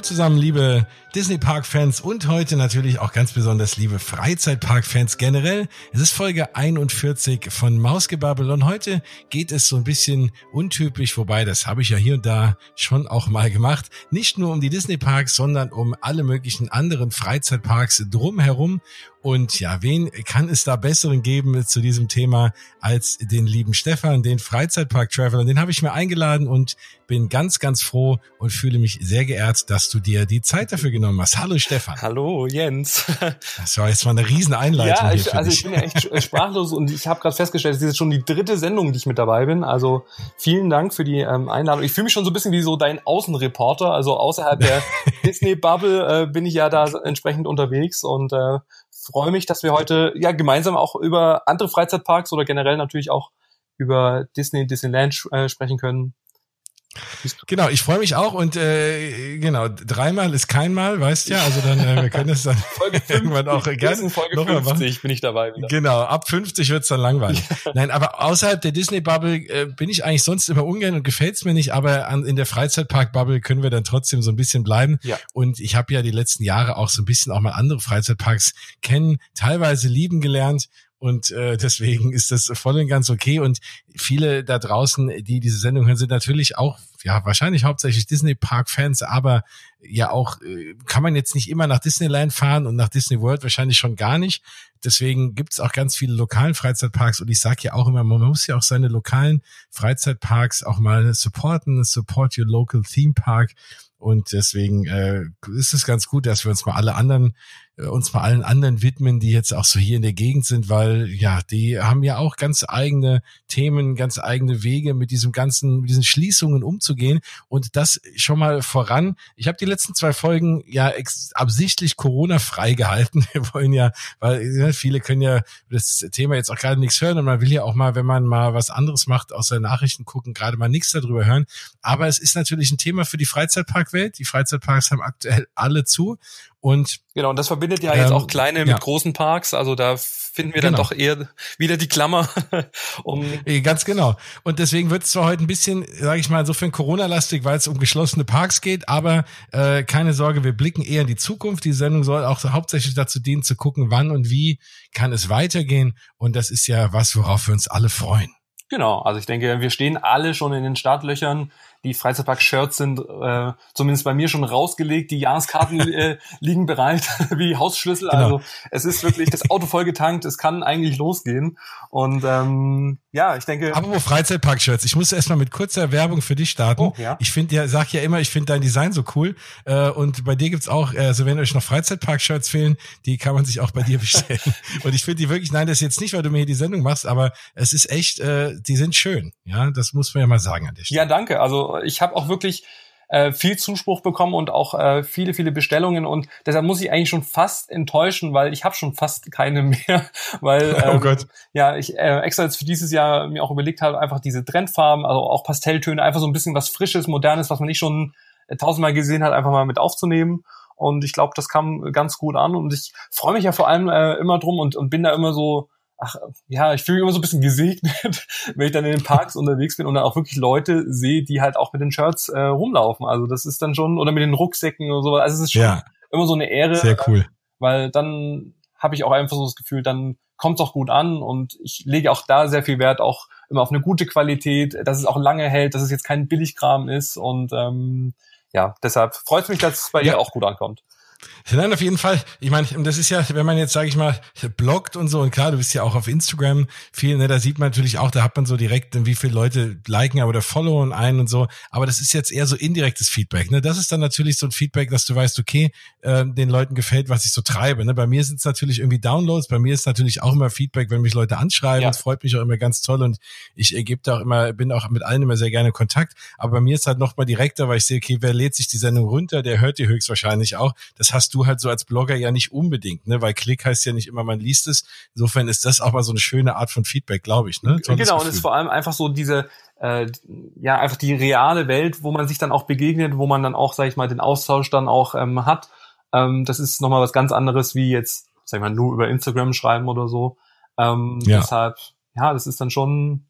Hallo zusammen, liebe Disney Park Fans und heute natürlich auch ganz besonders liebe Freizeitpark Fans generell. Es ist Folge 41 von Mausgebabbel und heute geht es so ein bisschen untypisch, wobei das habe ich ja hier und da schon auch mal gemacht. Nicht nur um die Disney Parks, sondern um alle möglichen anderen Freizeitparks drumherum. Und ja, wen kann es da besseren geben zu diesem Thema als den lieben Stefan, den Freizeitpark-Traveler? Den habe ich mir eingeladen und bin ganz, ganz froh und fühle mich sehr geehrt, dass du dir die Zeit dafür genommen hast. Hallo Stefan. Hallo Jens. Das war jetzt mal eine riesen Einleitung. Ja, ich, also ich bin ja echt sprachlos und ich habe gerade festgestellt, es ist jetzt schon die dritte Sendung, die ich mit dabei bin. Also vielen Dank für die ähm, Einladung. Ich fühle mich schon so ein bisschen wie so dein Außenreporter. Also außerhalb der Disney-Bubble äh, bin ich ja da entsprechend unterwegs und äh, freue mich, dass wir heute ja gemeinsam auch über andere Freizeitparks oder generell natürlich auch über Disney, Disneyland äh, sprechen können. Genau, ich freue mich auch und äh, genau, dreimal ist keinmal, weißt ja, also dann äh, wir können es dann Folge irgendwann auch gerne Folge noch 50 bin ich dabei wieder. Genau, ab 50 wird's dann langweilig. Nein, aber außerhalb der Disney Bubble äh, bin ich eigentlich sonst immer ungern und gefällt's mir nicht, aber an, in der Freizeitpark Bubble können wir dann trotzdem so ein bisschen bleiben ja. und ich habe ja die letzten Jahre auch so ein bisschen auch mal andere Freizeitparks kennen, teilweise lieben gelernt und äh, deswegen ist das voll und ganz okay. Und viele da draußen, die diese Sendung hören, sind natürlich auch, ja, wahrscheinlich hauptsächlich Disney Park-Fans, aber ja auch, äh, kann man jetzt nicht immer nach Disneyland fahren und nach Disney World wahrscheinlich schon gar nicht. Deswegen gibt es auch ganz viele lokalen Freizeitparks und ich sage ja auch immer, man muss ja auch seine lokalen Freizeitparks auch mal supporten, support your local theme park. Und deswegen äh, ist es ganz gut, dass wir uns mal alle anderen uns mal allen anderen widmen, die jetzt auch so hier in der Gegend sind, weil ja, die haben ja auch ganz eigene Themen, ganz eigene Wege mit diesem ganzen, mit diesen Schließungen umzugehen und das schon mal voran. Ich habe die letzten zwei Folgen ja absichtlich Corona-frei gehalten. Wir wollen ja, weil ja, viele können ja das Thema jetzt auch gerade nichts hören und man will ja auch mal, wenn man mal was anderes macht, außer Nachrichten gucken, gerade mal nichts darüber hören. Aber es ist natürlich ein Thema für die Freizeitparkwelt. Die Freizeitparks haben aktuell alle zu und genau, und das verbindet ja ähm, jetzt auch kleine mit ja. großen Parks. Also da finden wir dann genau. doch eher wieder die Klammer. um Ganz genau. Und deswegen wird es zwar heute ein bisschen, sage ich mal, insofern Corona-lastig, weil es um geschlossene Parks geht, aber äh, keine Sorge, wir blicken eher in die Zukunft. Die Sendung soll auch hauptsächlich dazu dienen, zu gucken, wann und wie kann es weitergehen. Und das ist ja was, worauf wir uns alle freuen. Genau, also ich denke, wir stehen alle schon in den Startlöchern die Freizeitpark-Shirts sind äh, zumindest bei mir schon rausgelegt. Die Jahreskarten äh, liegen bereit wie Hausschlüssel. Genau. Also es ist wirklich das Auto voll getankt. Es kann eigentlich losgehen. Und ähm, ja, ich denke. Aber wo Freizeitpark-Shirts? Ich muss erstmal mit kurzer Werbung für dich starten. Oh, ja. Ich finde ja, sag ja immer, ich finde dein Design so cool. Äh, und bei dir gibt's auch, also wenn euch noch Freizeitpark-Shirts fehlen, die kann man sich auch bei dir bestellen. und ich finde die wirklich, nein, das ist jetzt nicht, weil du mir hier die Sendung machst, aber es ist echt, äh, die sind schön. Ja, das muss man ja mal sagen an dich. Ja, danke. Also ich habe auch wirklich äh, viel Zuspruch bekommen und auch äh, viele, viele Bestellungen und deshalb muss ich eigentlich schon fast enttäuschen, weil ich habe schon fast keine mehr, weil oh ähm, oh Gott. ja ich äh, extra jetzt für dieses Jahr mir auch überlegt habe, einfach diese Trendfarben, also auch Pastelltöne, einfach so ein bisschen was Frisches, Modernes, was man nicht schon äh, tausendmal gesehen hat, einfach mal mit aufzunehmen. Und ich glaube, das kam ganz gut an und ich freue mich ja vor allem äh, immer drum und, und bin da immer so ach ja, ich fühle mich immer so ein bisschen gesegnet, wenn ich dann in den Parks unterwegs bin und dann auch wirklich Leute sehe, die halt auch mit den Shirts äh, rumlaufen. Also das ist dann schon, oder mit den Rucksäcken oder so. Also es ist schon ja. immer so eine Ehre. Sehr cool. Weil dann habe ich auch einfach so das Gefühl, dann kommt es auch gut an und ich lege auch da sehr viel Wert, auch immer auf eine gute Qualität, dass es auch lange hält, dass es jetzt kein Billigkram ist und ähm, ja, deshalb freut es mich, dass es bei ja. dir auch gut ankommt. Nein, auf jeden Fall. Ich meine, das ist ja, wenn man jetzt, sage ich mal, bloggt und so, und klar, du bist ja auch auf Instagram viel, ne, da sieht man natürlich auch, da hat man so direkt, wie viele Leute liken oder followen einen und so. Aber das ist jetzt eher so indirektes Feedback. Ne? Das ist dann natürlich so ein Feedback, dass du weißt, okay, äh, den Leuten gefällt, was ich so treibe. Ne? Bei mir sind es natürlich irgendwie Downloads, bei mir ist natürlich auch immer Feedback, wenn mich Leute anschreiben. Ja. Das freut mich auch immer ganz toll und ich äh, gebe da auch immer, bin auch mit allen immer sehr gerne in Kontakt. Aber bei mir ist halt noch mal direkter, weil ich sehe, okay, wer lädt sich die Sendung runter, der hört die höchstwahrscheinlich auch. Das hast du halt so als Blogger ja nicht unbedingt, ne? Weil Klick heißt ja nicht immer, man liest es. Insofern ist das auch mal so eine schöne Art von Feedback, glaube ich, ne? Tolles genau, Gefühl. und es ist vor allem einfach so diese, äh, ja, einfach die reale Welt, wo man sich dann auch begegnet, wo man dann auch, sag ich mal, den Austausch dann auch ähm, hat. Ähm, das ist nochmal was ganz anderes, wie jetzt, sag ich mal, nur über Instagram schreiben oder so. Ähm, ja. Deshalb, ja, das ist dann schon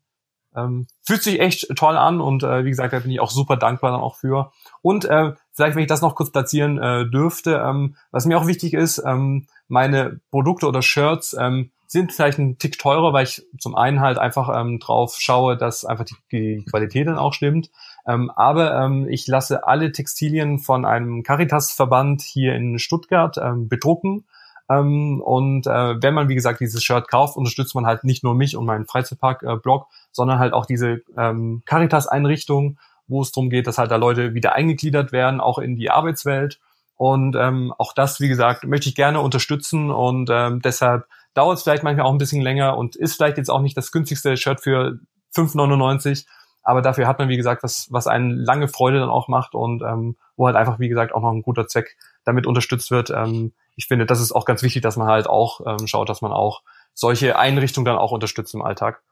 ähm, fühlt sich echt toll an und äh, wie gesagt, da bin ich auch super dankbar dann auch für. Und äh, vielleicht, wenn ich das noch kurz platzieren äh, dürfte, ähm, was mir auch wichtig ist, ähm, meine Produkte oder Shirts ähm, sind vielleicht ein Tick teurer, weil ich zum einen halt einfach ähm, drauf schaue, dass einfach die, die Qualität dann auch stimmt. Ähm, aber ähm, ich lasse alle Textilien von einem Caritas-Verband hier in Stuttgart ähm, bedrucken. Ähm, und äh, wenn man, wie gesagt, dieses Shirt kauft, unterstützt man halt nicht nur mich und meinen Freizeitpark-Blog, sondern halt auch diese ähm, Caritas-Einrichtung, wo es darum geht, dass halt da Leute wieder eingegliedert werden, auch in die Arbeitswelt. Und ähm, auch das, wie gesagt, möchte ich gerne unterstützen und ähm, deshalb dauert es vielleicht manchmal auch ein bisschen länger und ist vielleicht jetzt auch nicht das günstigste Shirt für 5,99, aber dafür hat man, wie gesagt, was, was einen lange Freude dann auch macht und ähm, wo halt einfach, wie gesagt, auch noch ein guter Zweck damit unterstützt wird. Ähm, ich finde, das ist auch ganz wichtig, dass man halt auch ähm, schaut, dass man auch solche Einrichtungen dann auch unterstützt im Alltag.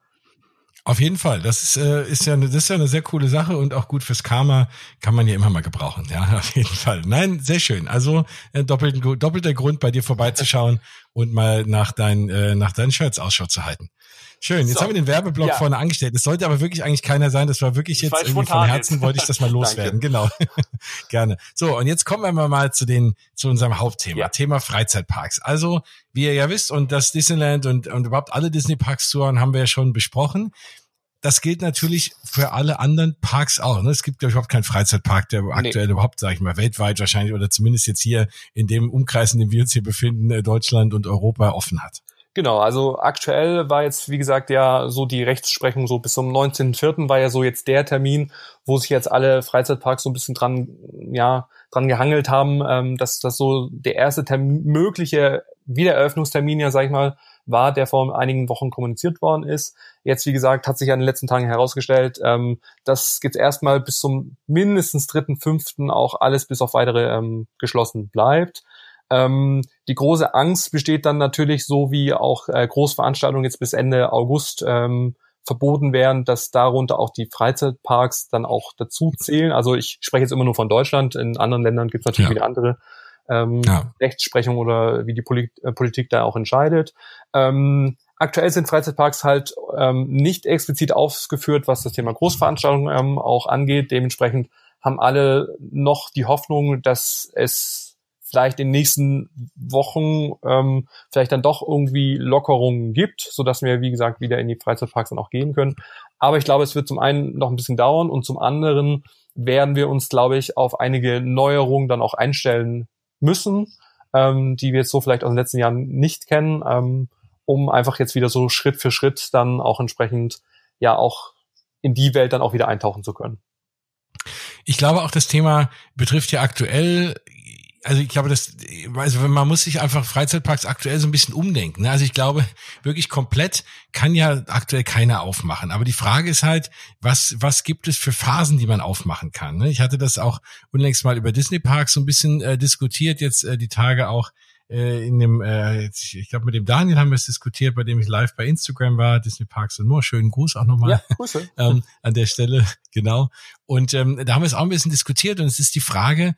Auf jeden Fall. Das ist, äh, ist ja eine, das ist ja eine sehr coole Sache und auch gut fürs Karma kann man ja immer mal gebrauchen. Ja, auf jeden Fall. Nein, sehr schön. Also äh, doppelten, doppelter Grund, bei dir vorbeizuschauen und mal nach deinen, äh, nach deinen Shirts Ausschau zu halten. Schön, jetzt so. haben wir den Werbeblock ja. vorne angestellt. Es sollte aber wirklich eigentlich keiner sein. Das war wirklich jetzt irgendwie von Herzen, jetzt. wollte ich das mal loswerden. genau. Gerne. So, und jetzt kommen wir mal zu den, zu unserem Hauptthema. Ja. Thema Freizeitparks. Also, wie ihr ja wisst, und das Disneyland und, und überhaupt alle Disney-Parks-Touren haben wir ja schon besprochen. Das gilt natürlich für alle anderen Parks auch. Ne? Es gibt, glaube ich, überhaupt keinen Freizeitpark, der nee. aktuell überhaupt, sage ich mal, weltweit wahrscheinlich oder zumindest jetzt hier in dem Umkreis, in dem wir uns hier befinden, äh, Deutschland und Europa offen hat. Genau, also aktuell war jetzt, wie gesagt, ja so die Rechtsprechung so bis zum 19.04. war ja so jetzt der Termin, wo sich jetzt alle Freizeitparks so ein bisschen dran, ja, dran gehangelt haben, ähm, dass das so der erste Termin, mögliche Wiedereröffnungstermin, ja, sag ich mal, war, der vor einigen Wochen kommuniziert worden ist. Jetzt, wie gesagt, hat sich ja in den letzten Tagen herausgestellt, ähm, dass jetzt erstmal bis zum mindestens 3.5. auch alles bis auf weitere ähm, geschlossen bleibt. Ähm, die große Angst besteht dann natürlich, so wie auch äh, Großveranstaltungen jetzt bis Ende August ähm, verboten werden, dass darunter auch die Freizeitparks dann auch dazu zählen. Also ich spreche jetzt immer nur von Deutschland. In anderen Ländern gibt es natürlich ja. wieder andere ähm, ja. Rechtsprechung oder wie die Polit äh, Politik da auch entscheidet. Ähm, aktuell sind Freizeitparks halt ähm, nicht explizit aufgeführt, was das Thema Großveranstaltungen ähm, auch angeht. Dementsprechend haben alle noch die Hoffnung, dass es vielleicht in den nächsten Wochen ähm, vielleicht dann doch irgendwie Lockerungen gibt, so dass wir, wie gesagt, wieder in die Freizeitparks dann auch gehen können. Aber ich glaube, es wird zum einen noch ein bisschen dauern und zum anderen werden wir uns, glaube ich, auf einige Neuerungen dann auch einstellen müssen, ähm, die wir jetzt so vielleicht aus den letzten Jahren nicht kennen, ähm, um einfach jetzt wieder so Schritt für Schritt dann auch entsprechend ja auch in die Welt dann auch wieder eintauchen zu können. Ich glaube auch das Thema betrifft ja aktuell also ich glaube, das, also man muss sich einfach Freizeitparks aktuell so ein bisschen umdenken. Ne? Also ich glaube, wirklich komplett kann ja aktuell keiner aufmachen. Aber die Frage ist halt, was, was gibt es für Phasen, die man aufmachen kann? Ne? Ich hatte das auch unlängst mal über Disney Parks so ein bisschen äh, diskutiert, jetzt äh, die Tage auch äh, in dem, äh, ich glaube mit dem Daniel haben wir es diskutiert, bei dem ich live bei Instagram war, Disney Parks und nur. Schönen Gruß auch nochmal ja, Grüße. ähm, an der Stelle, genau. Und ähm, da haben wir es auch ein bisschen diskutiert und es ist die Frage,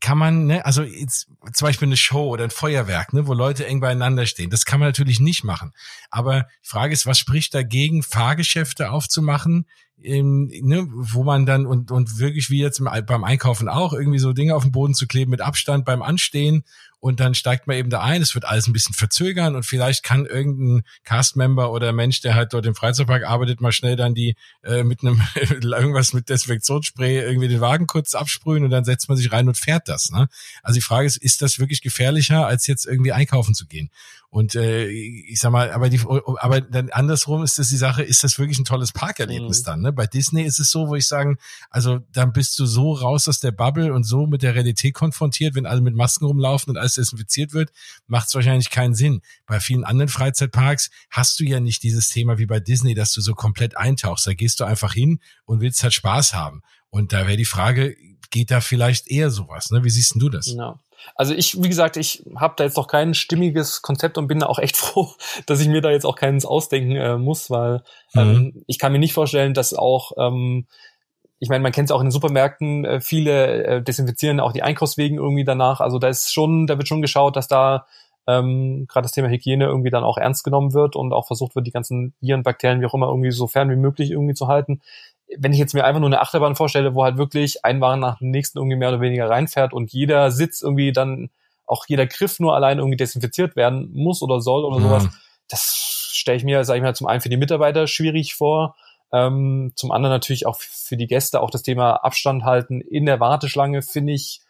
kann man, ne, also jetzt zum Beispiel eine Show oder ein Feuerwerk, ne, wo Leute eng beieinander stehen, das kann man natürlich nicht machen. Aber die Frage ist, was spricht dagegen, Fahrgeschäfte aufzumachen, ähm, ne, wo man dann und, und wirklich wie jetzt beim Einkaufen auch irgendwie so Dinge auf den Boden zu kleben mit Abstand beim Anstehen und dann steigt man eben da ein. Es wird alles ein bisschen verzögern und vielleicht kann irgendein Castmember oder Mensch, der halt dort im Freizeitpark arbeitet, mal schnell dann die äh, mit einem irgendwas mit Desinfektionsspray irgendwie den Wagen kurz absprühen und dann setzt man sich rein und fährt das. Ne? Also die Frage ist, ist das wirklich gefährlicher, als jetzt irgendwie einkaufen zu gehen? Und äh, ich sag mal, aber die, aber dann andersrum ist das die Sache, ist das wirklich ein tolles Parkerlebnis mhm. dann? Ne? Bei Disney ist es so, wo ich sagen, also dann bist du so raus aus der Bubble und so mit der Realität konfrontiert, wenn alle mit Masken rumlaufen und alles desinfiziert wird, macht es wahrscheinlich keinen Sinn. Bei vielen anderen Freizeitparks hast du ja nicht dieses Thema wie bei Disney, dass du so komplett eintauchst. Da gehst du einfach hin und willst halt Spaß haben. Und da wäre die Frage, geht da vielleicht eher sowas? Ne? Wie siehst du das? Ja. Also ich, wie gesagt, ich habe da jetzt noch kein stimmiges Konzept und bin da auch echt froh, dass ich mir da jetzt auch keins ausdenken äh, muss, weil mhm. ähm, ich kann mir nicht vorstellen, dass auch, ähm, ich meine, man kennt es auch in den Supermärkten, äh, viele äh, desinfizieren auch die Einkaufswegen irgendwie danach. Also da ist schon, da wird schon geschaut, dass da ähm, gerade das Thema Hygiene irgendwie dann auch ernst genommen wird und auch versucht wird, die ganzen Viren, Bakterien, wie auch immer, irgendwie so fern wie möglich irgendwie zu halten. Wenn ich jetzt mir einfach nur eine Achterbahn vorstelle, wo halt wirklich ein Wagen nach dem nächsten irgendwie mehr oder weniger reinfährt und jeder Sitz irgendwie dann, auch jeder Griff nur allein irgendwie desinfiziert werden muss oder soll oder mhm. sowas, das stelle ich mir, sage ich mal, zum einen für die Mitarbeiter schwierig vor, ähm, zum anderen natürlich auch für die Gäste auch das Thema Abstand halten in der Warteschlange finde ich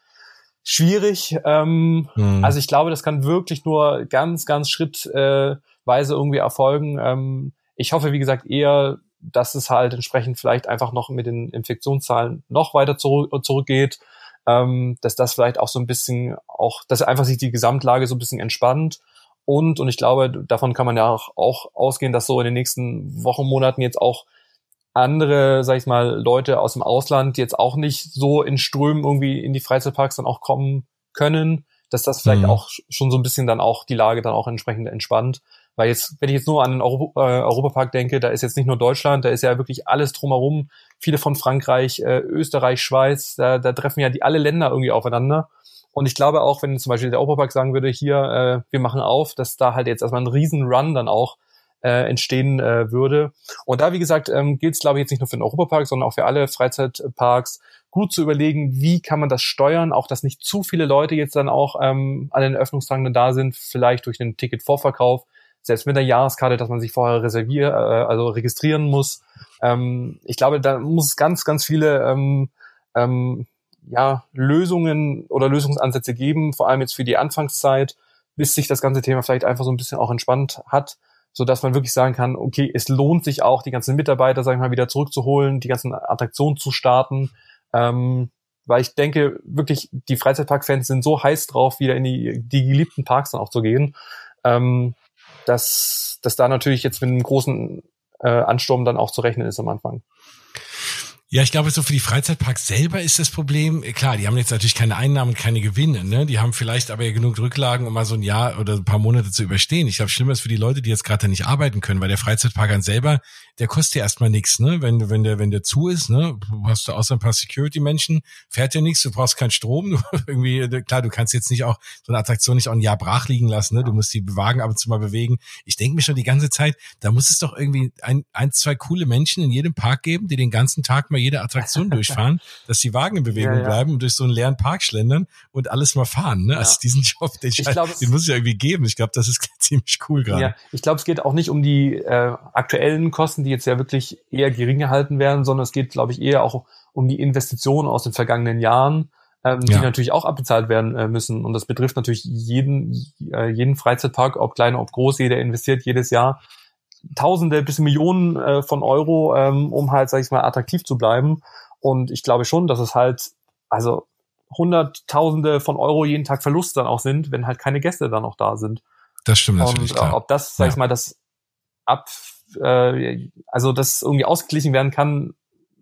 schwierig. Ähm, mhm. Also ich glaube, das kann wirklich nur ganz, ganz schrittweise irgendwie erfolgen. Ähm, ich hoffe, wie gesagt, eher, dass es halt entsprechend vielleicht einfach noch mit den Infektionszahlen noch weiter zurück, zurückgeht. Ähm, dass das vielleicht auch so ein bisschen auch, dass einfach sich die Gesamtlage so ein bisschen entspannt. Und, und ich glaube, davon kann man ja auch, auch ausgehen, dass so in den nächsten Wochen, Monaten jetzt auch andere, sag ich mal, Leute aus dem Ausland jetzt auch nicht so in Strömen irgendwie in die Freizeitparks dann auch kommen können, dass das vielleicht mhm. auch schon so ein bisschen dann auch die Lage dann auch entsprechend entspannt. Weil jetzt, wenn ich jetzt nur an den Euro, äh, Europapark denke, da ist jetzt nicht nur Deutschland, da ist ja wirklich alles drumherum, viele von Frankreich, äh, Österreich, Schweiz, da, da treffen ja die alle Länder irgendwie aufeinander. Und ich glaube auch, wenn zum Beispiel der Europapark sagen würde, hier, äh, wir machen auf, dass da halt jetzt erstmal ein riesen Run dann auch äh, entstehen äh, würde. Und da, wie gesagt, ähm, gilt es, glaube ich, jetzt nicht nur für den Europapark, sondern auch für alle Freizeitparks, gut zu überlegen, wie kann man das steuern, auch dass nicht zu viele Leute jetzt dann auch ähm, an den Öffnungstagen da sind, vielleicht durch den Ticketvorverkauf, selbst mit der Jahreskarte, dass man sich vorher reservieren, äh, also registrieren muss. Ähm, ich glaube, da muss es ganz, ganz viele ähm, ähm, ja, Lösungen oder Lösungsansätze geben, vor allem jetzt für die Anfangszeit, bis sich das ganze Thema vielleicht einfach so ein bisschen auch entspannt hat so dass man wirklich sagen kann, okay, es lohnt sich auch, die ganzen Mitarbeiter, sag ich mal, wieder zurückzuholen, die ganzen Attraktionen zu starten. Ähm, weil ich denke, wirklich, die Freizeitpark-Fans sind so heiß drauf, wieder in die, die geliebten Parks dann auch zu gehen, ähm, dass, dass da natürlich jetzt mit einem großen äh, Ansturm dann auch zu rechnen ist am Anfang. Ja, ich glaube, so für die Freizeitparks selber ist das Problem, klar, die haben jetzt natürlich keine Einnahmen, keine Gewinne, ne? Die haben vielleicht aber ja genug Rücklagen, um mal so ein Jahr oder ein paar Monate zu überstehen. Ich glaube, schlimmer ist für die Leute, die jetzt gerade nicht arbeiten können, weil der Freizeitpark an selber, der kostet ja erstmal nichts, ne? Wenn, wenn der, wenn der zu ist, ne, hast du außer ein paar Security-Menschen, fährt ja nichts, du brauchst keinen Strom, du, irgendwie, klar, du kannst jetzt nicht auch so eine Attraktion nicht auch ein Jahr brach liegen lassen, ne? Du musst die Wagen ab und zu mal bewegen. Ich denke mir schon die ganze Zeit, da muss es doch irgendwie ein, ein, zwei coole Menschen in jedem Park geben, die den ganzen Tag mal jede Attraktion durchfahren, dass die Wagen in Bewegung ja, ja. bleiben und durch so einen leeren Park schlendern und alles mal fahren. Ne? Ja. Also diesen Job, den, ich glaub, den muss es ja irgendwie geben. Ich glaube, das ist ziemlich cool gerade. Ja, ich glaube, es geht auch nicht um die äh, aktuellen Kosten, die jetzt ja wirklich eher gering gehalten werden, sondern es geht, glaube ich, eher auch um die Investitionen aus den vergangenen Jahren, ähm, die natürlich auch abbezahlt werden äh, müssen. Und das betrifft natürlich jeden, äh, jeden Freizeitpark, ob klein, ob groß, jeder investiert jedes Jahr Tausende bis Millionen äh, von Euro, ähm, um halt, sag ich mal, attraktiv zu bleiben. Und ich glaube schon, dass es halt, also Hunderttausende von Euro jeden Tag Verlust dann auch sind, wenn halt keine Gäste dann auch da sind. Das stimmt natürlich. Und klar. ob das, sag ja. ich mal, das ab, äh, also das irgendwie ausgeglichen werden kann,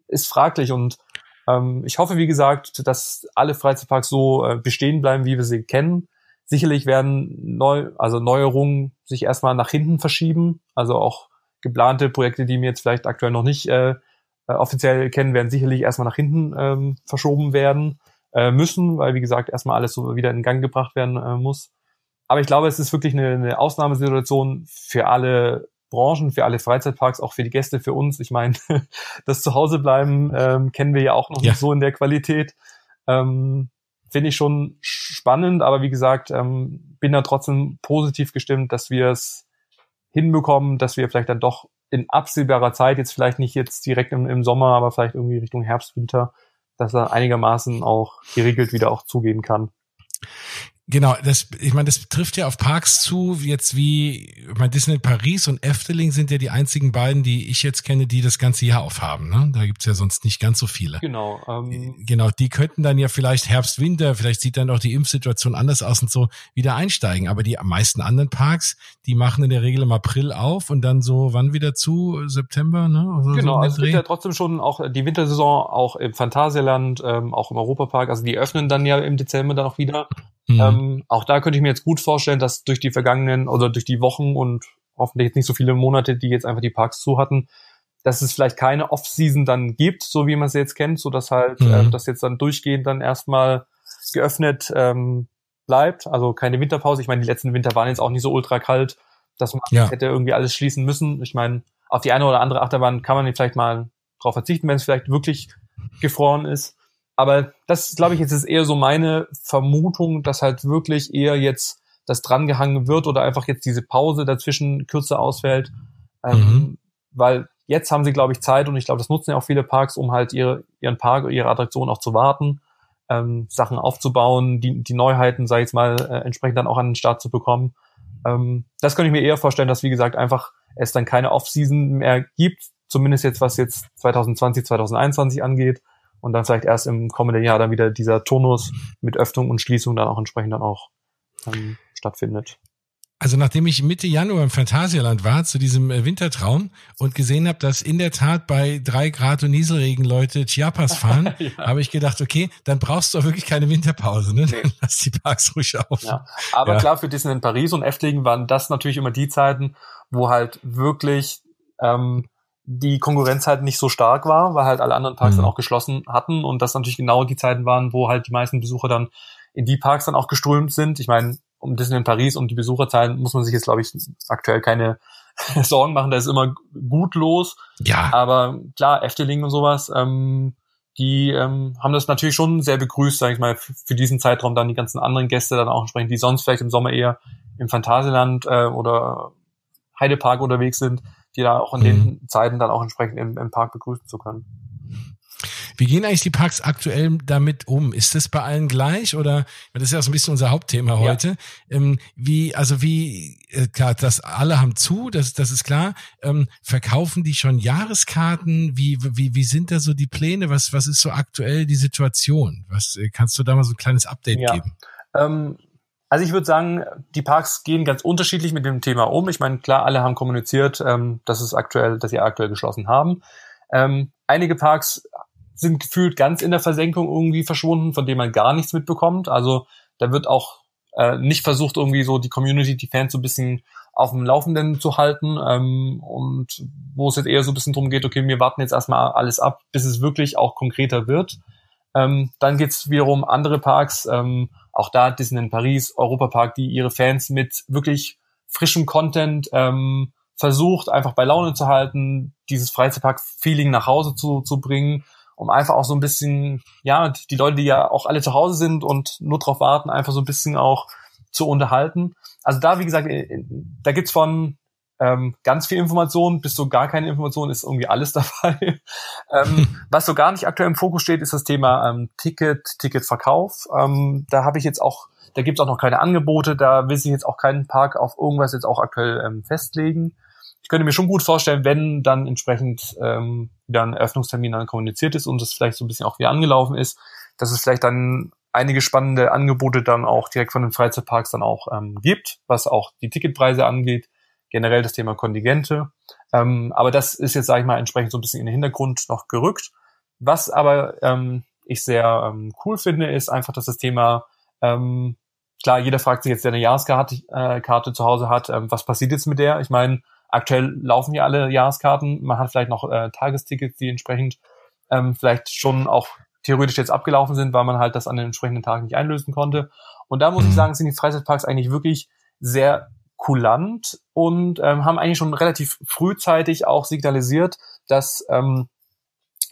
ist fraglich. Und ähm, ich hoffe, wie gesagt, dass alle Freizeitparks so äh, bestehen bleiben, wie wir sie kennen. Sicherlich werden neu, also Neuerungen sich erstmal nach hinten verschieben. Also auch geplante Projekte, die mir jetzt vielleicht aktuell noch nicht äh, äh, offiziell kennen, werden sicherlich erstmal nach hinten ähm, verschoben werden äh, müssen, weil wie gesagt erstmal alles so wieder in Gang gebracht werden äh, muss. Aber ich glaube, es ist wirklich eine, eine Ausnahmesituation für alle Branchen, für alle Freizeitparks, auch für die Gäste, für uns. Ich meine, das Zuhausebleiben ähm, kennen wir ja auch noch ja. nicht so in der Qualität. Ähm, finde ich schon spannend, aber wie gesagt, ähm, bin da trotzdem positiv gestimmt, dass wir es hinbekommen, dass wir vielleicht dann doch in absehbarer Zeit, jetzt vielleicht nicht jetzt direkt im, im Sommer, aber vielleicht irgendwie Richtung Herbst, Winter, dass er einigermaßen auch geregelt wieder auch zugehen kann. Genau, das, ich meine, das trifft ja auf Parks zu, jetzt wie, ich meine, Disney Paris und Efteling sind ja die einzigen beiden, die ich jetzt kenne, die das ganze Jahr aufhaben. Ne? Da gibt's ja sonst nicht ganz so viele. Genau. Ähm, genau, die könnten dann ja vielleicht Herbst, Winter, vielleicht sieht dann auch die Impfsituation anders aus und so wieder einsteigen. Aber die meisten anderen Parks, die machen in der Regel im April auf und dann so wann wieder zu? September, ne? Also genau, so also es gibt ja trotzdem schon auch die Wintersaison, auch im Phantasialand, ähm, auch im Europapark. Also die öffnen dann ja im Dezember dann auch wieder. Mhm. Ähm, auch da könnte ich mir jetzt gut vorstellen, dass durch die vergangenen oder durch die Wochen und hoffentlich jetzt nicht so viele Monate, die jetzt einfach die Parks zu hatten, dass es vielleicht keine Off-Season dann gibt, so wie man sie jetzt kennt, so dass halt mhm. äh, das jetzt dann durchgehend dann erstmal geöffnet ähm, bleibt, also keine Winterpause. Ich meine, die letzten Winter waren jetzt auch nicht so ultra kalt, dass man ja. hätte irgendwie alles schließen müssen. Ich meine, auf die eine oder andere Achterbahn kann man vielleicht mal drauf verzichten, wenn es vielleicht wirklich gefroren ist. Aber das, glaube ich, jetzt ist eher so meine Vermutung, dass halt wirklich eher jetzt das drangehangen wird oder einfach jetzt diese Pause dazwischen kürzer ausfällt. Ähm, mhm. Weil jetzt haben sie, glaube ich, Zeit und ich glaube, das nutzen ja auch viele Parks, um halt ihre, ihren Park, ihre Attraktion auch zu warten, ähm, Sachen aufzubauen, die, die Neuheiten, sag ich jetzt mal, äh, entsprechend dann auch an den Start zu bekommen. Ähm, das könnte ich mir eher vorstellen, dass, wie gesagt, einfach es dann keine Off-Season mehr gibt, zumindest jetzt was jetzt 2020, 2021 angeht und dann vielleicht erst im kommenden Jahr dann wieder dieser Turnus mit Öffnung und Schließung dann auch entsprechend dann auch ähm, stattfindet. Also nachdem ich Mitte Januar im Phantasialand war, zu diesem äh, Wintertraum und gesehen habe, dass in der Tat bei drei Grad und Nieselregen Leute Chiapas fahren, ja. habe ich gedacht, okay, dann brauchst du auch wirklich keine Winterpause, ne? Nee. Dann lass die Parks ruhig auf. Ja. Aber ja. klar, für Disneyland Paris und Efteling waren das natürlich immer die Zeiten, wo halt wirklich ähm, die Konkurrenz halt nicht so stark war, weil halt alle anderen Parks mhm. dann auch geschlossen hatten und das natürlich genau die Zeiten waren, wo halt die meisten Besucher dann in die Parks dann auch geströmt sind. Ich meine, um Disney in Paris und die Besucherzahlen muss man sich jetzt, glaube ich, aktuell keine Sorgen machen. Da ist immer gut los. Ja. Aber klar, Efteling und sowas, ähm, die ähm, haben das natürlich schon sehr begrüßt, sage ich mal, für diesen Zeitraum dann die ganzen anderen Gäste dann auch entsprechend, die sonst vielleicht im Sommer eher im Phantasialand äh, oder Heidepark unterwegs sind, die da auch in mhm. den Zeiten dann auch entsprechend im, im Park begrüßen zu können. Wie gehen eigentlich die Parks aktuell damit um? Ist das bei allen gleich oder das ist ja so ein bisschen unser Hauptthema heute? Ja. Ähm, wie also wie äh, klar, das alle haben zu, das das ist klar. Ähm, verkaufen die schon Jahreskarten? Wie wie wie sind da so die Pläne? Was was ist so aktuell die Situation? Was äh, kannst du da mal so ein kleines Update ja. geben? Ähm also ich würde sagen, die Parks gehen ganz unterschiedlich mit dem Thema um. Ich meine, klar, alle haben kommuniziert, ähm, dass es aktuell, dass sie aktuell geschlossen haben. Ähm, einige Parks sind gefühlt ganz in der Versenkung irgendwie verschwunden, von dem man gar nichts mitbekommt. Also da wird auch äh, nicht versucht, irgendwie so die Community, die Fans so ein bisschen auf dem Laufenden zu halten. Ähm, und wo es jetzt eher so ein bisschen drum geht, okay, wir warten jetzt erstmal alles ab, bis es wirklich auch konkreter wird. Ähm, dann geht's wiederum andere Parks, ähm, auch da Disneyland Paris, Europa die ihre Fans mit wirklich frischem Content ähm, versucht, einfach bei Laune zu halten, dieses Freizeitpark-Feeling nach Hause zu, zu bringen um einfach auch so ein bisschen, ja, die Leute, die ja auch alle zu Hause sind und nur drauf warten, einfach so ein bisschen auch zu unterhalten. Also da, wie gesagt, äh, da gibt's von ähm, ganz viel Information bis so gar keine Information, ist irgendwie alles dabei. ähm, was so gar nicht aktuell im Fokus steht, ist das Thema ähm, Ticket, Ticketverkauf. Ähm, da habe ich jetzt auch, da gibt's auch noch keine Angebote, da will sich jetzt auch keinen Park auf irgendwas jetzt auch aktuell ähm, festlegen ich könnte mir schon gut vorstellen, wenn dann entsprechend ähm, wieder ein Eröffnungstermin dann kommuniziert ist und es vielleicht so ein bisschen auch wieder angelaufen ist, dass es vielleicht dann einige spannende Angebote dann auch direkt von den Freizeitparks dann auch gibt, was auch die Ticketpreise angeht, generell das Thema Kontingente. Ähm, aber das ist jetzt, sage ich mal, entsprechend so ein bisschen in den Hintergrund noch gerückt. Was aber ähm, ich sehr ähm, cool finde, ist einfach, dass das Thema ähm, klar, jeder fragt sich jetzt, der eine Jahreskarte äh, Karte zu Hause hat, ähm, was passiert jetzt mit der? Ich meine, Aktuell laufen ja alle Jahreskarten. Man hat vielleicht noch äh, Tagestickets, die entsprechend ähm, vielleicht schon auch theoretisch jetzt abgelaufen sind, weil man halt das an den entsprechenden Tagen nicht einlösen konnte. Und da muss ich mhm. sagen, sind die Freizeitparks eigentlich wirklich sehr kulant und ähm, haben eigentlich schon relativ frühzeitig auch signalisiert, dass ähm,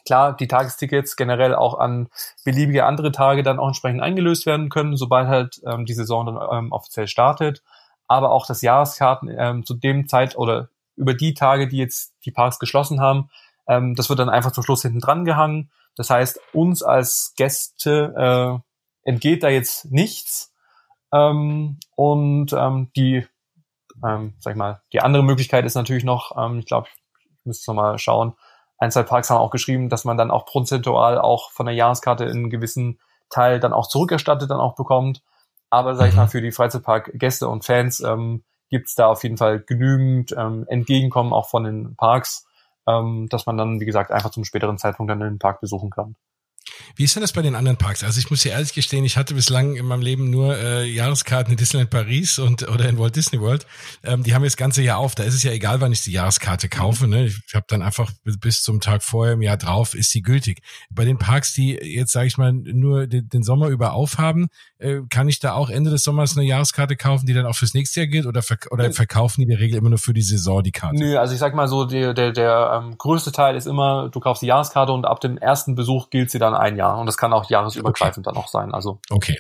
klar die Tagestickets generell auch an beliebige andere Tage dann auch entsprechend eingelöst werden können, sobald halt ähm, die Saison dann ähm, offiziell startet aber auch das Jahreskarten ähm, zu dem Zeit oder über die Tage, die jetzt die Parks geschlossen haben, ähm, das wird dann einfach zum Schluss hinten dran gehangen. Das heißt, uns als Gäste äh, entgeht da jetzt nichts. Ähm, und ähm, die, ähm, sag ich mal, die andere Möglichkeit ist natürlich noch, ähm, ich glaube, ich müsste noch mal schauen, ein, zwei Parks haben auch geschrieben, dass man dann auch prozentual auch von der Jahreskarte einen gewissen Teil dann auch zurückerstattet dann auch bekommt. Aber sag ich mal, mhm. für die Freizeitpark-Gäste und Fans ähm, gibt es da auf jeden Fall genügend ähm, Entgegenkommen auch von den Parks, ähm, dass man dann, wie gesagt, einfach zum späteren Zeitpunkt dann den Park besuchen kann. Wie ist denn das bei den anderen Parks? Also ich muss ja ehrlich gestehen, ich hatte bislang in meinem Leben nur äh, Jahreskarten in Disneyland Paris und oder in Walt Disney World. Ähm, die haben jetzt das ganze Jahr auf. Da ist es ja egal, wann ich die Jahreskarte kaufe. Ne? Ich habe dann einfach bis zum Tag vorher im Jahr drauf ist sie gültig. Bei den Parks, die jetzt sage ich mal nur den, den Sommer über aufhaben, äh, kann ich da auch Ende des Sommers eine Jahreskarte kaufen, die dann auch fürs nächste Jahr gilt oder, verk oder verkaufen die in der Regel immer nur für die Saison die Karte? Nö, also ich sag mal so, der, der, der ähm, größte Teil ist immer, du kaufst die Jahreskarte und ab dem ersten Besuch gilt sie dann ein Jahr. Und das kann auch jahresübergreifend okay. dann auch sein. Also Okay.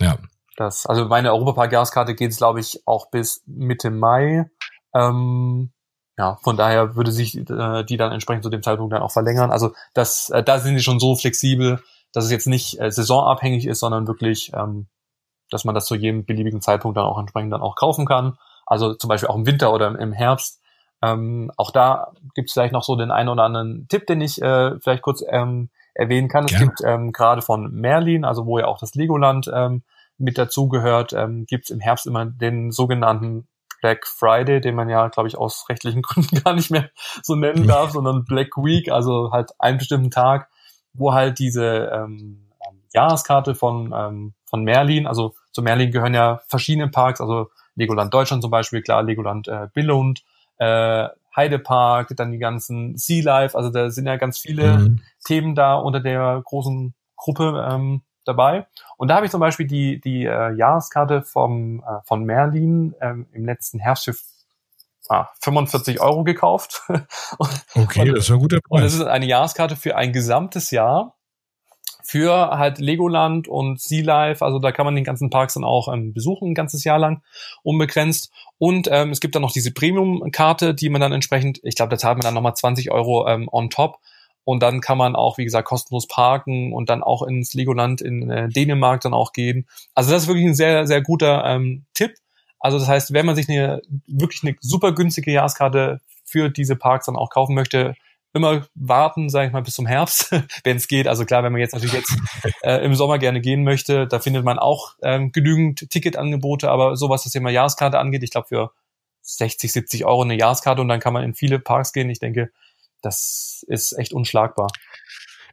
Ja. Das, also meine Europapark-Jahreskarte geht es, glaube ich, auch bis Mitte Mai. Ähm, ja, von daher würde sich äh, die dann entsprechend zu dem Zeitpunkt dann auch verlängern. Also das, äh, da sind die schon so flexibel, dass es jetzt nicht äh, saisonabhängig ist, sondern wirklich, ähm, dass man das zu jedem beliebigen Zeitpunkt dann auch entsprechend dann auch kaufen kann. Also zum Beispiel auch im Winter oder im Herbst. Ähm, auch da gibt es vielleicht noch so den einen oder anderen Tipp, den ich äh, vielleicht kurz ähm, erwähnen kann. Es Gerne. gibt ähm, gerade von Merlin, also wo ja auch das Legoland ähm, mit dazugehört, ähm, gibt es im Herbst immer den sogenannten Black Friday, den man ja, glaube ich, aus rechtlichen Gründen gar nicht mehr so nennen darf, sondern Black Week, also halt einen bestimmten Tag, wo halt diese ähm, Jahreskarte von, ähm, von Merlin, also zu Merlin gehören ja verschiedene Parks, also Legoland Deutschland zum Beispiel, klar, Legoland äh, Billund, äh, Heidepark, dann die ganzen Sea Life, also da sind ja ganz viele mhm. Themen da unter der großen Gruppe ähm, dabei. Und da habe ich zum Beispiel die, die äh, Jahreskarte vom, äh, von Merlin ähm, im letzten Herbst für ah, 45 Euro gekauft. okay, und, das ist ein guter Preis. Und das ist eine Jahreskarte für ein gesamtes Jahr für halt Legoland und Sea Life. Also da kann man den ganzen Parks dann auch ähm, besuchen, ein ganzes Jahr lang, unbegrenzt. Und ähm, es gibt dann noch diese Premium-Karte, die man dann entsprechend, ich glaube, da zahlt man dann nochmal 20 Euro ähm, on top. Und dann kann man auch, wie gesagt, kostenlos parken und dann auch ins Legoland in äh, Dänemark dann auch gehen. Also das ist wirklich ein sehr, sehr guter ähm, Tipp. Also das heißt, wenn man sich eine wirklich eine super günstige Jahreskarte für diese Parks dann auch kaufen möchte, immer warten, sage ich mal, bis zum Herbst, wenn es geht. Also klar, wenn man jetzt natürlich jetzt äh, im Sommer gerne gehen möchte, da findet man auch ähm, genügend Ticketangebote, aber so was das Thema Jahreskarte angeht, ich glaube für 60, 70 Euro eine Jahreskarte und dann kann man in viele Parks gehen. Ich denke, das ist echt unschlagbar.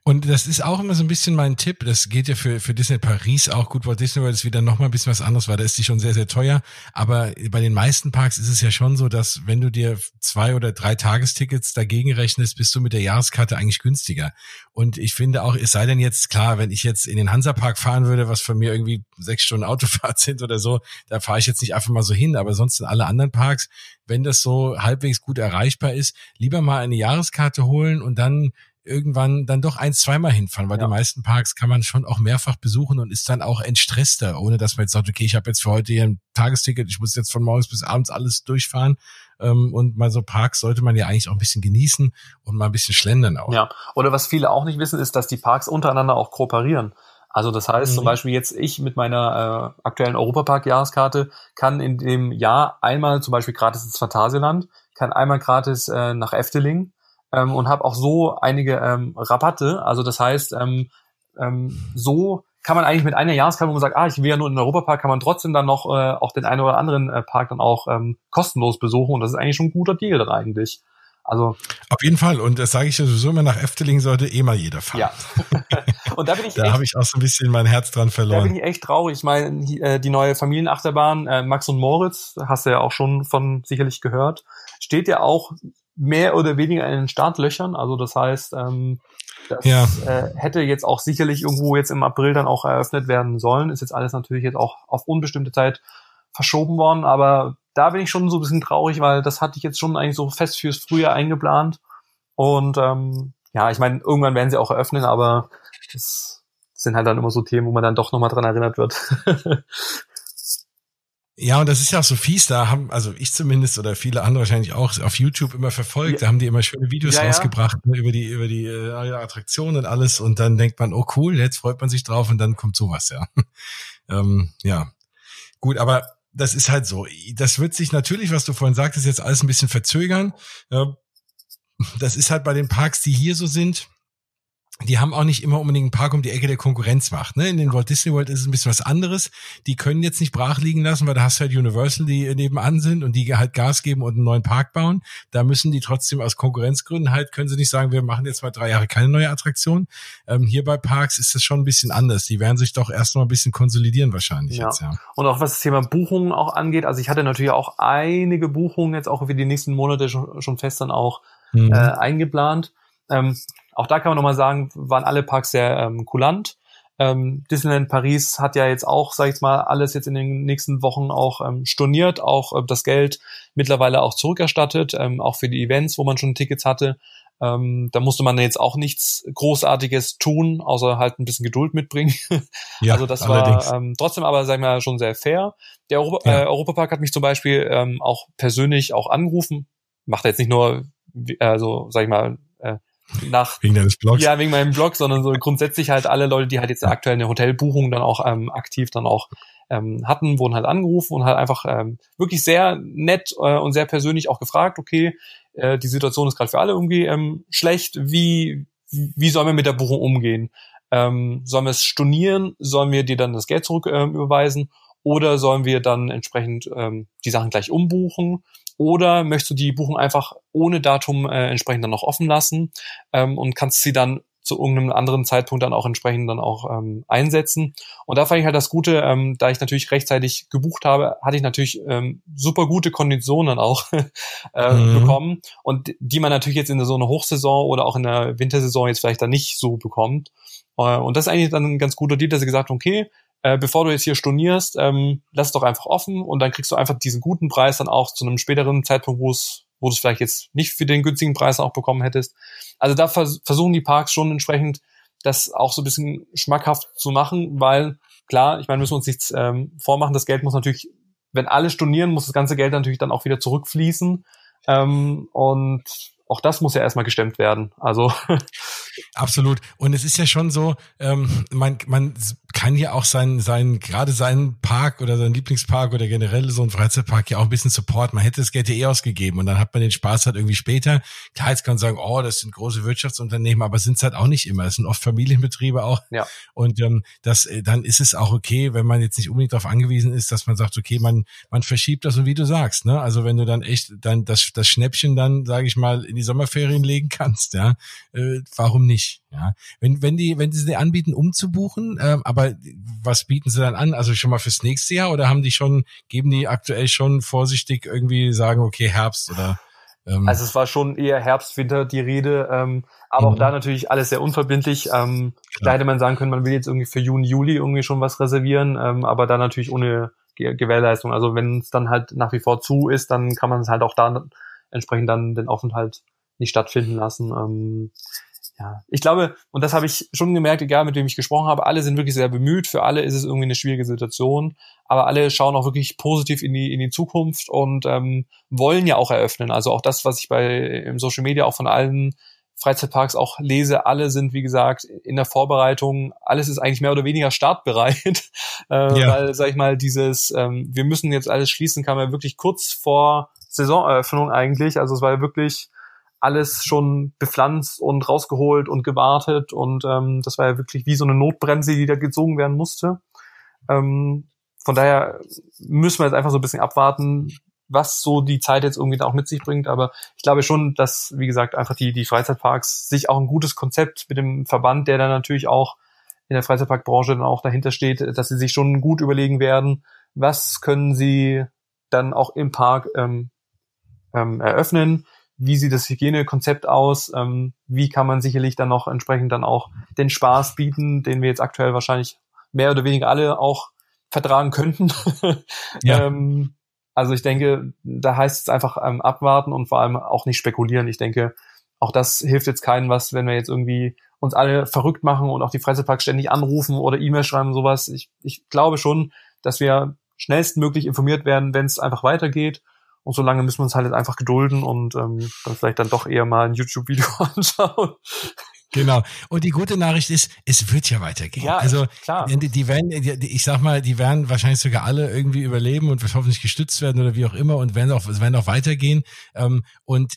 Und das ist auch immer so ein bisschen mein Tipp. Das geht ja für, für Disney Paris auch gut. Walt Disney World ist wieder noch mal ein bisschen was anderes, weil da ist die schon sehr, sehr teuer. Aber bei den meisten Parks ist es ja schon so, dass wenn du dir zwei oder drei Tagestickets dagegen rechnest, bist du mit der Jahreskarte eigentlich günstiger. Und ich finde auch, es sei denn jetzt klar, wenn ich jetzt in den Hansapark fahren würde, was von mir irgendwie sechs Stunden Autofahrt sind oder so, da fahre ich jetzt nicht einfach mal so hin. Aber sonst in alle anderen Parks, wenn das so halbwegs gut erreichbar ist, lieber mal eine Jahreskarte holen und dann irgendwann dann doch ein, zweimal hinfahren, weil ja. die meisten Parks kann man schon auch mehrfach besuchen und ist dann auch entstresster, ohne dass man jetzt sagt, okay, ich habe jetzt für heute hier ein Tagesticket, ich muss jetzt von morgens bis abends alles durchfahren. Ähm, und mal so Parks sollte man ja eigentlich auch ein bisschen genießen und mal ein bisschen schlendern auch. Ja, oder was viele auch nicht wissen, ist, dass die Parks untereinander auch kooperieren. Also das heißt mhm. zum Beispiel jetzt ich mit meiner äh, aktuellen Europapark-Jahreskarte kann in dem Jahr einmal zum Beispiel gratis ins Phantasialand, kann einmal gratis äh, nach Efteling ähm, und habe auch so einige ähm, Rabatte. Also das heißt, ähm, ähm, so kann man eigentlich mit einer Jahreskarte, wo man sagt, ah, ich will ja nur in den Europapark, kann man trotzdem dann noch äh, auch den einen oder anderen äh, Park dann auch ähm, kostenlos besuchen. Und das ist eigentlich schon ein guter Deal dann eigentlich. Also auf jeden Fall und das sage ich ja sowieso immer nach Efteling sollte eh mal jeder fahren. Ja. und da bin ich da habe ich auch so ein bisschen mein Herz dran verloren. Da bin ich echt traurig. Ich meine äh, die neue Familienachterbahn äh, Max und Moritz hast du ja auch schon von sicherlich gehört, steht ja auch mehr oder weniger in den Startlöchern. Also das heißt, ähm, das ja. äh, hätte jetzt auch sicherlich irgendwo jetzt im April dann auch eröffnet werden sollen. Ist jetzt alles natürlich jetzt auch auf unbestimmte Zeit verschoben worden, aber da bin ich schon so ein bisschen traurig, weil das hatte ich jetzt schon eigentlich so fest fürs Frühjahr eingeplant. Und ähm, ja, ich meine, irgendwann werden sie auch eröffnen, aber das sind halt dann immer so Themen, wo man dann doch nochmal dran erinnert wird. Ja, und das ist ja auch so fies, da haben, also ich zumindest oder viele andere wahrscheinlich auch auf YouTube immer verfolgt, ja. da haben die immer schöne Videos ja, rausgebracht ja. Ne, über die, über die äh, Attraktionen und alles und dann denkt man, oh cool, jetzt freut man sich drauf und dann kommt sowas, ja. ähm, ja. Gut, aber das ist halt so. Das wird sich natürlich, was du vorhin sagtest, jetzt alles ein bisschen verzögern. Das ist halt bei den Parks, die hier so sind, die haben auch nicht immer unbedingt einen Park um die Ecke der Konkurrenz macht. Ne? In den Walt Disney World ist es ein bisschen was anderes. Die können jetzt nicht brach liegen lassen, weil da hast du halt Universal, die nebenan sind und die halt Gas geben und einen neuen Park bauen. Da müssen die trotzdem aus Konkurrenzgründen halt, können sie nicht sagen, wir machen jetzt mal drei Jahre keine neue Attraktion. Ähm, hier bei Parks ist das schon ein bisschen anders. Die werden sich doch erst mal ein bisschen konsolidieren wahrscheinlich ja. jetzt, ja. Und auch was das Thema Buchungen auch angeht, also ich hatte natürlich auch einige Buchungen jetzt auch für die nächsten Monate schon, schon fest dann auch mhm. äh, eingeplant. Ähm, auch da kann man nochmal sagen, waren alle Parks sehr ähm, kulant. Ähm, Disneyland Paris hat ja jetzt auch, sag ich mal, alles jetzt in den nächsten Wochen auch ähm, storniert, auch äh, das Geld mittlerweile auch zurückerstattet, ähm, auch für die Events, wo man schon Tickets hatte. Ähm, da musste man jetzt auch nichts Großartiges tun, außer halt ein bisschen Geduld mitbringen. Ja, also das allerdings. war ähm, trotzdem aber, sagen wir, schon sehr fair. Der Europa, ja. äh, Europapark hat mich zum Beispiel ähm, auch persönlich auch angerufen. Macht er jetzt nicht nur, also sag ich mal, nach wegen deines Blogs. Ja, wegen meinem Blog, sondern so grundsätzlich halt alle Leute, die halt jetzt aktuell eine Hotelbuchung dann auch ähm, aktiv dann auch ähm, hatten, wurden halt angerufen und halt einfach ähm, wirklich sehr nett äh, und sehr persönlich auch gefragt, okay, äh, die Situation ist gerade für alle irgendwie ähm, schlecht, wie, wie sollen wir mit der Buchung umgehen? Ähm, sollen wir es stornieren? Sollen wir dir dann das Geld zurück ähm, überweisen? Oder sollen wir dann entsprechend ähm, die Sachen gleich umbuchen? Oder möchtest du die Buchung einfach ohne Datum äh, entsprechend dann noch offen lassen ähm, und kannst sie dann zu irgendeinem anderen Zeitpunkt dann auch entsprechend dann auch ähm, einsetzen. Und da fand ich halt das Gute, ähm, da ich natürlich rechtzeitig gebucht habe, hatte ich natürlich ähm, super gute Konditionen auch äh, mhm. bekommen und die man natürlich jetzt in so einer Hochsaison oder auch in der Wintersaison jetzt vielleicht dann nicht so bekommt. Äh, und das ist eigentlich dann ein ganz guter Deal, dass sie gesagt haben, okay, äh, bevor du jetzt hier stornierst, ähm, lass es doch einfach offen und dann kriegst du einfach diesen guten Preis dann auch zu einem späteren Zeitpunkt, wo es wo du es vielleicht jetzt nicht für den günstigen Preis auch bekommen hättest. Also da vers versuchen die Parks schon entsprechend das auch so ein bisschen schmackhaft zu machen, weil klar, ich meine, müssen wir uns nichts ähm, vormachen, das Geld muss natürlich, wenn alle stornieren, muss das ganze Geld natürlich dann auch wieder zurückfließen. Ähm, und auch das muss ja erstmal gestemmt werden. Also absolut. Und es ist ja schon so, ähm, man, man kann ja auch seinen, seinen, gerade seinen Park oder seinen Lieblingspark oder generell so einen Freizeitpark ja auch ein bisschen Support. Man hätte das Geld ja eh ausgegeben und dann hat man den Spaß halt irgendwie später. Klar, jetzt kann man sagen, oh, das sind große Wirtschaftsunternehmen, aber sind es halt auch nicht immer. Es sind oft Familienbetriebe auch. Ja. Und ähm, das, äh, dann ist es auch okay, wenn man jetzt nicht unbedingt darauf angewiesen ist, dass man sagt, okay, man, man verschiebt das und wie du sagst, ne? Also wenn du dann echt dann das, das Schnäppchen dann, sage ich mal, in die Sommerferien legen kannst, ja, äh, warum nicht? Ja, wenn wenn die wenn sie dir anbieten umzubuchen, äh, aber was bieten sie dann an? Also schon mal fürs nächste Jahr oder haben die schon geben die aktuell schon vorsichtig irgendwie sagen okay Herbst oder ähm, also es war schon eher Herbst Winter die Rede, ähm, aber mhm. auch da natürlich alles sehr unverbindlich. Ähm, da hätte man sagen können, man will jetzt irgendwie für Juni Juli irgendwie schon was reservieren, ähm, aber da natürlich ohne Gewährleistung. Also wenn es dann halt nach wie vor zu ist, dann kann man es halt auch da entsprechend dann den Aufenthalt nicht stattfinden lassen. Ähm, ja, ich glaube, und das habe ich schon gemerkt, egal mit wem ich gesprochen habe, alle sind wirklich sehr bemüht. Für alle ist es irgendwie eine schwierige Situation, aber alle schauen auch wirklich positiv in die in die Zukunft und ähm, wollen ja auch eröffnen. Also auch das, was ich bei im Social Media auch von allen Freizeitparks auch lese, alle sind, wie gesagt, in der Vorbereitung, alles ist eigentlich mehr oder weniger startbereit, äh, ja. weil, sag ich mal, dieses, ähm, wir müssen jetzt alles schließen, kam ja wirklich kurz vor Saisoneröffnung eigentlich, also es war ja wirklich alles schon bepflanzt und rausgeholt und gewartet und ähm, das war ja wirklich wie so eine Notbremse, die da gezogen werden musste. Ähm, von daher müssen wir jetzt einfach so ein bisschen abwarten, was so die Zeit jetzt irgendwie auch mit sich bringt. Aber ich glaube schon, dass, wie gesagt, einfach die, die Freizeitparks sich auch ein gutes Konzept mit dem Verband, der dann natürlich auch in der Freizeitparkbranche dann auch dahinter steht, dass sie sich schon gut überlegen werden, was können sie dann auch im Park ähm, ähm, eröffnen, wie sieht das Hygienekonzept aus, ähm, wie kann man sicherlich dann noch entsprechend dann auch den Spaß bieten, den wir jetzt aktuell wahrscheinlich mehr oder weniger alle auch vertragen könnten. ja. ähm, also ich denke, da heißt es einfach ähm, abwarten und vor allem auch nicht spekulieren. Ich denke, auch das hilft jetzt keinen was, wenn wir jetzt irgendwie uns alle verrückt machen und auch die Freizeitparks ständig anrufen oder E-Mail schreiben sowas. Ich, ich glaube schon, dass wir schnellstmöglich informiert werden, wenn es einfach weitergeht. Und solange müssen wir uns halt einfach gedulden und ähm, dann vielleicht dann doch eher mal ein YouTube-Video anschauen. Genau. Und die gute Nachricht ist, es wird ja weitergehen. Ja, also klar. Die, die werden, die, ich sag mal, die werden wahrscheinlich sogar alle irgendwie überleben und hoffentlich gestützt werden oder wie auch immer und werden auch, werden auch weitergehen. Ähm, und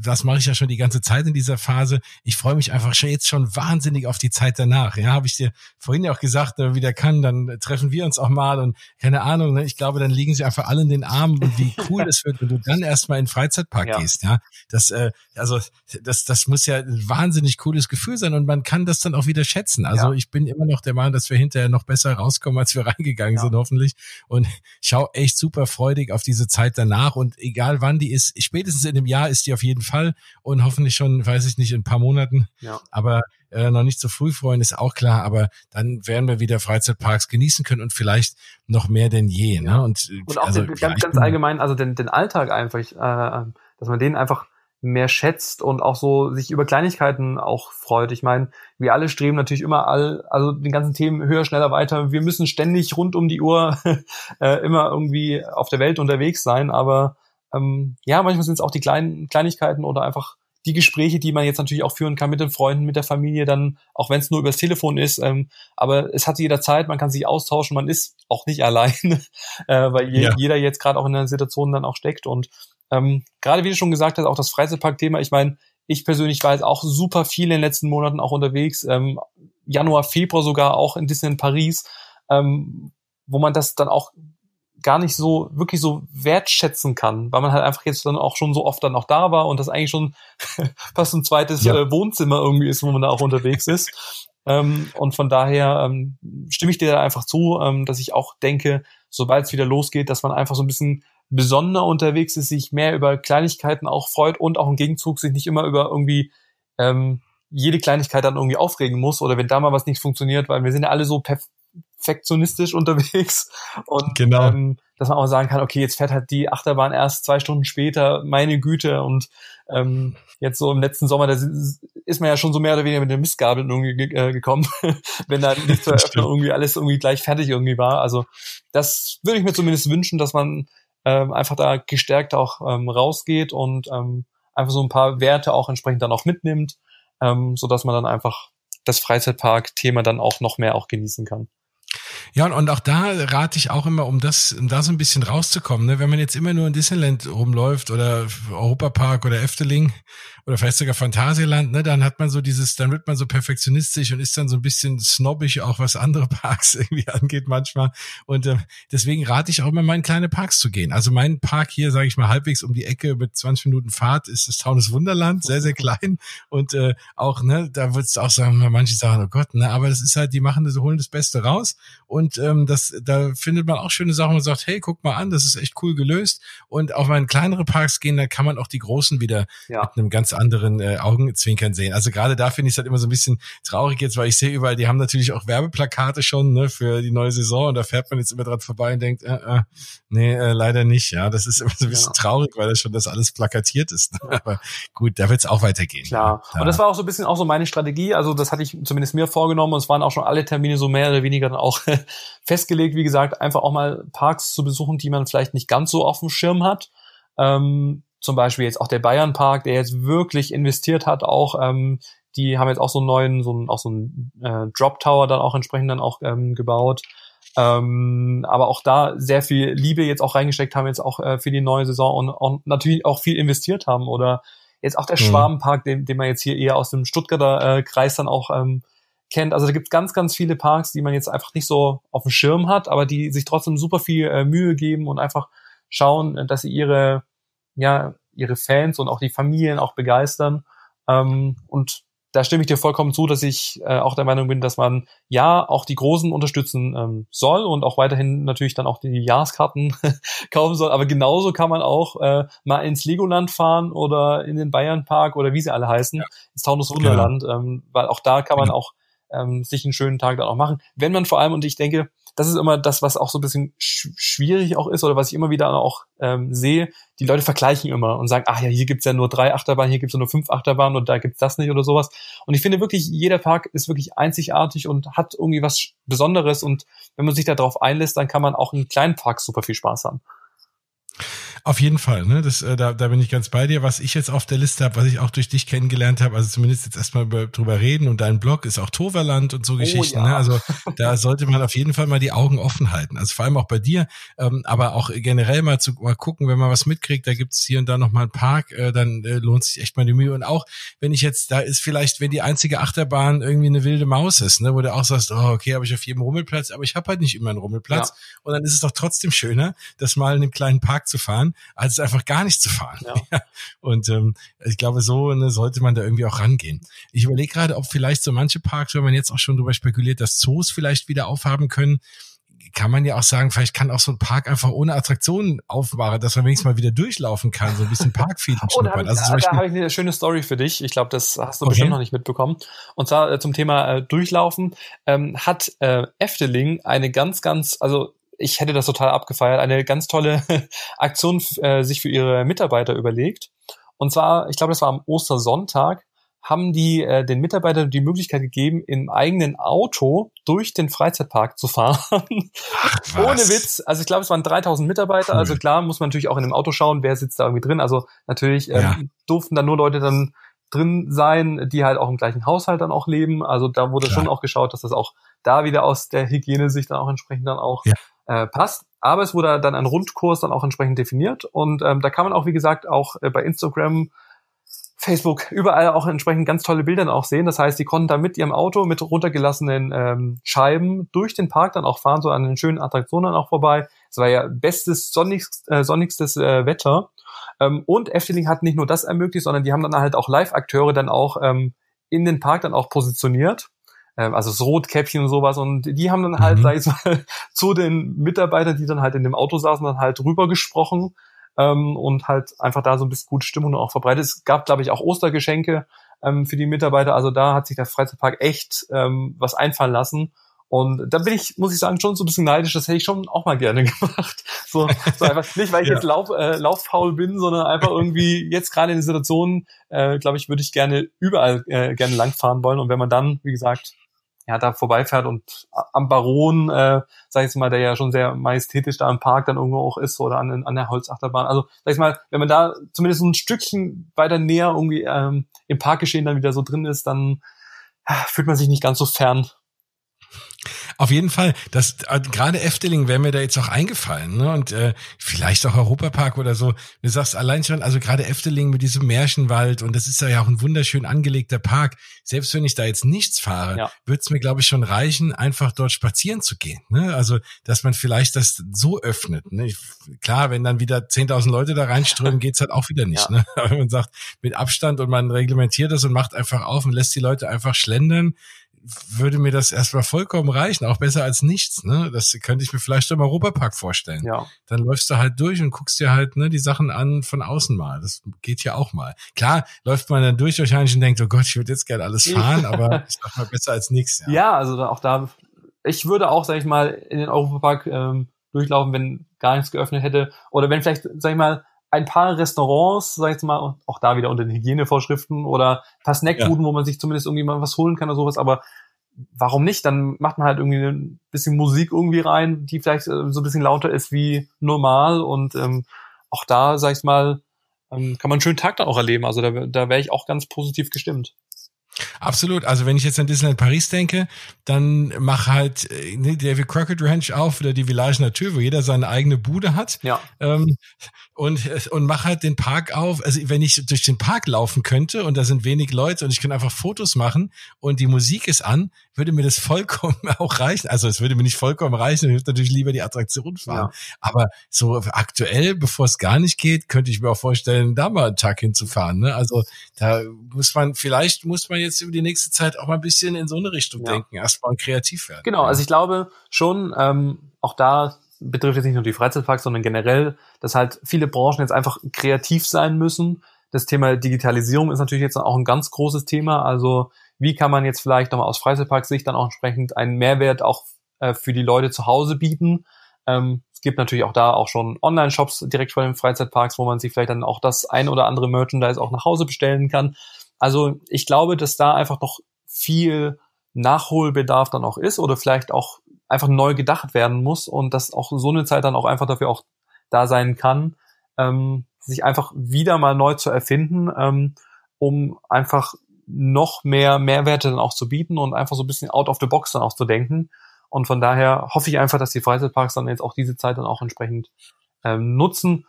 das mache ich ja schon die ganze Zeit in dieser Phase. Ich freue mich einfach schon jetzt schon wahnsinnig auf die Zeit danach. Ja, habe ich dir vorhin ja auch gesagt, wenn er wieder kann, dann treffen wir uns auch mal und keine Ahnung. Ne, ich glaube, dann liegen sie einfach alle in den Armen und wie cool das wird, wenn du dann erstmal in den Freizeitpark ja. gehst. Ja, das, äh, also das, das muss ja ein wahnsinnig cooles Gefühl sein und man kann das dann auch wieder schätzen. Also ja. ich bin immer noch der Meinung, dass wir hinterher noch besser rauskommen, als wir reingegangen ja. sind, hoffentlich. Und schau echt super freudig auf diese Zeit danach und egal wann die ist, spätestens in einem Jahr ist die auf jeden Fall und hoffentlich schon, weiß ich nicht, in ein paar Monaten. Ja. Aber äh, noch nicht zu früh freuen, ist auch klar, aber dann werden wir wieder Freizeitparks genießen können und vielleicht noch mehr denn je. Ne? Und, und auch also, den, ganz, ganz allgemein, also den, den Alltag einfach, äh, dass man den einfach mehr schätzt und auch so sich über Kleinigkeiten auch freut. Ich meine, wir alle streben natürlich immer all, also den ganzen Themen höher, schneller, weiter. Wir müssen ständig rund um die Uhr äh, immer irgendwie auf der Welt unterwegs sein, aber ähm, ja, manchmal sind es auch die kleinen Kleinigkeiten oder einfach die Gespräche, die man jetzt natürlich auch führen kann mit den Freunden, mit der Familie, dann, auch wenn es nur übers Telefon ist, ähm, aber es hat jederzeit, man kann sich austauschen, man ist auch nicht allein, äh, weil je, ja. jeder jetzt gerade auch in der Situation dann auch steckt und ähm, gerade wie du schon gesagt hast, auch das Freizeitpark-Thema, ich meine, ich persönlich war jetzt auch super viel in den letzten Monaten auch unterwegs, ähm, Januar, Februar sogar auch in Disneyland Paris, ähm, wo man das dann auch gar nicht so wirklich so wertschätzen kann, weil man halt einfach jetzt dann auch schon so oft dann auch da war und das eigentlich schon fast ein zweites ja. äh, Wohnzimmer irgendwie ist, wo man da auch unterwegs ist. Ähm, und von daher ähm, stimme ich dir da einfach zu, ähm, dass ich auch denke, sobald es wieder losgeht, dass man einfach so ein bisschen besonderer unterwegs ist, sich mehr über Kleinigkeiten auch freut und auch im Gegenzug sich nicht immer über irgendwie ähm, jede Kleinigkeit dann irgendwie aufregen muss oder wenn da mal was nicht funktioniert, weil wir sind ja alle so perf perfektionistisch unterwegs und genau. ähm, dass man auch sagen kann, okay, jetzt fährt halt die Achterbahn erst zwei Stunden später, meine Güte und ähm, jetzt so im letzten Sommer, da ist man ja schon so mehr oder weniger mit den Mistgabeln irgendwie äh, gekommen, wenn da nicht zur Eröffnung irgendwie alles irgendwie gleich fertig irgendwie war. Also das würde ich mir zumindest wünschen, dass man ähm, einfach da gestärkt auch ähm, rausgeht und ähm, einfach so ein paar Werte auch entsprechend dann auch mitnimmt, ähm, so dass man dann einfach das Freizeitpark-Thema dann auch noch mehr auch genießen kann. Ja, und, und auch da rate ich auch immer, um das, um da so ein bisschen rauszukommen, ne? wenn man jetzt immer nur in Disneyland rumläuft oder Europapark oder Efteling oder vielleicht sogar Phantasialand, ne, dann hat man so dieses, dann wird man so perfektionistisch und ist dann so ein bisschen snobbig, auch was andere Parks irgendwie angeht manchmal. Und äh, deswegen rate ich auch immer mal in kleine Parks zu gehen. Also mein Park hier, sage ich mal, halbwegs um die Ecke mit 20 Minuten Fahrt ist das Taunus Wunderland, sehr, sehr klein. Und äh, auch, ne, da würdest du auch sagen, manche sagen, oh Gott, ne, aber das ist halt, die machen das, holen das Beste raus. Und ähm, das, da findet man auch schöne Sachen und sagt, hey, guck mal an, das ist echt cool gelöst. Und auch in kleinere Parks gehen, da kann man auch die großen wieder ja. mit einem ganz anderen äh, Augenzwinkern sehen. Also gerade da finde ich es halt immer so ein bisschen traurig jetzt, weil ich sehe überall, die haben natürlich auch Werbeplakate schon ne, für die neue Saison und da fährt man jetzt immer dran vorbei und denkt, äh, äh, nee, äh, leider nicht. Ja, das ist immer so ein bisschen ja. traurig, weil das schon das alles plakatiert ist. Ne? Aber gut, da wird es auch weitergehen. Klar. Ja. Und das war auch so ein bisschen auch so meine Strategie. Also das hatte ich zumindest mir vorgenommen und es waren auch schon alle Termine so mehr oder weniger dann auch festgelegt. Wie gesagt, einfach auch mal Parks zu besuchen, die man vielleicht nicht ganz so auf dem Schirm hat. Ähm, zum Beispiel jetzt auch der Bayern Park, der jetzt wirklich investiert hat, auch ähm, die haben jetzt auch so einen neuen, so einen, auch so einen äh, Drop Tower dann auch entsprechend dann auch ähm, gebaut. Ähm, aber auch da sehr viel Liebe jetzt auch reingesteckt haben, jetzt auch äh, für die neue Saison und, und natürlich auch viel investiert haben. Oder jetzt auch der mhm. Schwabenpark, den, den man jetzt hier eher aus dem Stuttgarter äh, Kreis dann auch ähm, kennt. Also da gibt es ganz, ganz viele Parks, die man jetzt einfach nicht so auf dem Schirm hat, aber die sich trotzdem super viel äh, Mühe geben und einfach schauen, dass sie ihre ja ihre Fans und auch die Familien auch begeistern. Ähm, und da stimme ich dir vollkommen zu, dass ich äh, auch der Meinung bin, dass man ja auch die Großen unterstützen ähm, soll und auch weiterhin natürlich dann auch die Jahreskarten kaufen soll. Aber genauso kann man auch äh, mal ins Legoland fahren oder in den Bayernpark oder wie sie alle heißen, ja. ins Taunus Wunderland, genau. ähm, weil auch da kann man genau. auch ähm, sich einen schönen Tag dann auch machen. Wenn man vor allem, und ich denke, das ist immer das, was auch so ein bisschen sch schwierig auch ist oder was ich immer wieder auch ähm, sehe, die Leute vergleichen immer und sagen, ach ja, hier gibt's ja nur drei Achterbahnen, hier gibt's ja nur fünf Achterbahnen und da gibt's das nicht oder sowas. Und ich finde wirklich, jeder Park ist wirklich einzigartig und hat irgendwie was Besonderes und wenn man sich darauf einlässt, dann kann man auch in kleinen Parks super viel Spaß haben. Auf jeden Fall, ne? Das, äh, da, da bin ich ganz bei dir. Was ich jetzt auf der Liste habe, was ich auch durch dich kennengelernt habe, also zumindest jetzt erstmal drüber reden und dein Blog ist auch Toverland und so oh, Geschichten. Ja. Ne? Also da sollte man auf jeden Fall mal die Augen offen halten. Also vor allem auch bei dir, ähm, aber auch generell mal zu mal gucken, wenn man was mitkriegt, da gibt's hier und da noch mal einen Park, äh, dann äh, lohnt sich echt mal die Mühe. Und auch wenn ich jetzt, da ist vielleicht, wenn die einzige Achterbahn irgendwie eine wilde Maus ist, ne, wo du auch sagst, oh, okay, habe ich auf jedem Rummelplatz, aber ich habe halt nicht immer einen Rummelplatz. Ja. Und dann ist es doch trotzdem schöner, das mal in einem kleinen Park zu fahren, als einfach gar nicht zu fahren. Ja. Und ähm, ich glaube, so ne, sollte man da irgendwie auch rangehen. Ich überlege gerade, ob vielleicht so manche Parks, wenn man jetzt auch schon drüber spekuliert, dass Zoos vielleicht wieder aufhaben können, kann man ja auch sagen, vielleicht kann auch so ein Park einfach ohne Attraktionen aufmachen, dass man wenigstens mal wieder durchlaufen kann, so ein bisschen Parkfeeling oh, da habe ich, also da hab ich eine schöne Story für dich. Ich glaube, das hast du okay. bestimmt noch nicht mitbekommen. Und zwar äh, zum Thema äh, Durchlaufen ähm, hat äh, Efteling eine ganz, ganz, also ich hätte das total abgefeiert, eine ganz tolle Aktion äh, sich für ihre Mitarbeiter überlegt. Und zwar, ich glaube, das war am Ostersonntag, haben die äh, den Mitarbeitern die Möglichkeit gegeben, im eigenen Auto durch den Freizeitpark zu fahren. Ohne Witz. Also ich glaube, es waren 3000 Mitarbeiter. Cool. Also klar muss man natürlich auch in dem Auto schauen, wer sitzt da irgendwie drin. Also natürlich ähm, ja. durften da nur Leute dann drin sein, die halt auch im gleichen Haushalt dann auch leben. Also da wurde klar. schon auch geschaut, dass das auch da wieder aus der Hygiene sich dann auch entsprechend dann auch ja äh, passt. Aber es wurde dann ein Rundkurs dann auch entsprechend definiert und ähm, da kann man auch, wie gesagt, auch äh, bei Instagram, Facebook, überall auch entsprechend ganz tolle Bilder dann auch sehen. Das heißt, die konnten da mit ihrem Auto, mit runtergelassenen ähm, Scheiben durch den Park dann auch fahren, so an den schönen Attraktionen auch vorbei. Es war ja bestes, sonnigst, äh, sonnigstes äh, Wetter. Ähm, und Efteling hat nicht nur das ermöglicht, sondern die haben dann halt auch Live-Akteure dann auch ähm, in den Park dann auch positioniert also das Rotkäppchen und sowas. Und die haben dann halt, mhm. sag ich mal, zu den Mitarbeitern, die dann halt in dem Auto saßen, dann halt rüber gesprochen ähm, und halt einfach da so ein bisschen gute Stimmung auch verbreitet. Es gab, glaube ich, auch Ostergeschenke ähm, für die Mitarbeiter. Also da hat sich der Freizeitpark echt ähm, was einfallen lassen. Und da bin ich, muss ich sagen, schon so ein bisschen neidisch. Das hätte ich schon auch mal gerne gemacht. So, so einfach nicht, weil ich ja. jetzt lauf, äh, lauffaul bin, sondern einfach irgendwie jetzt gerade in der Situation, äh, glaube ich, würde ich gerne überall äh, gerne langfahren wollen. Und wenn man dann, wie gesagt, ja, da vorbeifährt und am Baron, äh, sag ich mal, der ja schon sehr majestätisch da im Park dann irgendwo auch ist oder an, an der Holzachterbahn. Also, sag ich mal, wenn man da zumindest ein Stückchen weiter näher irgendwie ähm, im Parkgeschehen dann wieder so drin ist, dann äh, fühlt man sich nicht ganz so fern auf jeden Fall, das äh, gerade Efteling wäre mir da jetzt auch eingefallen, ne? Und äh, vielleicht auch Europapark oder so. Du sagst allein schon, also gerade Efteling mit diesem Märchenwald und das ist ja auch ein wunderschön angelegter Park. Selbst wenn ich da jetzt nichts fahre, ja. wird es mir glaube ich schon reichen, einfach dort spazieren zu gehen. Ne? Also, dass man vielleicht das so öffnet. Ne? Klar, wenn dann wieder 10.000 Leute da reinströmen, geht's halt auch wieder nicht. Ja. Ne? Aber wenn man sagt mit Abstand und man reglementiert das und macht einfach auf und lässt die Leute einfach schlendern, würde mir das erstmal vollkommen reichen, auch besser als nichts. Ne? Das könnte ich mir vielleicht im Europapark vorstellen. Ja. Dann läufst du halt durch und guckst dir halt ne, die Sachen an von außen mal. Das geht ja auch mal. Klar läuft man dann durch wahrscheinlich und denkt, oh Gott, ich würde jetzt gerne alles fahren, aber ich sag mal besser als nichts. Ja. ja, also auch da, ich würde auch, sag ich mal, in den Europapark ähm, durchlaufen, wenn gar nichts geöffnet hätte. Oder wenn vielleicht, sag ich mal, ein paar Restaurants, sag ich jetzt mal, auch da wieder unter den Hygienevorschriften oder ein paar Snackbuden, ja. wo man sich zumindest irgendwie mal was holen kann oder sowas, aber warum nicht? Dann macht man halt irgendwie ein bisschen Musik irgendwie rein, die vielleicht äh, so ein bisschen lauter ist wie normal und ähm, auch da, sag ich mal, ähm, kann man einen schönen Tag dann auch erleben. Also da, da wäre ich auch ganz positiv gestimmt. Absolut. Also wenn ich jetzt an Disneyland Paris denke, dann mach halt äh, ne, David Crockett Ranch auf oder die Village Nature, wo jeder seine eigene Bude hat. Ja. Ähm, und, und mach halt den Park auf. Also wenn ich durch den Park laufen könnte und da sind wenig Leute und ich kann einfach Fotos machen und die Musik ist an, würde mir das vollkommen auch reichen. Also es würde mir nicht vollkommen reichen, ich würde natürlich lieber die Attraktion fahren. Ja. Aber so aktuell, bevor es gar nicht geht, könnte ich mir auch vorstellen, da mal einen Tag hinzufahren. Ne? Also da muss man, vielleicht muss man jetzt über die nächste Zeit auch mal ein bisschen in so eine Richtung ja. denken, erstmal kreativ werden. Genau, also ich glaube schon, ähm, auch da betrifft jetzt nicht nur die Freizeitparks, sondern generell, dass halt viele Branchen jetzt einfach kreativ sein müssen. Das Thema Digitalisierung ist natürlich jetzt auch ein ganz großes Thema. Also wie kann man jetzt vielleicht nochmal aus Freizeitparksicht dann auch entsprechend einen Mehrwert auch äh, für die Leute zu Hause bieten? Ähm, es gibt natürlich auch da auch schon Online-Shops direkt vor den Freizeitparks, wo man sich vielleicht dann auch das ein oder andere Merchandise auch nach Hause bestellen kann. Also ich glaube, dass da einfach noch viel Nachholbedarf dann auch ist oder vielleicht auch einfach neu gedacht werden muss und dass auch so eine Zeit dann auch einfach dafür auch da sein kann. ähm, sich einfach wieder mal neu zu erfinden, ähm, um einfach noch mehr Mehrwerte dann auch zu bieten und einfach so ein bisschen out of the box dann auch zu denken. Und von daher hoffe ich einfach, dass die Freizeitparks dann jetzt auch diese Zeit dann auch entsprechend ähm, nutzen.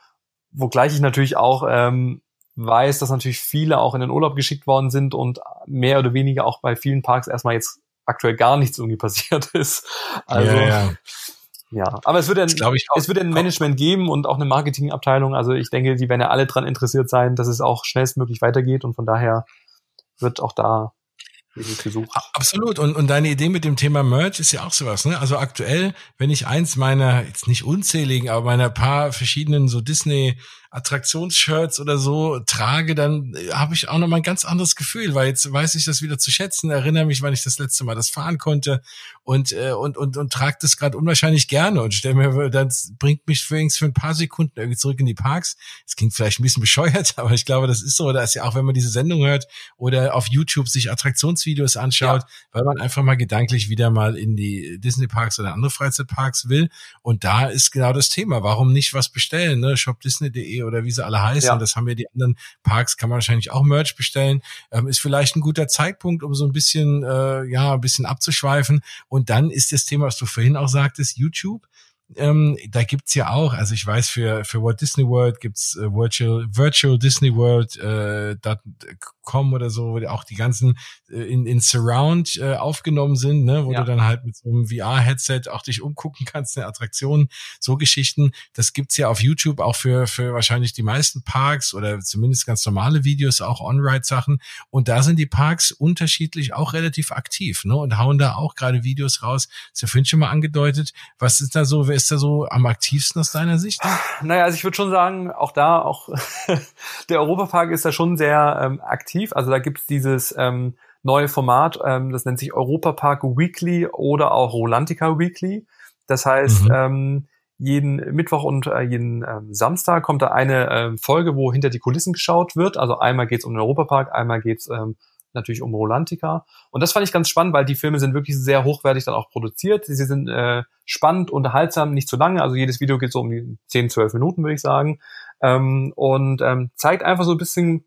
Wogleich ich natürlich auch ähm, weiß, dass natürlich viele auch in den Urlaub geschickt worden sind und mehr oder weniger auch bei vielen Parks erstmal jetzt aktuell gar nichts irgendwie passiert ist. Also ja, ja. ja. aber es wird ein, es wird ein Management geben und auch eine Marketingabteilung. Also ich denke, die werden ja alle dran interessiert sein, dass es auch schnellstmöglich weitergeht und von daher wird auch da gesucht. Absolut. Und, und deine Idee mit dem Thema Merch ist ja auch sowas, ne? Also aktuell, wenn ich eins meiner, jetzt nicht unzähligen, aber meiner paar verschiedenen so Disney Attraktionsshirts oder so trage, dann äh, habe ich auch noch mal ein ganz anderes Gefühl, weil jetzt weiß ich das wieder zu schätzen, erinnere mich, wann ich das letzte Mal das fahren konnte und äh, und und und trage das gerade unwahrscheinlich gerne und stell mir das bringt mich für, für ein paar Sekunden irgendwie zurück in die Parks. Es klingt vielleicht ein bisschen bescheuert, aber ich glaube, das ist so, da ist ja auch, wenn man diese Sendung hört oder auf YouTube sich Attraktionsvideos anschaut, ja. weil man einfach mal gedanklich wieder mal in die Disney Parks oder andere Freizeitparks will und da ist genau das Thema, warum nicht was bestellen, ne? shopdisney.de oder wie sie alle heißen. Ja. Das haben ja die anderen Parks, kann man wahrscheinlich auch Merch bestellen. Ähm, ist vielleicht ein guter Zeitpunkt, um so ein bisschen, äh, ja, ein bisschen abzuschweifen. Und dann ist das Thema, was du vorhin auch sagtest, YouTube ähm, da gibt's ja auch, also ich weiß, für, für Walt Disney World gibt's äh, Virtual, Virtual Disney World äh, .com oder so, wo auch die ganzen äh, in, in Surround äh, aufgenommen sind, ne, wo ja. du dann halt mit so einem VR-Headset auch dich umgucken kannst, eine Attraktion, so Geschichten. Das gibt's ja auf YouTube auch für, für wahrscheinlich die meisten Parks oder zumindest ganz normale Videos, auch On-Ride-Sachen. Und da sind die Parks unterschiedlich auch relativ aktiv, ne, und hauen da auch gerade Videos raus. Das ist ja vorhin schon mal angedeutet. Was ist da so, wer ist da so am aktivsten aus deiner Sicht? Naja, also ich würde schon sagen, auch da, auch der Europapark ist da schon sehr ähm, aktiv. Also da gibt's dieses ähm, neue Format, ähm, das nennt sich Europapark Weekly oder auch Rolantica Weekly. Das heißt, mhm. ähm, jeden Mittwoch und äh, jeden ähm, Samstag kommt da eine ähm, Folge, wo hinter die Kulissen geschaut wird. Also einmal geht's um den Europapark, einmal geht's ähm, natürlich um Rolantica. Und das fand ich ganz spannend, weil die Filme sind wirklich sehr hochwertig dann auch produziert. Sie sind äh, spannend, unterhaltsam, nicht zu lange. Also jedes Video geht so um die 10, 12 Minuten, würde ich sagen. Ähm, und ähm, zeigt einfach so ein bisschen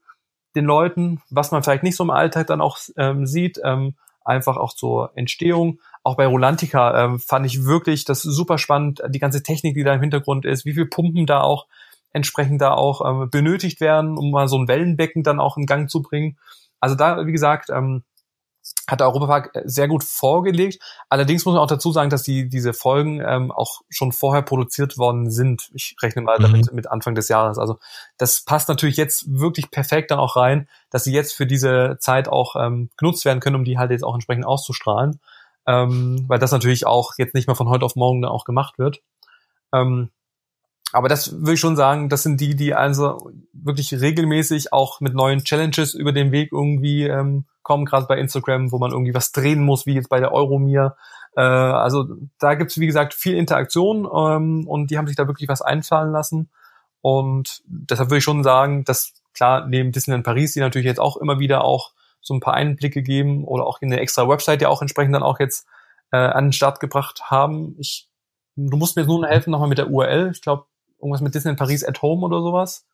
den Leuten, was man vielleicht nicht so im Alltag dann auch ähm, sieht. Ähm, einfach auch zur Entstehung. Auch bei Rolantica ähm, fand ich wirklich das super spannend, die ganze Technik, die da im Hintergrund ist, wie viel Pumpen da auch entsprechend da auch ähm, benötigt werden, um mal so ein Wellenbecken dann auch in Gang zu bringen. Also da, wie gesagt, ähm, hat der Europapark äh, sehr gut vorgelegt. Allerdings muss man auch dazu sagen, dass die, diese Folgen ähm, auch schon vorher produziert worden sind. Ich rechne mal mhm. damit mit Anfang des Jahres. Also das passt natürlich jetzt wirklich perfekt dann auch rein, dass sie jetzt für diese Zeit auch ähm, genutzt werden können, um die halt jetzt auch entsprechend auszustrahlen. Ähm, weil das natürlich auch jetzt nicht mehr von heute auf morgen dann auch gemacht wird. Ähm, aber das würde ich schon sagen, das sind die, die also wirklich regelmäßig auch mit neuen Challenges über den Weg irgendwie ähm, kommen, gerade bei Instagram, wo man irgendwie was drehen muss, wie jetzt bei der Euromir. Äh, also da gibt's wie gesagt viel Interaktion ähm, und die haben sich da wirklich was einfallen lassen. Und deshalb würde ich schon sagen, dass klar, neben Disneyland Paris, die natürlich jetzt auch immer wieder auch so ein paar Einblicke geben oder auch in eine extra Website ja auch entsprechend dann auch jetzt äh, an den Start gebracht haben. Ich, du musst mir nun helfen nochmal mit der URL. Ich glaube, irgendwas mit Disney Paris at Home oder sowas.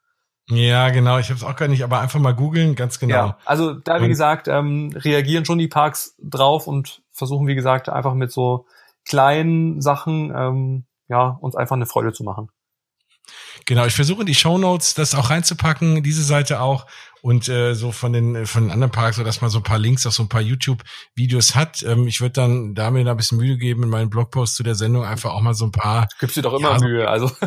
Ja, genau. Ich habe es auch gar nicht, aber einfach mal googeln, ganz genau. Ja, also da, wie gesagt, ähm, reagieren schon die Parks drauf und versuchen, wie gesagt, einfach mit so kleinen Sachen ähm, ja uns einfach eine Freude zu machen. Genau, ich versuche in die Show Notes das auch reinzupacken, diese Seite auch und äh, so von den äh, von den anderen Parks, so dass man so ein paar Links auf so ein paar YouTube-Videos hat. Ähm, ich würde dann da mir da ein bisschen Mühe geben in meinen Blogpost zu der Sendung einfach auch mal so ein paar. Gibst dir doch immer ja, Mühe, also.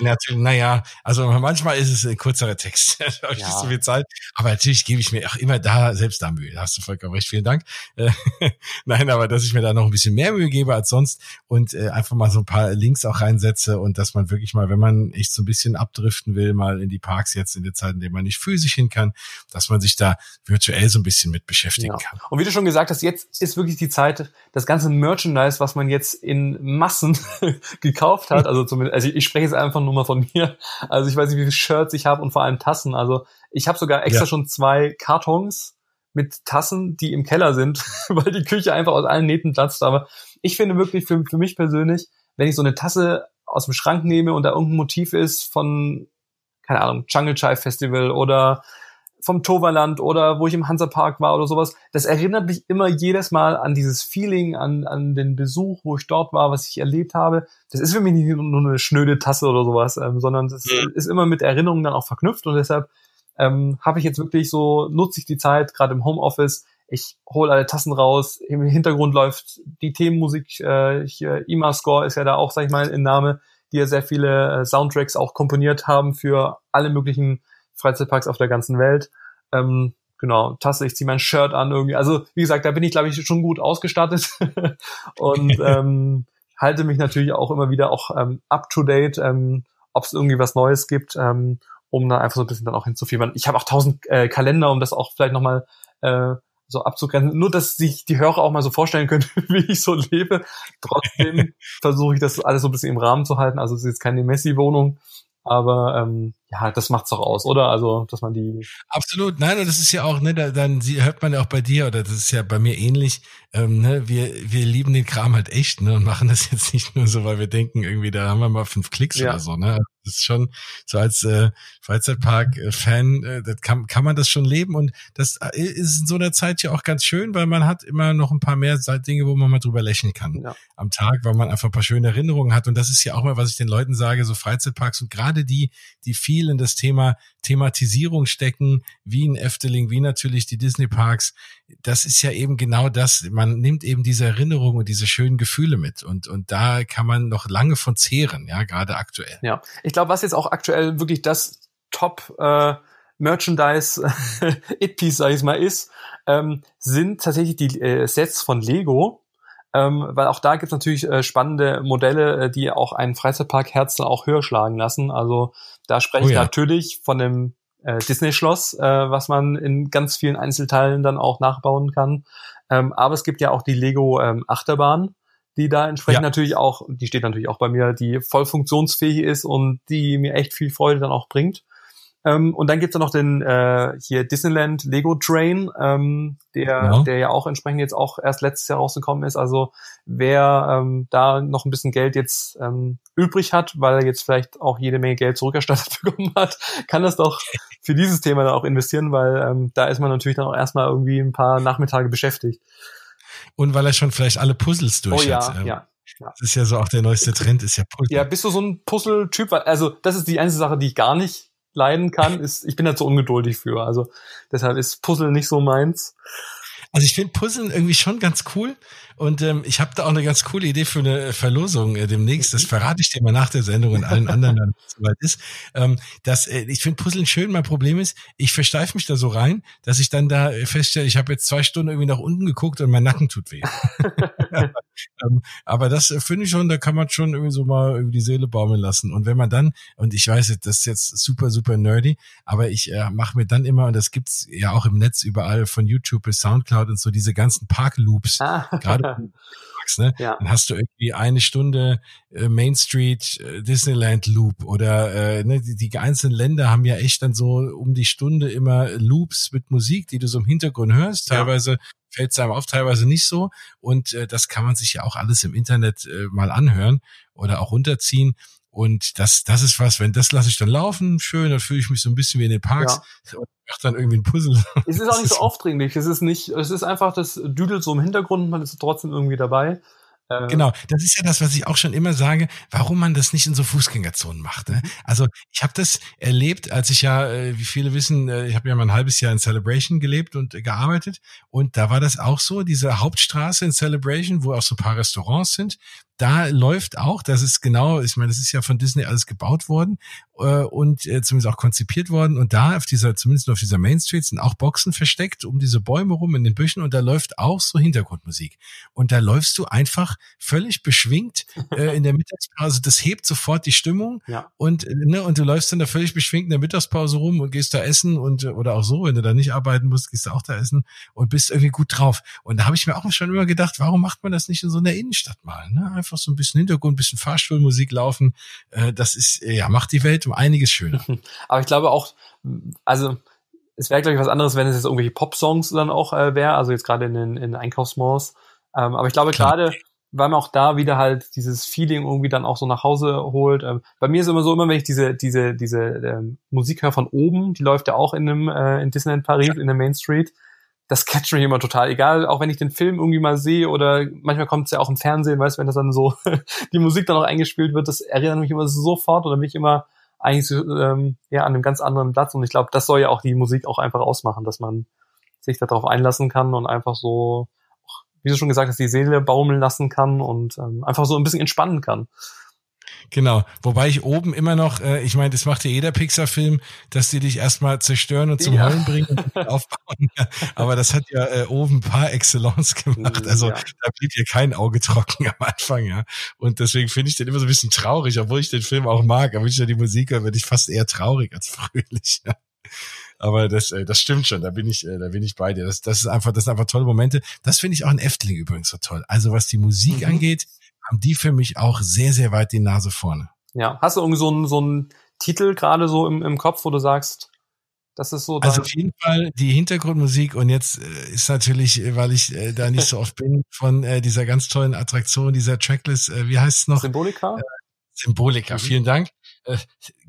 natürlich, naja, also manchmal ist es ein kürzerer Text, da habe ich ja. nicht so viel Zeit. Aber natürlich gebe ich mir auch immer da selbst da Mühe. Da hast du vollkommen recht, vielen Dank. Äh, Nein, aber dass ich mir da noch ein bisschen mehr Mühe gebe als sonst und äh, einfach mal so ein paar Links auch reinsetze und dass man wirklich mal, wenn man echt so ein bisschen abdriften will, mal in die Parks jetzt in der Zeit, in der man nicht fühlt, physisch hin kann, dass man sich da virtuell so ein bisschen mit beschäftigen ja. kann. Und wie du schon gesagt hast, jetzt ist wirklich die Zeit, das ganze Merchandise, was man jetzt in Massen gekauft hat, also zumindest, also ich spreche jetzt einfach nur mal von mir, also ich weiß nicht, wie viele Shirts ich habe und vor allem Tassen, also ich habe sogar extra ja. schon zwei Kartons mit Tassen, die im Keller sind, weil die Küche einfach aus allen Nähten platzt, aber ich finde wirklich für, für mich persönlich, wenn ich so eine Tasse aus dem Schrank nehme und da irgendein Motiv ist von, keine Ahnung, Jungle Chai Festival oder vom Toverland oder wo ich im Hansapark war oder sowas, das erinnert mich immer jedes Mal an dieses Feeling, an, an den Besuch, wo ich dort war, was ich erlebt habe. Das ist für mich nicht nur eine schnöde Tasse oder sowas, ähm, sondern das mhm. ist immer mit Erinnerungen dann auch verknüpft und deshalb ähm, habe ich jetzt wirklich so, nutze ich die Zeit, gerade im Homeoffice, ich hole alle Tassen raus, im Hintergrund läuft die Themenmusik, äh, hier Ima Score ist ja da auch, sag ich mal, in Name, die ja sehr viele äh, Soundtracks auch komponiert haben für alle möglichen Freizeitparks auf der ganzen Welt. Ähm, genau, Tasse, ich ziehe mein Shirt an irgendwie. Also, wie gesagt, da bin ich, glaube ich, schon gut ausgestattet und ähm, halte mich natürlich auch immer wieder auch ähm, up to date, ähm, ob es irgendwie was Neues gibt, ähm, um da einfach so ein bisschen dann auch hinzufiebern. Ich habe auch tausend äh, Kalender, um das auch vielleicht nochmal äh, so abzugrenzen. Nur, dass sich die Hörer auch mal so vorstellen können, wie ich so lebe. Trotzdem versuche ich das alles so ein bisschen im Rahmen zu halten. Also es ist jetzt keine Messi-Wohnung, aber ähm, ja, das macht's doch aus, oder? Also, dass man die. Absolut, nein, und das ist ja auch, ne, da, dann hört man ja auch bei dir, oder das ist ja bei mir ähnlich, ähm, ne, wir, wir lieben den Kram halt echt, ne, und machen das jetzt nicht nur so, weil wir denken, irgendwie, da haben wir mal fünf Klicks ja. oder so, ne? Das ist schon so als äh, Freizeitpark-Fan, äh, das kann, kann man das schon leben und das äh, ist in so einer Zeit ja auch ganz schön, weil man hat immer noch ein paar mehr Dinge, wo man mal drüber lächeln kann ja. am Tag, weil man einfach ein paar schöne Erinnerungen hat und das ist ja auch mal, was ich den Leuten sage, so Freizeitparks und gerade die, die viel in das Thema Thematisierung stecken, wie in Efteling, wie natürlich die Disney Parks, das ist ja eben genau das. Man nimmt eben diese Erinnerungen und diese schönen Gefühle mit und, und da kann man noch lange von zehren, ja, gerade aktuell. Ja, ich glaube, was jetzt auch aktuell wirklich das Top äh, Merchandise It-Piece, sag ich mal, ist, ähm, sind tatsächlich die äh, Sets von Lego. Ähm, weil auch da gibt es natürlich äh, spannende Modelle, äh, die auch einen Freizeitpark-Herz dann auch höher schlagen lassen. Also da spreche oh, ich ja. natürlich von dem äh, Disney-Schloss, äh, was man in ganz vielen Einzelteilen dann auch nachbauen kann. Ähm, aber es gibt ja auch die Lego ähm, Achterbahn, die da entsprechend ja. natürlich auch, die steht natürlich auch bei mir, die voll funktionsfähig ist und die mir echt viel Freude dann auch bringt. Ähm, und dann gibt's ja noch den äh, hier Disneyland Lego Train, ähm, der, ja. der ja auch entsprechend jetzt auch erst letztes Jahr rausgekommen ist. Also wer ähm, da noch ein bisschen Geld jetzt ähm, übrig hat, weil er jetzt vielleicht auch jede Menge Geld zurückerstattet bekommen hat, kann das doch für dieses Thema dann auch investieren, weil ähm, da ist man natürlich dann auch erstmal irgendwie ein paar Nachmittage beschäftigt. Und weil er schon vielleicht alle Puzzles durch oh, ja, hat. Ähm, ja. Das ist ja so auch der neueste Trend, ist ja Puzzle. Ja, bist du so ein Puzzle-Typ? Also, das ist die einzige Sache, die ich gar nicht leiden kann, ist, ich bin da zu ungeduldig für. Also deshalb ist Puzzle nicht so meins. Also ich finde Puzzeln irgendwie schon ganz cool und ähm, ich habe da auch eine ganz coole Idee für eine Verlosung äh, demnächst. Das verrate ich dir mal nach der Sendung und allen anderen, wenn es soweit ist. Ähm, dass, äh, ich finde Puzzeln schön. Mein Problem ist, ich versteife mich da so rein, dass ich dann da feststelle, ich habe jetzt zwei Stunden irgendwie nach unten geguckt und mein Nacken tut weh. ähm, aber das äh, finde ich schon, da kann man schon irgendwie so mal über die Seele baumeln lassen. Und wenn man dann, und ich weiß, das ist jetzt super, super nerdy, aber ich äh, mache mir dann immer, und das gibt's ja auch im Netz überall von YouTube bis Soundcloud und so diese ganzen Parkloops, ah. gerade ne? Ja. Dann hast du irgendwie eine Stunde äh, Main Street äh, Disneyland Loop oder äh, ne, die, die einzelnen Länder haben ja echt dann so um die Stunde immer Loops mit Musik, die du so im Hintergrund hörst. Teilweise ja. fällt es einem auf, teilweise nicht so. Und äh, das kann man sich ja auch alles im Internet äh, mal anhören oder auch runterziehen. Und das, das ist was, wenn das lasse ich dann laufen, schön, dann fühle ich mich so ein bisschen wie in den Parks. Ja. Und dann irgendwie ein Puzzle. Es ist auch nicht so aufdringlich. Es ist nicht, es ist einfach, das düdelt so im Hintergrund, man ist trotzdem irgendwie dabei. Äh, genau, das ist ja das, was ich auch schon immer sage, warum man das nicht in so Fußgängerzonen macht. Ne? Also ich habe das erlebt, als ich ja, äh, wie viele wissen, äh, ich habe ja mal ein halbes Jahr in Celebration gelebt und gearbeitet und da war das auch so, diese Hauptstraße in Celebration, wo auch so ein paar Restaurants sind, da läuft auch, das ist genau, ich meine, das ist ja von Disney alles gebaut worden äh, und äh, zumindest auch konzipiert worden. Und da auf dieser, zumindest auf dieser Main Street sind auch Boxen versteckt um diese Bäume rum in den Büschen und da läuft auch so Hintergrundmusik. Und da läufst du einfach völlig beschwingt äh, in der Mittagspause. Das hebt sofort die Stimmung ja. und äh, ne, und du läufst dann da völlig beschwingt in der Mittagspause rum und gehst da essen und oder auch so, wenn du da nicht arbeiten musst, gehst du auch da essen und bist irgendwie gut drauf. Und da habe ich mir auch schon immer gedacht, warum macht man das nicht in so einer Innenstadt mal? Ne? Einfach so ein bisschen Hintergrund, ein bisschen Fahrstuhlmusik laufen. Äh, das ist, ja, macht die Welt um einiges schöner. Aber ich glaube auch, also es wäre, glaube ich, was anderes, wenn es jetzt irgendwelche Pop-Songs dann auch äh, wäre, also jetzt gerade in den in Einkaufsmalls. Ähm, aber ich glaube gerade weil man auch da wieder halt dieses Feeling irgendwie dann auch so nach Hause holt. Ähm, bei mir ist immer so, immer wenn ich diese diese diese ähm, Musik höre von oben, die läuft ja auch in einem äh, in Disneyland Paris in der Main Street. Das catcht mich immer total, egal, auch wenn ich den Film irgendwie mal sehe oder manchmal kommt es ja auch im Fernsehen, weißt, wenn das dann so die Musik dann auch eingespielt wird, das erinnert mich immer sofort oder mich immer eigentlich so, ähm, ja an einem ganz anderen Platz und ich glaube, das soll ja auch die Musik auch einfach ausmachen, dass man sich darauf einlassen kann und einfach so wie du schon gesagt hast, die Seele baumeln lassen kann und ähm, einfach so ein bisschen entspannen kann. Genau. Wobei ich oben immer noch, äh, ich meine, das macht ja jeder Pixar-Film, dass die dich erstmal zerstören und zum ja. Heulen bringen und aufbauen. Aber das hat ja äh, oben par excellence gemacht. Also ja. da blieb ja kein Auge trocken am Anfang, ja. Und deswegen finde ich den immer so ein bisschen traurig, obwohl ich den Film auch mag. Aber wenn ich ja die Musik höre, werde ich fast eher traurig als fröhlich. Ja. Aber das, äh, das stimmt schon, da bin ich, äh, da bin ich bei dir. Das, das ist einfach, das sind einfach tolle Momente. Das finde ich auch in Efteling übrigens so toll. Also was die Musik mhm. angeht, haben die für mich auch sehr, sehr weit die Nase vorne. Ja, hast du irgendwie so einen, so einen Titel gerade so im, im Kopf, wo du sagst, das ist so. Also auf jeden Fall die Hintergrundmusik und jetzt äh, ist natürlich, äh, weil ich äh, da nicht so oft bin, von äh, dieser ganz tollen Attraktion, dieser Tracklist, äh, wie heißt es noch? Symbolika? Äh, Symbolika, mhm. vielen Dank. Äh,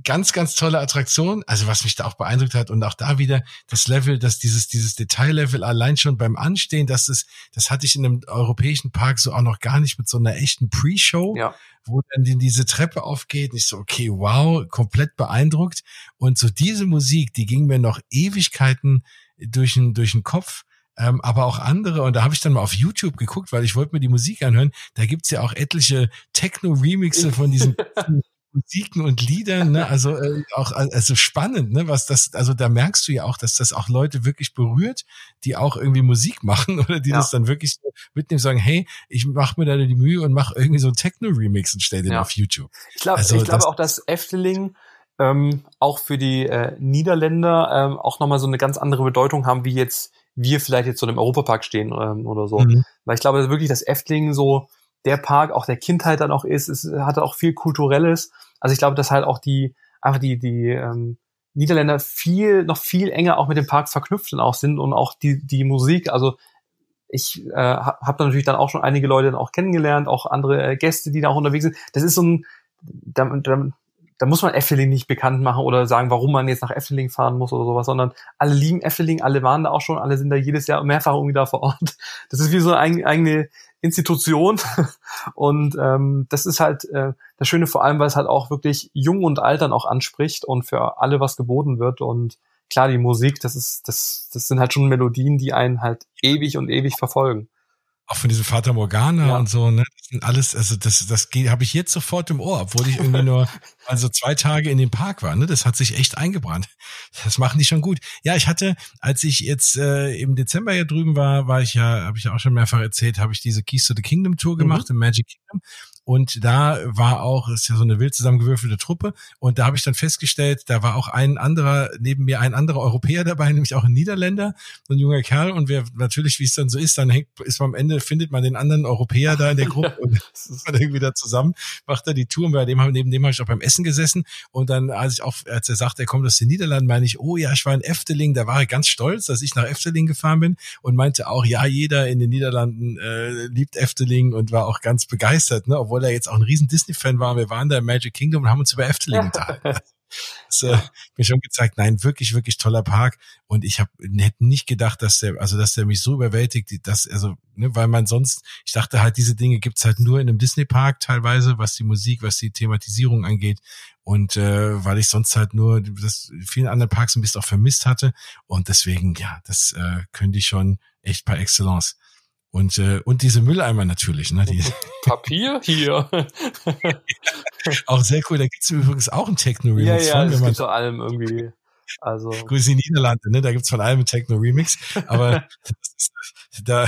ganz, ganz tolle Attraktion. Also was mich da auch beeindruckt hat und auch da wieder das Level, dass dieses, dieses Detaillevel allein schon beim Anstehen, das ist, das hatte ich in einem europäischen Park so auch noch gar nicht mit so einer echten Pre-Show, ja. wo dann diese Treppe aufgeht. Ich so, okay, wow, komplett beeindruckt. Und so diese Musik, die ging mir noch Ewigkeiten durch den, durch den Kopf ähm, aber auch andere. Und da habe ich dann mal auf YouTube geguckt, weil ich wollte mir die Musik anhören. Da gibt's ja auch etliche Techno-Remixe von diesen Musiken und Liedern, ne? also äh, auch also spannend, ne? Was das, also da merkst du ja auch, dass das auch Leute wirklich berührt, die auch irgendwie Musik machen oder die ja. das dann wirklich so mitnehmen, sagen, hey, ich mache mir da die Mühe und mache irgendwie so ein Techno-Remix und stell den ja. auf YouTube. Ich glaube, also, ich glaube auch, dass Efteling ähm, auch für die äh, Niederländer ähm, auch nochmal so eine ganz andere Bedeutung haben, wie jetzt wir vielleicht jetzt so im Europapark stehen ähm, oder so. Mhm. Weil ich glaube wirklich, dass Efteling so der Park auch der Kindheit dann auch ist. Es hatte auch viel Kulturelles. Also ich glaube, dass halt auch die, einfach die, die ähm, Niederländer viel, noch viel enger auch mit dem Park verknüpft und auch sind und auch die, die Musik. Also ich äh, habe da natürlich dann auch schon einige Leute dann auch kennengelernt, auch andere äh, Gäste, die da auch unterwegs sind. Das ist so ein, da, da, da muss man Efteling nicht bekannt machen oder sagen, warum man jetzt nach Efteling fahren muss oder sowas, sondern alle lieben Efteling, alle waren da auch schon, alle sind da jedes Jahr mehrfach irgendwie da vor Ort. Das ist wie so eine eigene Institution. Und ähm, das ist halt äh, das Schöne vor allem, weil es halt auch wirklich jung und alt dann auch anspricht und für alle was geboten wird. Und klar, die Musik, das ist, das, das sind halt schon Melodien, die einen halt ewig und ewig verfolgen auch von diesem Vater Morgana ja. und so, ne? Das sind alles, also das, das habe ich jetzt sofort im Ohr, obwohl ich irgendwie nur also zwei Tage in dem Park war, ne? Das hat sich echt eingebrannt. Das machen die schon gut. Ja, ich hatte, als ich jetzt äh, im Dezember hier drüben war, war ich ja, habe ich ja auch schon mehrfach erzählt, habe ich diese Keys to the Kingdom Tour gemacht mhm. im Magic Kingdom und da war auch, ist ja so eine wild zusammengewürfelte Truppe. Und da habe ich dann festgestellt, da war auch ein anderer, neben mir ein anderer Europäer dabei, nämlich auch ein Niederländer, so ein junger Kerl. Und wer natürlich, wie es dann so ist, dann hängt, ist man am Ende, findet man den anderen Europäer da in der Gruppe und ist man irgendwie da zusammen, macht er die Tour. Und bei dem, neben dem habe ich auch beim Essen gesessen. Und dann, als ich auch, als er sagt, er kommt aus den Niederlanden, meine ich, oh ja, ich war in Efteling. Da war er ganz stolz, dass ich nach Efteling gefahren bin und meinte auch, ja, jeder in den Niederlanden äh, liebt Efteling und war auch ganz begeistert, ne? Obwohl obwohl er jetzt auch ein riesen Disney-Fan war. Wir waren da im Magic Kingdom und haben uns über Efteling unterhalten. Das äh, mir schon gezeigt, nein, wirklich, wirklich toller Park. Und ich habe hätte nicht gedacht, dass der, also dass der mich so überwältigt, dass, also, ne, weil man sonst, ich dachte halt, diese Dinge gibt's halt nur in einem Disney-Park teilweise, was die Musik, was die Thematisierung angeht. Und äh, weil ich sonst halt nur das vielen anderen Parks ein bisschen auch vermisst hatte. Und deswegen, ja, das äh, könnte ich schon echt par excellence. Und, äh, und diese Mülleimer natürlich. Ne? Die Papier hier. auch sehr cool. Da gibt's übrigens auch ein Techno-Remix ja, ja, von. Ja, es gibt zu allem irgendwie. Also. Grüße die Niederlande, ne? Da gibt's von allem ein Techno-Remix. Aber da,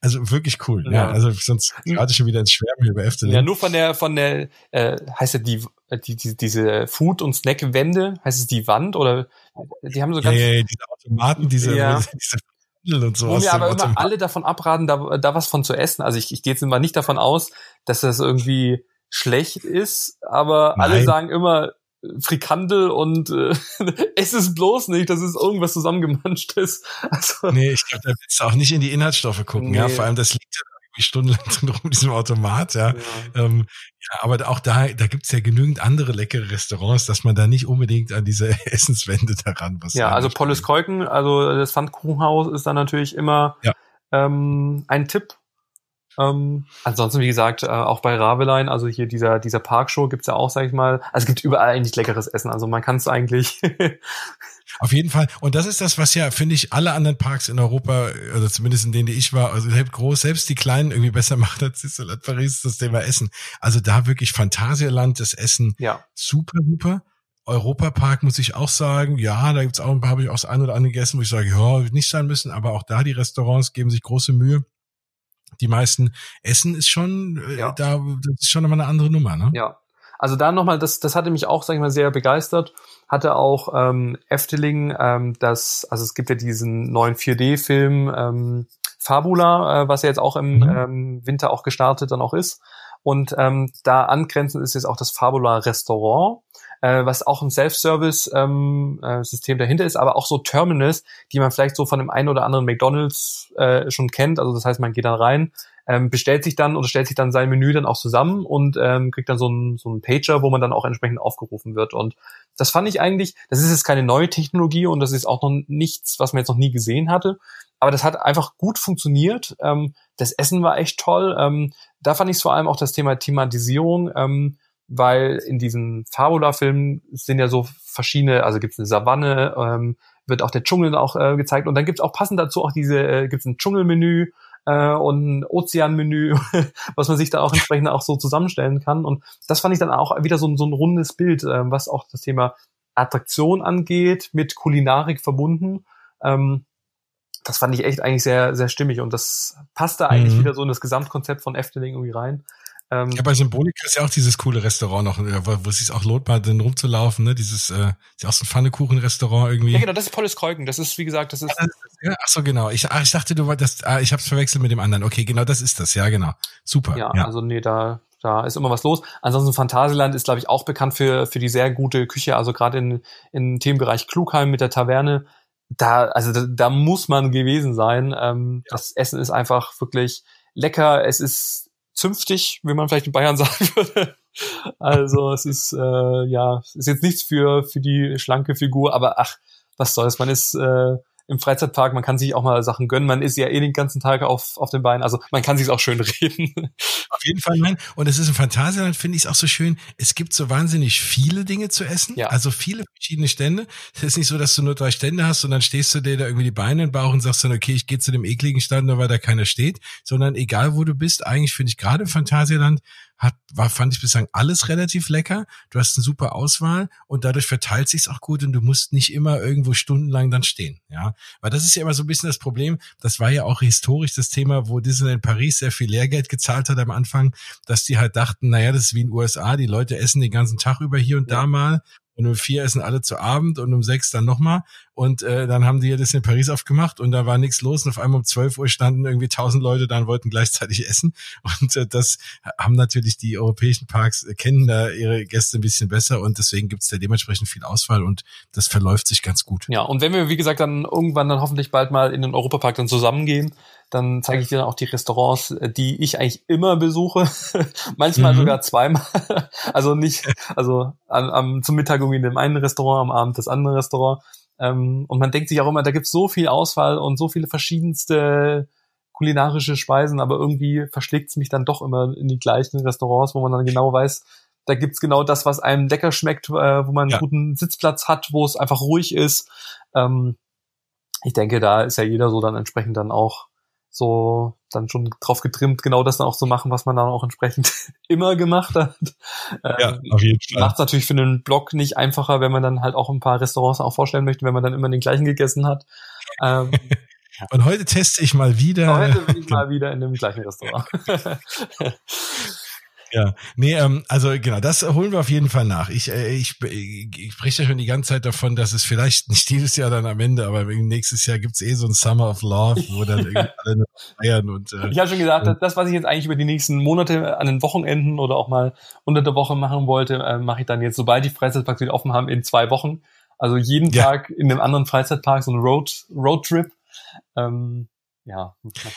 also wirklich cool. Ja, ja also sonst gerade schon wieder ins Schwärmen über Efteling. Ja, nur von der, von der, äh, heißt ja die, die, die diese Food- und Snack-Wände, heißt es die Wand oder die haben so ganz. Ja, ja, diese Automaten, diese, ja. diese und so. Wo mir aber immer alle davon abraten, da, da was von zu essen. Also ich, ich gehe jetzt immer nicht davon aus, dass das irgendwie schlecht ist, aber Nein. alle sagen immer Frikandel und äh, es ist bloß nicht, dass es irgendwas zusammengemanscht ist. Also, nee, ich glaube, da willst du auch nicht in die Inhaltsstoffe gucken, nee. ja. Vor allem das liegt stundenlang drin rum, diesem Automat, ja. Ja. Ähm, ja, aber auch da, da gibt's ja genügend andere leckere Restaurants, dass man da nicht unbedingt an diese Essenswände daran was. Ja, also Polles Keuken, also das Pfannkuchenhaus ist dann natürlich immer ja. ähm, ein Tipp. Ähm, ansonsten, wie gesagt, äh, auch bei Ravelein, also hier dieser, dieser Parkshow gibt's ja auch, sag ich mal, also es gibt überall eigentlich leckeres Essen. Also man kann es eigentlich Auf jeden Fall. Und das ist das, was ja, finde ich, alle anderen Parks in Europa, oder zumindest in denen die ich war, also selbst groß, selbst die kleinen irgendwie besser macht als Disneyland Paris, das Thema Essen. Also da wirklich Phantasialand, das Essen ja. super, super. Europapark muss ich auch sagen, ja, da gibt's auch ein paar, habe ich auch das ein oder andere gegessen, wo ich sage, ja, nicht sein müssen, aber auch da die Restaurants geben sich große Mühe. Die meisten Essen ist schon, äh, ja. da, das ist schon immer eine andere Nummer, ne? Ja. Also da nochmal, das, das hatte mich auch, sag ich mal, sehr begeistert hatte auch ähm, Efteling, ähm, das, also es gibt ja diesen neuen 4D-Film ähm, Fabula, äh, was ja jetzt auch im mhm. ähm, Winter auch gestartet dann auch ist. Und ähm, da angrenzend ist jetzt auch das Fabula Restaurant, äh, was auch ein Self-Service-System ähm, äh, dahinter ist, aber auch so Terminals, die man vielleicht so von dem einen oder anderen McDonalds äh, schon kennt. Also das heißt, man geht dann rein, ähm, bestellt sich dann oder stellt sich dann sein Menü dann auch zusammen und ähm, kriegt dann so einen so einen Pager, wo man dann auch entsprechend aufgerufen wird. Und das fand ich eigentlich, das ist jetzt keine neue Technologie und das ist auch noch nichts, was man jetzt noch nie gesehen hatte. Aber das hat einfach gut funktioniert. Ähm, das Essen war echt toll. Ähm, da fand ich vor allem auch das Thema Thematisierung, ähm, weil in diesen Fabula-Filmen sind ja so verschiedene, also gibt es eine Savanne, ähm, wird auch der Dschungel auch äh, gezeigt und dann gibt es auch passend dazu auch diese, äh, gibt es ein Dschungelmenü äh, und ein Ozeanmenü, was man sich da auch entsprechend auch so zusammenstellen kann. Und das fand ich dann auch wieder so, so ein rundes Bild, äh, was auch das Thema Attraktion angeht, mit Kulinarik verbunden. Ähm, das fand ich echt eigentlich sehr, sehr stimmig und das passte eigentlich mhm. wieder so in das Gesamtkonzept von Efteling irgendwie rein. Ähm, ja, bei Symbolika ist ja auch dieses coole Restaurant noch, äh, wo, wo es sich auch lohnt, mal drin rumzulaufen, ne? Dieses, äh, ist ja auch so ein Pfannekuchen-Restaurant irgendwie. Ja, genau, das ist Polles Kreuken. Das ist, wie gesagt, das ist. Ja, ja, ach so, genau. Ich, ach, ich dachte, du wolltest, ah, ich hab's verwechselt mit dem anderen. Okay, genau, das ist das, ja, genau. Super. Ja, ja. also nee, da, da ist immer was los. Ansonsten Phantasialand ist, glaube ich, auch bekannt für, für die sehr gute Küche, also gerade in, in Themenbereich Klugheim mit der Taverne. Da, also da, da muss man gewesen sein. Ähm, ja. Das Essen ist einfach wirklich lecker. Es ist zünftig, wie man vielleicht in Bayern sagen würde. Also es ist äh, ja, ist jetzt nichts für für die schlanke Figur, aber ach, was soll's, man ist äh, im Freizeitpark, man kann sich auch mal Sachen gönnen. Man ist ja eh den ganzen Tag auf, auf den Beinen. Also man kann sich auch schön reden. Auf jeden Fall, nein. Und es ist im Phantasialand, finde ich es auch so schön. Es gibt so wahnsinnig viele Dinge zu essen. Ja. Also viele verschiedene Stände. Es ist nicht so, dass du nur drei Stände hast und dann stehst du dir da irgendwie die Beine in den Bauch und sagst dann, okay, ich gehe zu dem ekligen Stand, nur weil da keiner steht. Sondern egal wo du bist, eigentlich finde ich gerade im Phantasialand hat, war, fand ich bislang alles relativ lecker. Du hast eine super Auswahl und dadurch verteilt sich's auch gut und du musst nicht immer irgendwo stundenlang dann stehen. Ja, weil das ist ja immer so ein bisschen das Problem. Das war ja auch historisch das Thema, wo Disneyland Paris sehr viel Lehrgeld gezahlt hat am Anfang, dass die halt dachten, naja, das ist wie in den USA, die Leute essen den ganzen Tag über hier und ja. da mal und um vier essen alle zu Abend und um sechs dann nochmal. Und äh, dann haben die das in Paris aufgemacht und da war nichts los. Und auf einmal um zwölf Uhr standen irgendwie tausend Leute da und wollten gleichzeitig essen. Und äh, das haben natürlich die europäischen Parks, äh, kennen da ihre Gäste ein bisschen besser und deswegen gibt's da dementsprechend viel Auswahl und das verläuft sich ganz gut. Ja, und wenn wir, wie gesagt, dann irgendwann dann hoffentlich bald mal in den Europapark dann zusammengehen, dann zeige ich dir dann auch die Restaurants, äh, die ich eigentlich immer besuche, manchmal mhm. sogar zweimal. also nicht, also am, am, zum Mittag irgendwie in dem einen Restaurant, am Abend das andere Restaurant. Ähm, und man denkt sich auch immer, da gibt's so viel Auswahl und so viele verschiedenste kulinarische Speisen, aber irgendwie verschlägt's mich dann doch immer in die gleichen Restaurants, wo man dann genau weiß, da gibt's genau das, was einem lecker schmeckt, äh, wo man einen ja. guten Sitzplatz hat, wo es einfach ruhig ist. Ähm, ich denke, da ist ja jeder so dann entsprechend dann auch so dann schon drauf getrimmt, genau das dann auch zu so machen, was man dann auch entsprechend immer gemacht hat. Ja, ähm, auf jeden Fall. Macht es natürlich für einen Blog nicht einfacher, wenn man dann halt auch ein paar Restaurants auch vorstellen möchte, wenn man dann immer den gleichen gegessen hat. Ähm, Und heute teste ich mal wieder. Heute bin ich mal wieder in dem gleichen Restaurant. Ja, nee, ähm, also genau, das holen wir auf jeden Fall nach. Ich, äh, ich, ich spreche ja schon die ganze Zeit davon, dass es vielleicht nicht dieses Jahr dann am Ende, aber nächstes Jahr gibt's eh so ein Summer of Love, wo dann irgendwie alle feiern und äh, Ich habe schon gesagt, und, das, was ich jetzt eigentlich über die nächsten Monate an den Wochenenden oder auch mal unter der Woche machen wollte, äh, mache ich dann jetzt, sobald die Freizeitparks wieder offen haben, in zwei Wochen. Also jeden ja. Tag in einem anderen Freizeitpark, so ein Road, Roadtrip. Ähm, ja.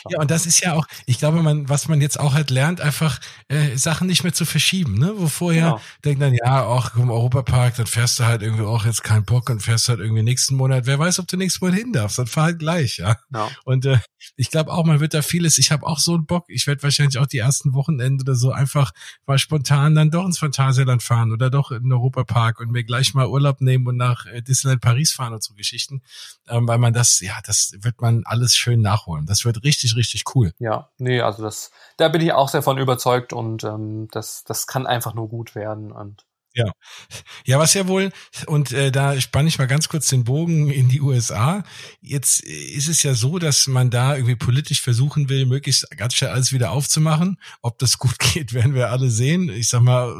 Ja, und das ist ja auch, ich glaube, man, was man jetzt auch halt lernt, einfach äh, Sachen nicht mehr zu verschieben, ne? Wo vorher genau. denkt dann, ja, auch im Europapark, dann fährst du halt irgendwie auch jetzt keinen Bock und fährst halt irgendwie nächsten Monat. Wer weiß, ob du nächsten Monat hin darfst, dann fahr halt gleich, ja. ja. Und äh, ich glaube auch, man wird da vieles, ich habe auch so einen Bock, ich werde wahrscheinlich auch die ersten Wochenende oder so einfach mal spontan dann doch ins Phantasialand fahren oder doch in den Europapark und mir gleich mal Urlaub nehmen und nach äh, Disneyland Paris fahren und so Geschichten, ähm, weil man das, ja, das wird man alles schön nachholen. Das wird richtig, richtig cool. Ja, nee, also das, da bin ich auch sehr von überzeugt und ähm, das, das kann einfach nur gut werden und ja. Ja, was ja wohl, und äh, da spanne ich mal ganz kurz den Bogen in die USA. Jetzt ist es ja so, dass man da irgendwie politisch versuchen will, möglichst ganz schnell alles wieder aufzumachen. Ob das gut geht, werden wir alle sehen. Ich sag mal,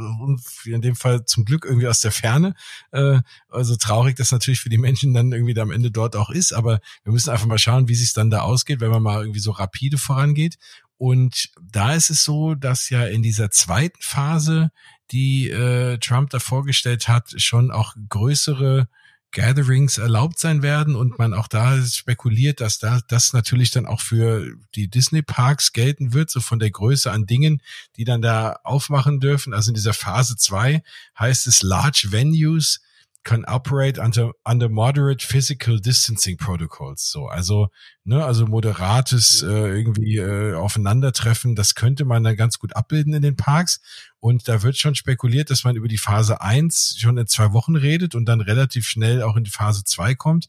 in dem Fall zum Glück irgendwie aus der Ferne. Äh, also traurig das natürlich für die Menschen dann irgendwie da am Ende dort auch ist, aber wir müssen einfach mal schauen, wie sich dann da ausgeht, wenn man mal irgendwie so rapide vorangeht. Und da ist es so, dass ja in dieser zweiten Phase die äh, Trump da vorgestellt hat, schon auch größere Gatherings erlaubt sein werden und man auch da spekuliert, dass da das natürlich dann auch für die Disney Parks gelten wird, so von der Größe an Dingen, die dann da aufmachen dürfen. Also in dieser Phase zwei heißt es Large Venues can operate under, under moderate physical distancing protocols. So, also, ne, also moderates äh, irgendwie äh, Aufeinandertreffen, das könnte man dann ganz gut abbilden in den Parks. Und da wird schon spekuliert, dass man über die Phase eins schon in zwei Wochen redet und dann relativ schnell auch in die Phase zwei kommt.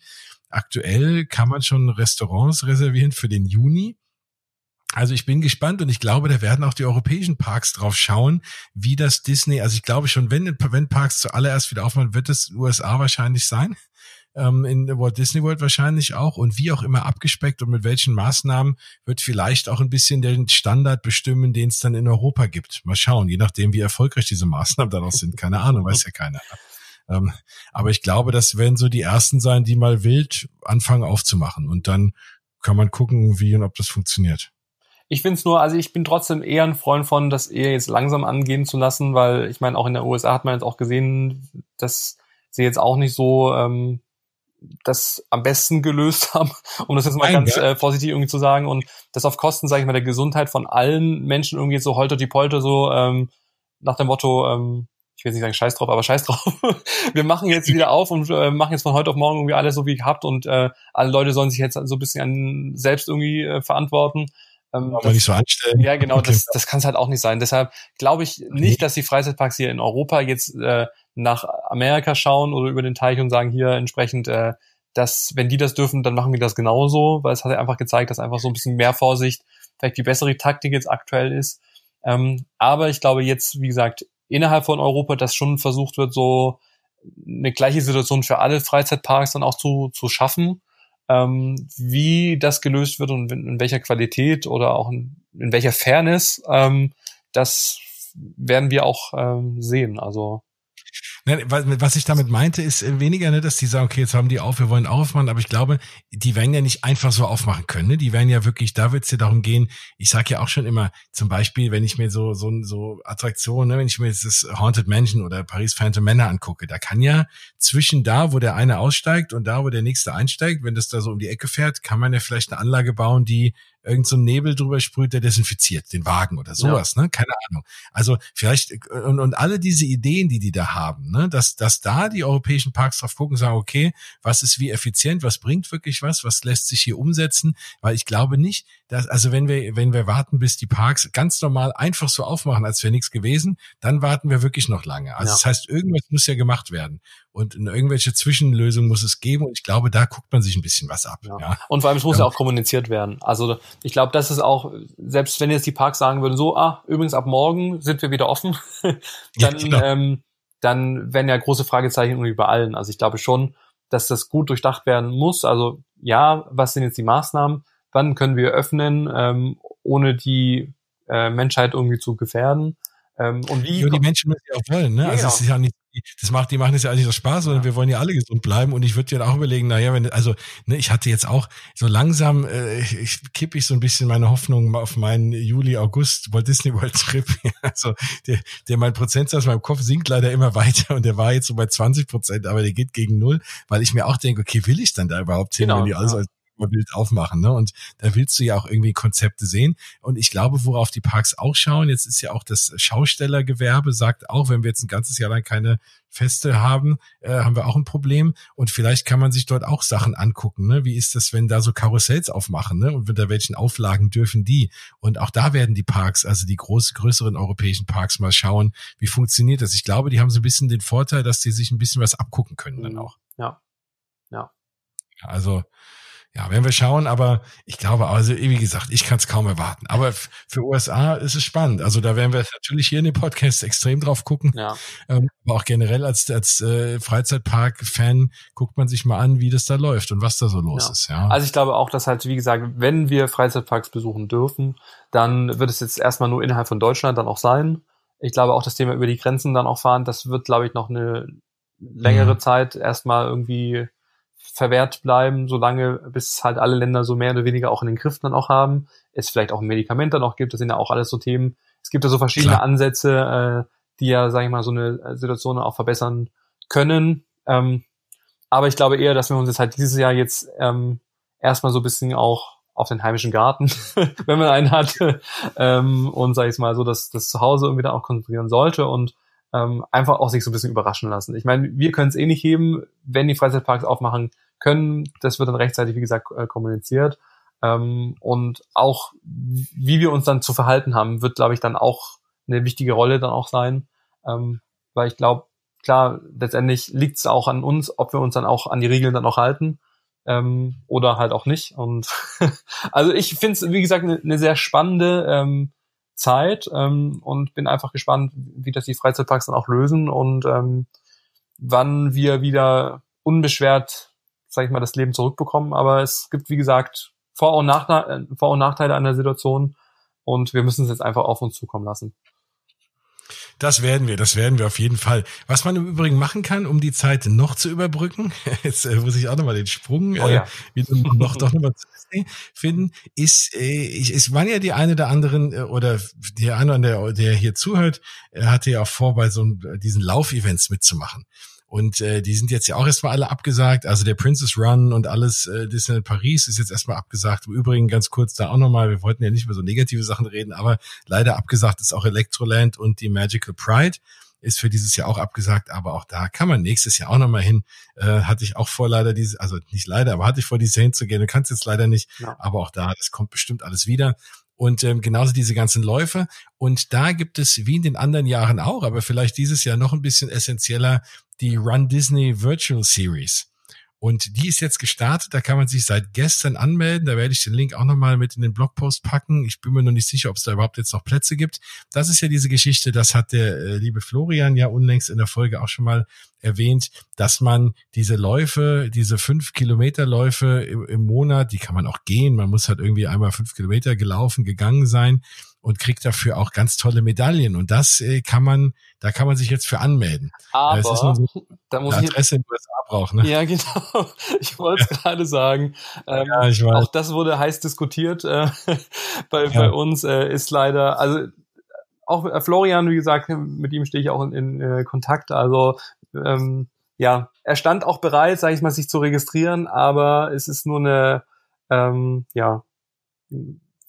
Aktuell kann man schon Restaurants reservieren für den Juni. Also ich bin gespannt und ich glaube, da werden auch die europäischen Parks drauf schauen, wie das Disney, also ich glaube schon, wenn, wenn Parks zuallererst wieder aufmachen, wird es USA wahrscheinlich sein, ähm, in Walt Disney World wahrscheinlich auch und wie auch immer abgespeckt und mit welchen Maßnahmen wird vielleicht auch ein bisschen den Standard bestimmen, den es dann in Europa gibt. Mal schauen, je nachdem, wie erfolgreich diese Maßnahmen dann auch sind. Keine Ahnung, weiß ja keiner. Ähm, aber ich glaube, das werden so die ersten sein, die mal wild anfangen aufzumachen und dann kann man gucken, wie und ob das funktioniert. Ich finde es nur, also ich bin trotzdem eher ein Freund von, das eher jetzt langsam angehen zu lassen, weil ich meine, auch in der USA hat man jetzt auch gesehen, dass sie jetzt auch nicht so ähm, das am besten gelöst haben, um das jetzt mal Nein, ganz ja. äh, vorsichtig irgendwie zu sagen. Und das auf Kosten, sage ich mal, der Gesundheit von allen Menschen irgendwie so holter die Polter so ähm, nach dem Motto, ähm, ich will nicht sagen Scheiß drauf, aber Scheiß drauf. Wir machen jetzt wieder auf und äh, machen jetzt von heute auf morgen irgendwie alles so wie gehabt und äh, alle Leute sollen sich jetzt so ein bisschen an selbst irgendwie äh, verantworten. Ähm, Aber das, nicht so anstellen. Ja, genau, okay. das, das kann es halt auch nicht sein. Deshalb glaube ich nicht, dass die Freizeitparks hier in Europa jetzt äh, nach Amerika schauen oder über den Teich und sagen hier entsprechend, äh, dass wenn die das dürfen, dann machen wir das genauso, weil es hat ja einfach gezeigt, dass einfach so ein bisschen mehr Vorsicht vielleicht die bessere Taktik jetzt aktuell ist. Ähm, aber ich glaube jetzt, wie gesagt, innerhalb von Europa, dass schon versucht wird, so eine gleiche Situation für alle Freizeitparks dann auch zu, zu schaffen ähm, wie das gelöst wird und in, welcher Qualität oder auch in, in welcher Fairness, ähm, das werden wir auch ähm, sehen. Also was ich damit meinte, ist äh, weniger, ne, dass die sagen, okay, jetzt haben die auf, wir wollen aufmachen, aber ich glaube, die werden ja nicht einfach so aufmachen können. Ne? Die werden ja wirklich, da wird es ja darum gehen, ich sage ja auch schon immer, zum Beispiel, wenn ich mir so so so Attraktionen, ne, wenn ich mir jetzt das Haunted Mansion oder Paris Phantom Manor angucke, da kann ja zwischen da, wo der eine aussteigt und da, wo der nächste einsteigt, wenn das da so um die Ecke fährt, kann man ja vielleicht eine Anlage bauen, die irgend so Nebel drüber sprüht, der desinfiziert den Wagen oder sowas, ja. ne? Keine Ahnung. Also vielleicht und, und alle diese Ideen, die die da haben, ne, dass dass da die europäischen Parks drauf gucken, sagen, okay, was ist wie effizient, was bringt wirklich was, was lässt sich hier umsetzen, weil ich glaube nicht, dass also wenn wir wenn wir warten, bis die Parks ganz normal einfach so aufmachen, als wäre nichts gewesen, dann warten wir wirklich noch lange. Also ja. das heißt, irgendwas muss ja gemacht werden und in irgendwelche Zwischenlösungen muss es geben und ich glaube, da guckt man sich ein bisschen was ab. Ja. ja. Und vor allem, es muss ja. ja auch kommuniziert werden. Also ich glaube, das ist auch, selbst wenn jetzt die Parks sagen würden, so, ah, übrigens ab morgen sind wir wieder offen, dann, ja, genau. ähm, dann werden ja große Fragezeichen irgendwie bei allen. Also ich glaube schon, dass das gut durchdacht werden muss. Also ja, was sind jetzt die Maßnahmen? Wann können wir öffnen, ähm, ohne die äh, Menschheit irgendwie zu gefährden? Ähm, und wie ja, die Menschen müssen ja auch wollen, ne? Ja, also es ist ja nicht das macht, die machen das ja nicht aus Spaß, sondern ja. wir wollen ja alle gesund bleiben. Und ich würde dir auch überlegen, naja, wenn, also, ne, ich hatte jetzt auch so langsam, äh, ich, ich kippe ich so ein bisschen meine Hoffnung auf meinen Juli, August Walt Disney World Trip. also, der, der mein Prozentsatz meinem Kopf sinkt leider immer weiter und der war jetzt so bei 20 Prozent, aber der geht gegen null, weil ich mir auch denke, okay, will ich dann da überhaupt hin, genau, wenn die alles ja. als mal wild aufmachen. Ne? Und da willst du ja auch irgendwie Konzepte sehen. Und ich glaube, worauf die Parks auch schauen, jetzt ist ja auch das Schaustellergewerbe, sagt auch, wenn wir jetzt ein ganzes Jahr lang keine Feste haben, äh, haben wir auch ein Problem. Und vielleicht kann man sich dort auch Sachen angucken. Ne? Wie ist das, wenn da so Karussells aufmachen? Ne? Und unter welchen Auflagen dürfen die? Und auch da werden die Parks, also die groß, größeren europäischen Parks mal schauen, wie funktioniert das. Ich glaube, die haben so ein bisschen den Vorteil, dass die sich ein bisschen was abgucken können dann auch. Ja. Ja. Also ja, werden wir schauen, aber ich glaube, also wie gesagt, ich kann es kaum erwarten. Aber für USA ist es spannend. Also da werden wir natürlich hier in dem Podcast extrem drauf gucken. Ja. Ähm, aber auch generell als, als äh, Freizeitpark-Fan guckt man sich mal an, wie das da läuft und was da so los ja. ist. Ja. Also ich glaube auch, dass halt, wie gesagt, wenn wir Freizeitparks besuchen dürfen, dann wird es jetzt erstmal nur innerhalb von Deutschland dann auch sein. Ich glaube auch, das Thema über die Grenzen dann auch fahren, das wird, glaube ich, noch eine längere mhm. Zeit erstmal irgendwie verwehrt bleiben, solange bis halt alle Länder so mehr oder weniger auch in den Griff dann auch haben. Es vielleicht auch ein Medikament dann auch gibt, das sind ja auch alles so Themen. Es gibt ja so verschiedene Klar. Ansätze, äh, die ja, sage ich mal, so eine Situation auch verbessern können. Ähm, aber ich glaube eher, dass wir uns jetzt halt dieses Jahr jetzt ähm, erstmal so ein bisschen auch auf den heimischen Garten, wenn man einen hat, ähm, und sage ich mal so, dass das Zuhause irgendwie da auch konzentrieren sollte und ähm, einfach auch sich so ein bisschen überraschen lassen. Ich meine, wir können es eh nicht heben, wenn die Freizeitparks aufmachen können. Das wird dann rechtzeitig, wie gesagt, äh, kommuniziert. Ähm, und auch, wie wir uns dann zu verhalten haben, wird, glaube ich, dann auch eine wichtige Rolle dann auch sein. Ähm, weil ich glaube, klar, letztendlich liegt es auch an uns, ob wir uns dann auch an die Regeln dann auch halten ähm, oder halt auch nicht. Und also ich finde es, wie gesagt, eine ne sehr spannende ähm, Zeit ähm, und bin einfach gespannt, wie das die Freizeitparks dann auch lösen und ähm, wann wir wieder unbeschwert, sag ich mal, das Leben zurückbekommen. Aber es gibt, wie gesagt, Vor- und, Nachteile, Vor und Nachteile an der Situation und wir müssen es jetzt einfach auf uns zukommen lassen. Das werden wir, das werden wir auf jeden Fall. Was man im Übrigen machen kann, um die Zeit noch zu überbrücken, jetzt äh, muss ich auch nochmal den Sprung oh, ja. äh, wieder noch doch nochmal zu finden, ist, äh, ich, es waren ja die eine oder anderen, äh, oder der eine, der, der hier zuhört, er hatte ja auch vor, bei so äh, diesen Laufevents mitzumachen. Und äh, die sind jetzt ja auch erstmal alle abgesagt. Also der Princess Run und alles äh, Disneyland Paris ist jetzt erstmal abgesagt. Im Übrigen ganz kurz da auch nochmal, wir wollten ja nicht über so negative Sachen reden, aber leider abgesagt ist auch Electroland und die Magical Pride ist für dieses Jahr auch abgesagt, aber auch da kann man nächstes Jahr auch nochmal hin. Äh, hatte ich auch vor, leider diese, also nicht leider, aber hatte ich vor, diese hinzugehen. Du kannst jetzt leider nicht, ja. aber auch da, das kommt bestimmt alles wieder. Und ähm, genauso diese ganzen Läufe. Und da gibt es, wie in den anderen Jahren auch, aber vielleicht dieses Jahr noch ein bisschen essentieller, die Run Disney Virtual Series. Und die ist jetzt gestartet, da kann man sich seit gestern anmelden. Da werde ich den Link auch nochmal mit in den Blogpost packen. Ich bin mir noch nicht sicher, ob es da überhaupt jetzt noch Plätze gibt. Das ist ja diese Geschichte, das hat der äh, liebe Florian ja unlängst in der Folge auch schon mal erwähnt, dass man diese Läufe, diese fünf Kilometer Läufe im, im Monat, die kann man auch gehen. Man muss halt irgendwie einmal fünf Kilometer gelaufen, gegangen sein und kriegt dafür auch ganz tolle Medaillen. Und das äh, kann man, da kann man sich jetzt für anmelden. Aber so da muss ich Adresse in den USA brauchen. Ne? Ja, genau. Ich wollte es ja. gerade sagen. Ähm, ja, ich weiß. Auch das wurde heiß diskutiert äh, bei, ja. bei uns. Äh, ist leider, also auch äh, Florian, wie gesagt, mit ihm stehe ich auch in, in äh, Kontakt. Also ähm, ja, er stand auch bereit, sage ich mal, sich zu registrieren, aber es ist nur eine ähm, ja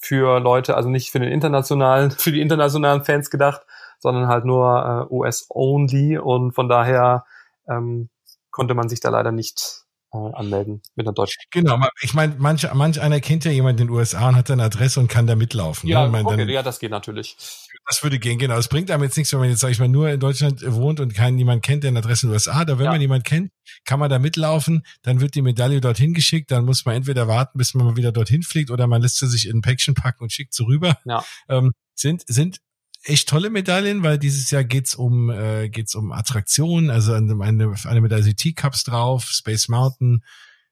für Leute, also nicht für den internationalen, für die internationalen Fans gedacht, sondern halt nur äh, US-only und von daher ähm, konnte man sich da leider nicht äh, anmelden mit einer deutschen. Genau, ich meine, manch, manch einer kennt ja jemanden in den USA und hat eine Adresse und kann da mitlaufen. Ja, ne? ich mein, okay, dann, ja, das geht natürlich. Das würde gehen, genau. Es bringt einem jetzt nichts, wenn man jetzt, sag ich mal, nur in Deutschland wohnt und keinen jemand kennt, der eine Adresse in den USA. Da, wenn ja. man jemanden kennt, kann man da mitlaufen, dann wird die Medaille dorthin geschickt, dann muss man entweder warten, bis man mal wieder dorthin fliegt, oder man lässt sie sich in ein Päckchen packen und schickt sie rüber. Ja. Ähm, sind, sind echt tolle Medaillen, weil dieses Jahr geht's um äh, geht's um Attraktionen, also eine, eine Medaille Teacups drauf, Space Mountain,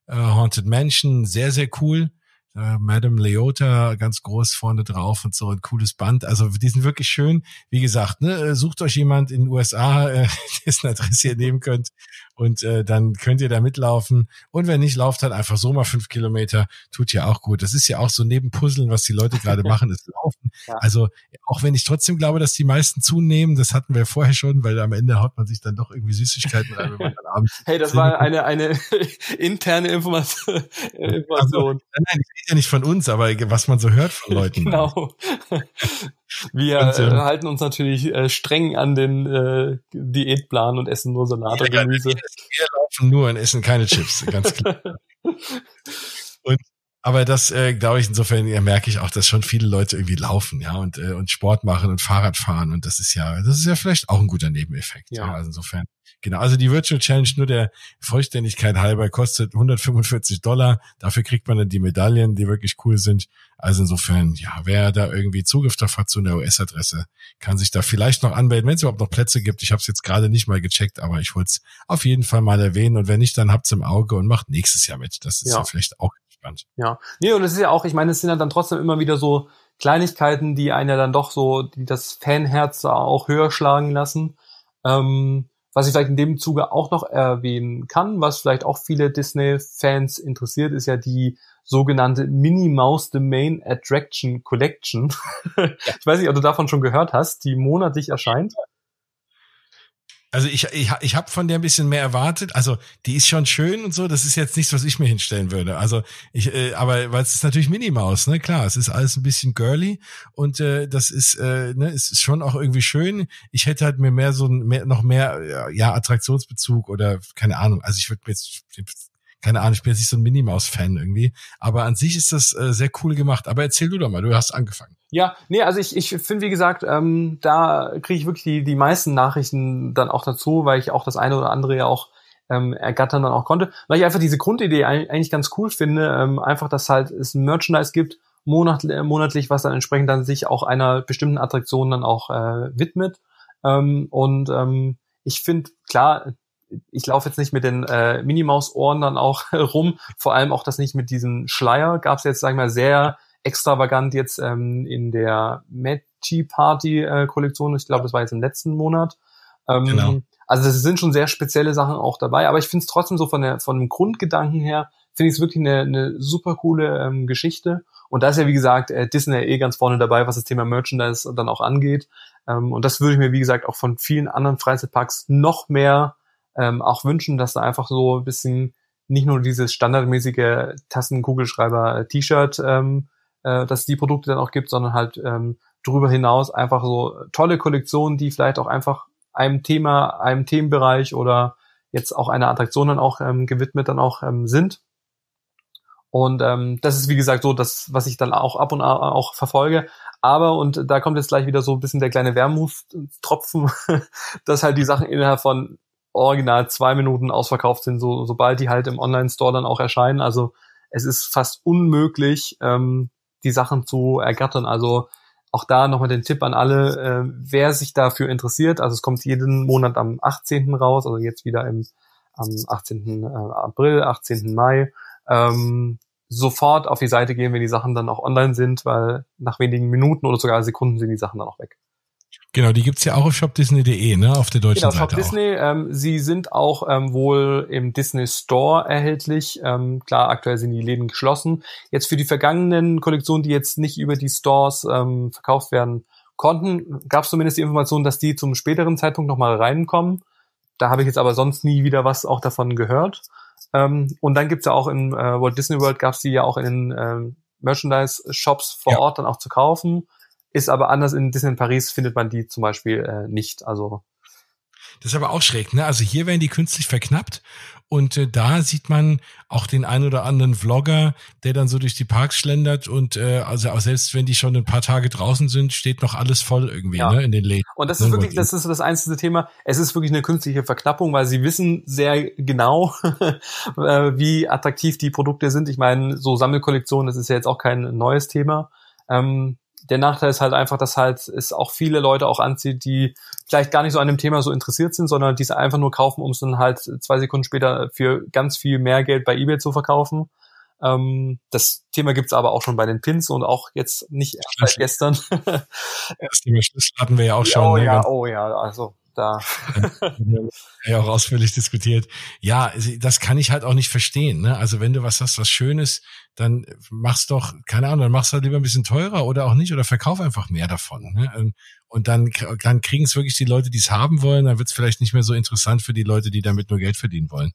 äh, Haunted Mansion, sehr sehr cool äh, Madame Leota ganz groß vorne drauf und so ein cooles Band. Also die sind wirklich schön. Wie gesagt, ne, sucht euch jemand in den USA, äh, dessen Adresse ihr nehmen könnt und äh, dann könnt ihr da mitlaufen. Und wenn nicht, lauft halt einfach so mal fünf Kilometer, tut ja auch gut. Das ist ja auch so neben Puzzeln, was die Leute gerade machen, ist Laufen. Ja. Also auch wenn ich trotzdem glaube, dass die meisten zunehmen, das hatten wir vorher schon, weil am Ende haut man sich dann doch irgendwie Süßigkeiten rein, wenn man dann abends. Hey, das war eine, eine interne Information. Also, nein, nein, ich rede ja nicht von uns, aber was man so hört von Leuten. genau. Wir und, äh, halten uns natürlich äh, streng an den äh, Diätplan und essen nur Salat und Gemüse. Wir laufen nur und essen keine Chips, ganz klar. und aber das äh, glaube ich insofern ja, merke ich auch, dass schon viele Leute irgendwie laufen, ja und äh, und Sport machen und Fahrrad fahren und das ist ja das ist ja vielleicht auch ein guter Nebeneffekt. Ja. ja. Also insofern genau. Also die Virtual Challenge nur der Vollständigkeit halber kostet 145 Dollar. Dafür kriegt man dann die Medaillen, die wirklich cool sind. Also insofern ja, wer da irgendwie Zugriff darauf hat zu einer US-Adresse, kann sich da vielleicht noch anmelden, wenn es überhaupt noch Plätze gibt. Ich habe es jetzt gerade nicht mal gecheckt, aber ich wollte es auf jeden Fall mal erwähnen und wenn nicht, dann habt's im Auge und macht nächstes Jahr mit. Das ist ja, ja vielleicht auch spannend. Ja, nee, und es ist ja auch, ich meine, es sind ja dann trotzdem immer wieder so Kleinigkeiten, die einen ja dann doch so, die das Fanherz auch höher schlagen lassen. Ähm, was ich vielleicht in dem Zuge auch noch erwähnen kann, was vielleicht auch viele Disney-Fans interessiert, ist ja die sogenannte Minnie Mouse The Main Attraction Collection. ich weiß nicht, ob du davon schon gehört hast, die monatlich erscheint. Also ich, ich, ich habe von der ein bisschen mehr erwartet. Also die ist schon schön und so. Das ist jetzt nichts, was ich mir hinstellen würde. Also ich, äh, aber weil es ist natürlich Minimaus, ne? Klar, es ist alles ein bisschen girly und äh, das ist, äh, ne, es ist schon auch irgendwie schön. Ich hätte halt mir mehr so ein, mehr, noch mehr, ja, Attraktionsbezug oder keine Ahnung. Also ich würde mir jetzt keine Ahnung, ich bin jetzt nicht so ein Minimaus-Fan irgendwie. Aber an sich ist das äh, sehr cool gemacht. Aber erzähl du doch mal, du hast angefangen. Ja, nee, also ich, ich finde, wie gesagt, ähm, da kriege ich wirklich die, die meisten Nachrichten dann auch dazu, weil ich auch das eine oder andere ja auch ähm, ergattern dann auch konnte. Weil ich einfach diese Grundidee eigentlich ganz cool finde, ähm, einfach, dass halt es ein Merchandise gibt, monatlich, monatlich, was dann entsprechend dann sich auch einer bestimmten Attraktion dann auch äh, widmet. Ähm, und ähm, ich finde, klar, ich laufe jetzt nicht mit den äh, Minimaus-Ohren dann auch rum, vor allem auch das nicht mit diesem Schleier. Gab es jetzt, sagen wir mal, sehr extravagant jetzt ähm, in der Matchy Party äh, Kollektion. Ich glaube, das war jetzt im letzten Monat. Ähm, genau. Also es sind schon sehr spezielle Sachen auch dabei, aber ich finde es trotzdem so von der von dem Grundgedanken her finde ich es wirklich eine, eine super coole ähm, Geschichte. Und da ist ja wie gesagt äh, Disney eh ganz vorne dabei, was das Thema Merchandise dann auch angeht. Ähm, und das würde ich mir wie gesagt auch von vielen anderen Freizeitparks noch mehr ähm, auch wünschen, dass da einfach so ein bisschen nicht nur dieses standardmäßige Tassen-Kugelschreiber-T-Shirt, ähm, äh, dass die Produkte dann auch gibt, sondern halt ähm, darüber hinaus einfach so tolle Kollektionen, die vielleicht auch einfach einem Thema, einem Themenbereich oder jetzt auch einer Attraktion dann auch ähm, gewidmet dann auch ähm, sind. Und ähm, das ist wie gesagt so das, was ich dann auch ab und an auch verfolge. Aber, und da kommt jetzt gleich wieder so ein bisschen der kleine Wermutstropfen, dass halt die Sachen innerhalb von original zwei Minuten ausverkauft sind, so, sobald die halt im Online-Store dann auch erscheinen. Also es ist fast unmöglich, ähm, die Sachen zu ergattern. Also auch da nochmal den Tipp an alle, äh, wer sich dafür interessiert. Also es kommt jeden Monat am 18. raus, also jetzt wieder im, am 18. Äh, April, 18. Mai. Ähm, sofort auf die Seite gehen, wenn die Sachen dann auch online sind, weil nach wenigen Minuten oder sogar Sekunden sind die Sachen dann auch weg. Genau, die gibt's ja auch auf shopdisney.de, ne, auf der deutschen genau, Seite. Shop Disney. Ähm, sie sind auch ähm, wohl im Disney Store erhältlich. Ähm, klar, aktuell sind die Läden geschlossen. Jetzt für die vergangenen Kollektionen, die jetzt nicht über die Stores ähm, verkauft werden konnten, gab es zumindest die Information, dass die zum späteren Zeitpunkt nochmal reinkommen. Da habe ich jetzt aber sonst nie wieder was auch davon gehört. Ähm, und dann gibt's ja auch in äh, Walt Disney World gab's die ja auch in den ähm, Merchandise-Shops vor ja. Ort dann auch zu kaufen. Ist aber anders in Disneyland Paris findet man die zum Beispiel äh, nicht. Also das ist aber auch schräg, ne? Also hier werden die künstlich verknappt und äh, da sieht man auch den ein oder anderen Vlogger, der dann so durch die Parks schlendert und äh, also auch selbst wenn die schon ein paar Tage draußen sind, steht noch alles voll irgendwie ja. ne, in den Läden. Und das ist ne? wirklich, das ist das einzige Thema. Es ist wirklich eine künstliche Verknappung, weil sie wissen sehr genau, äh, wie attraktiv die Produkte sind. Ich meine, so Sammelkollektionen, das ist ja jetzt auch kein neues Thema. Ähm, der Nachteil ist halt einfach, dass halt es auch viele Leute auch anzieht, die vielleicht gar nicht so an dem Thema so interessiert sind, sondern die es einfach nur kaufen, um es dann halt zwei Sekunden später für ganz viel mehr Geld bei eBay zu verkaufen. Ähm, das Thema gibt's aber auch schon bei den Pins und auch jetzt nicht erst seit gestern. das Thema Schlüssel hatten wir ja auch schon. Oh ne? ja, oh ja, also da. ja, auch ausführlich diskutiert. Ja, das kann ich halt auch nicht verstehen. Ne? Also wenn du was hast, was Schönes, dann mach's doch, keine Ahnung, dann mach's halt lieber ein bisschen teurer oder auch nicht oder verkauf einfach mehr davon. Ne? Ähm, und dann, dann kriegen es wirklich die Leute, die es haben wollen. Dann wird es vielleicht nicht mehr so interessant für die Leute, die damit nur Geld verdienen wollen.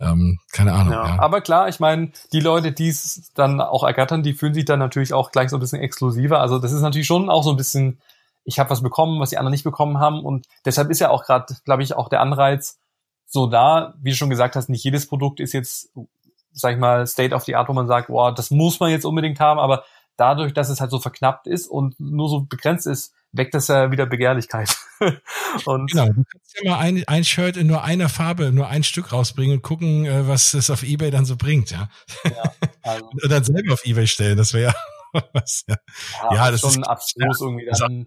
Ähm, keine Ahnung. Ja, ja. Aber klar, ich meine, die Leute, die es dann auch ergattern, die fühlen sich dann natürlich auch gleich so ein bisschen exklusiver. Also das ist natürlich schon auch so ein bisschen ich habe was bekommen, was die anderen nicht bekommen haben. Und deshalb ist ja auch gerade, glaube ich, auch der Anreiz so da, wie du schon gesagt hast, nicht jedes Produkt ist jetzt, sag ich mal, State of the Art, wo man sagt, boah, das muss man jetzt unbedingt haben, aber dadurch, dass es halt so verknappt ist und nur so begrenzt ist, weckt das ja wieder Begehrlichkeit. und genau, du kannst ja mal ein, ein Shirt in nur einer Farbe, nur ein Stück rausbringen und gucken, äh, was es auf Ebay dann so bringt, ja. ja also. und dann selber auf Ebay stellen, das wäre ja was. Ja, ja, ja das schon ist abstrus irgendwie dann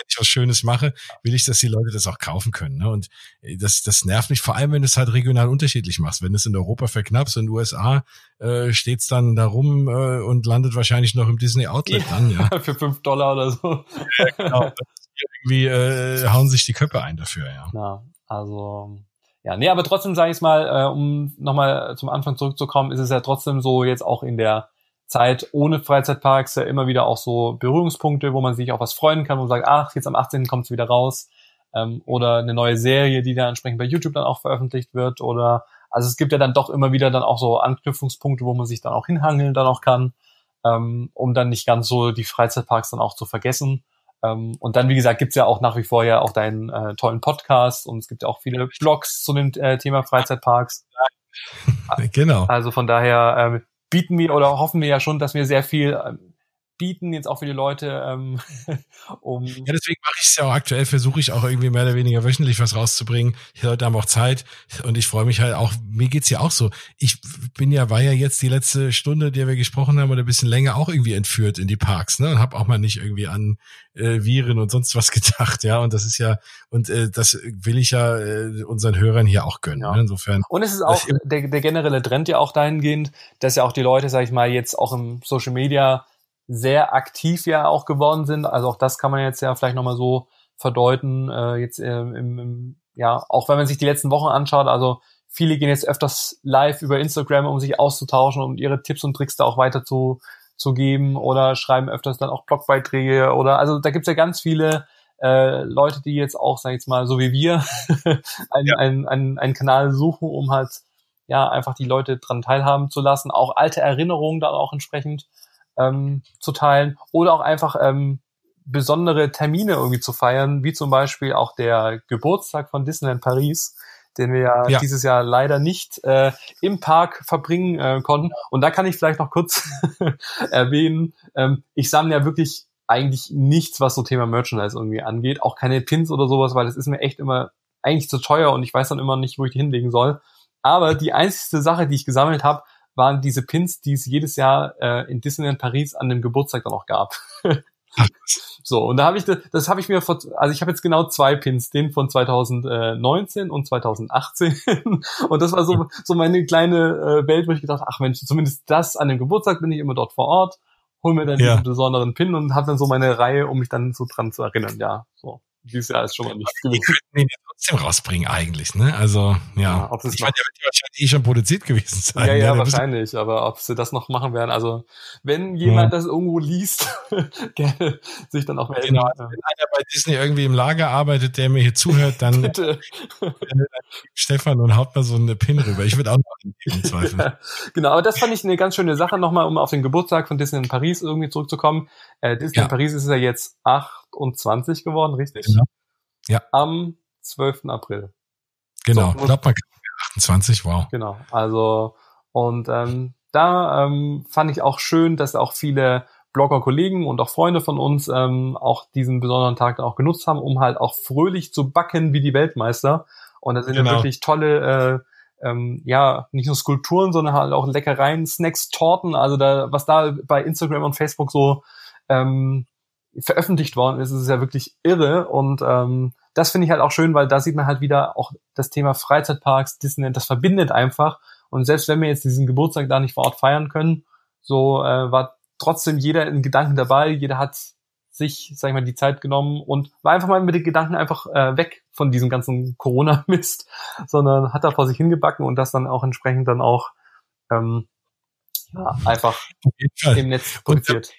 wenn ich was Schönes mache, will ich, dass die Leute das auch kaufen können. Ne? Und äh, das, das nervt mich vor allem, wenn du es halt regional unterschiedlich machst. Wenn du es in Europa verknappst, in den USA äh, steht es dann da rum äh, und landet wahrscheinlich noch im Disney Outlet dann, ja. Für fünf Dollar oder so. Ja, genau. Irgendwie äh, hauen sich die Köpfe ein dafür, ja. Ja, also ja, nee, aber trotzdem sage ich mal, äh, um nochmal zum Anfang zurückzukommen, ist es ja trotzdem so jetzt auch in der Zeit ohne Freizeitparks ja immer wieder auch so Berührungspunkte, wo man sich auch was freuen kann, wo man sagt, ach, jetzt am 18. kommt es wieder raus. Ähm, oder eine neue Serie, die dann entsprechend bei YouTube dann auch veröffentlicht wird. Oder also es gibt ja dann doch immer wieder dann auch so Anknüpfungspunkte, wo man sich dann auch hinhangeln dann auch kann, ähm, um dann nicht ganz so die Freizeitparks dann auch zu vergessen. Ähm, und dann, wie gesagt, gibt's ja auch nach wie vor ja auch deinen äh, tollen Podcast und es gibt ja auch viele Blogs zu dem äh, Thema Freizeitparks. genau. Also von daher, äh, bieten wir oder hoffen wir ja schon, dass wir sehr viel ähm, bieten, jetzt auch für die Leute. Ähm, um ja, deswegen mache ich es ja auch aktuell, versuche ich auch irgendwie mehr oder weniger wöchentlich was rauszubringen. Die Leute haben auch Zeit und ich freue mich halt auch, mir geht's ja auch so. Ich bin ja, war ja jetzt die letzte Stunde, der wir gesprochen haben, oder ein bisschen länger auch irgendwie entführt in die Parks, ne? Und habe auch mal nicht irgendwie an äh, Viren und sonst was gedacht, ja. Und das ist ja, und äh, das will ich ja äh, unseren Hörern hier auch gönnen. Ja. Ne? Insofern. Und es ist auch der, der generelle Trend ja auch dahingehend, dass ja auch die Leute, sag ich mal, jetzt auch im Social Media sehr aktiv ja auch geworden sind. Also auch das kann man jetzt ja vielleicht nochmal so verdeuten. Äh, jetzt äh, im, im, ja, auch wenn man sich die letzten Wochen anschaut, also viele gehen jetzt öfters live über Instagram, um sich auszutauschen und um ihre Tipps und Tricks da auch weiter zu, zu geben oder schreiben öfters dann auch Blogbeiträge oder also da gibt's ja ganz viele äh, Leute, die jetzt auch, sag ich jetzt mal, so wie wir, einen, ja. einen, einen, einen Kanal suchen, um halt ja einfach die Leute dran teilhaben zu lassen, auch alte Erinnerungen dann auch entsprechend ähm, zu teilen oder auch einfach ähm, besondere Termine irgendwie zu feiern, wie zum Beispiel auch der Geburtstag von Disneyland Paris, den wir ja, ja. dieses Jahr leider nicht äh, im Park verbringen äh, konnten. Und da kann ich vielleicht noch kurz erwähnen, ähm, ich sammle ja wirklich eigentlich nichts, was so Thema Merchandise irgendwie angeht, auch keine Pins oder sowas, weil das ist mir echt immer eigentlich zu teuer und ich weiß dann immer nicht, wo ich die hinlegen soll. Aber die einzige Sache, die ich gesammelt habe, waren diese Pins, die es jedes Jahr äh, in Disneyland Paris an dem Geburtstag dann auch gab. so, und da habe ich das, das habe ich mir vor, also ich habe jetzt genau zwei Pins, den von 2019 und 2018. und das war so, so meine kleine äh, Welt, wo ich gedacht, ach Mensch, zumindest das an dem Geburtstag bin ich immer dort vor Ort, hol mir dann ja. diesen besonderen Pin und habe dann so meine Reihe, um mich dann so dran zu erinnern, ja. So dieses Jahr ist schon mal nichts gewesen. Die könnten ihn ja trotzdem rausbringen eigentlich, ne? Also, ja. ja ob ich meine, der wird wahrscheinlich eh schon produziert gewesen sein. Ja, ja, ne? wahrscheinlich. Aber ob sie das noch machen werden, also wenn jemand ja. das irgendwo liest, gerne sich dann auch melden. Genau, wenn einer bei Disney irgendwie im Lager arbeitet, der mir hier zuhört, dann, Bitte. Stefan und haut mal so eine Pin rüber. Ich würde auch noch im Zweifel. genau, aber das fand ich eine ganz schöne Sache nochmal, um auf den Geburtstag von Disney in Paris irgendwie zurückzukommen. Äh, Disney ja. in Paris ist ja jetzt 28 geworden, richtig? Genau. Ja. Am 12. April. Genau, so, ich glaube, man 28, wow. Genau, also und ähm, da ähm, fand ich auch schön, dass auch viele Blogger-Kollegen und auch Freunde von uns ähm, auch diesen besonderen Tag dann auch genutzt haben, um halt auch fröhlich zu backen wie die Weltmeister. Und da sind genau. ja wirklich tolle, äh, ähm, ja, nicht nur Skulpturen, sondern halt auch Leckereien, Snacks, Torten. Also da, was da bei Instagram und Facebook so ähm, veröffentlicht worden ist, ist es ja wirklich irre. Und ähm, das finde ich halt auch schön, weil da sieht man halt wieder auch das Thema Freizeitparks, Disneyland, das verbindet einfach. Und selbst wenn wir jetzt diesen Geburtstag da nicht vor Ort feiern können, so äh, war trotzdem jeder in Gedanken dabei, jeder hat sich, sag ich mal, die Zeit genommen und war einfach mal mit den Gedanken einfach äh, weg von diesem ganzen Corona-Mist, sondern hat da vor sich hingebacken und das dann auch entsprechend dann auch ähm, ja, einfach im Netz produziert.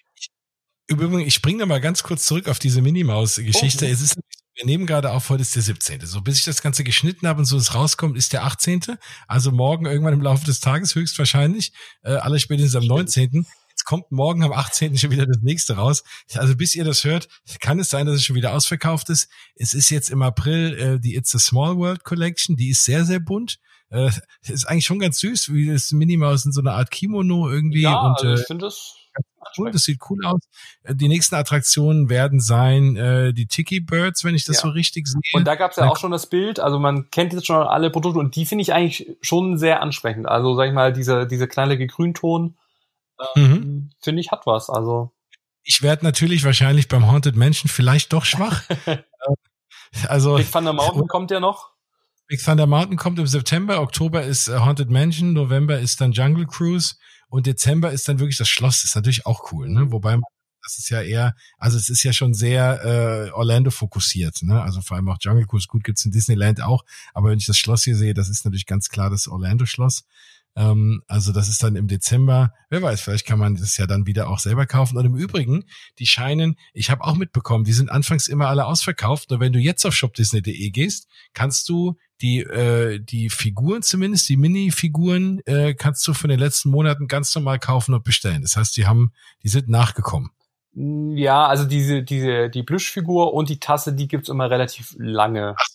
Übrigens, ich springe da mal ganz kurz zurück auf diese Minimaus-Geschichte. Oh. Es ist wir nehmen gerade auf, heute ist der 17. So, bis ich das Ganze geschnitten habe und so es rauskommt, ist der 18. Also morgen irgendwann im Laufe des Tages höchstwahrscheinlich. Äh, aller spätestens am 19. Jetzt kommt morgen am 18. schon wieder das nächste raus. Also bis ihr das hört, kann es sein, dass es schon wieder ausverkauft ist. Es ist jetzt im April äh, die It's a Small World Collection. Die ist sehr, sehr bunt. Äh, ist eigentlich schon ganz süß, wie das Minimaus in so einer Art Kimono irgendwie. Ja, und, also ich äh, finde das cool, das sieht cool aus. Äh, die nächsten Attraktionen werden sein äh, die Tiki Birds, wenn ich das ja. so richtig sehe. Und da gab es ja auch schon das Bild, also man kennt jetzt schon alle Produkte und die finde ich eigentlich schon sehr ansprechend. Also sag ich mal, diese, diese knallige Grünton, ähm, mhm. finde ich, hat was. Also ich werde natürlich wahrscheinlich beim Haunted Mansion vielleicht doch schwach. Äh, also Big Thunder Mountain kommt ja noch. Big Thunder Mountain kommt im September, Oktober ist äh, Haunted Mansion, November ist dann Jungle Cruise und Dezember ist dann wirklich das Schloss, ist natürlich auch cool, ne? Wobei man das ist ja eher, also es ist ja schon sehr äh, Orlando fokussiert, ne? Also vor allem auch Jungle Cruise, gut gibt's in Disneyland auch, aber wenn ich das Schloss hier sehe, das ist natürlich ganz klar das Orlando Schloss. Ähm, also das ist dann im Dezember. Wer weiß, vielleicht kann man das ja dann wieder auch selber kaufen. Und im Übrigen, die scheinen, ich habe auch mitbekommen, die sind anfangs immer alle ausverkauft. Nur wenn du jetzt auf shopdisney.de gehst, kannst du die äh, die Figuren zumindest, die Mini-Figuren, äh, kannst du von den letzten Monaten ganz normal kaufen und bestellen. Das heißt, die haben, die sind nachgekommen. Ja, also diese, diese, die Plüschfigur und die Tasse, die gibt's immer relativ lange. Ach,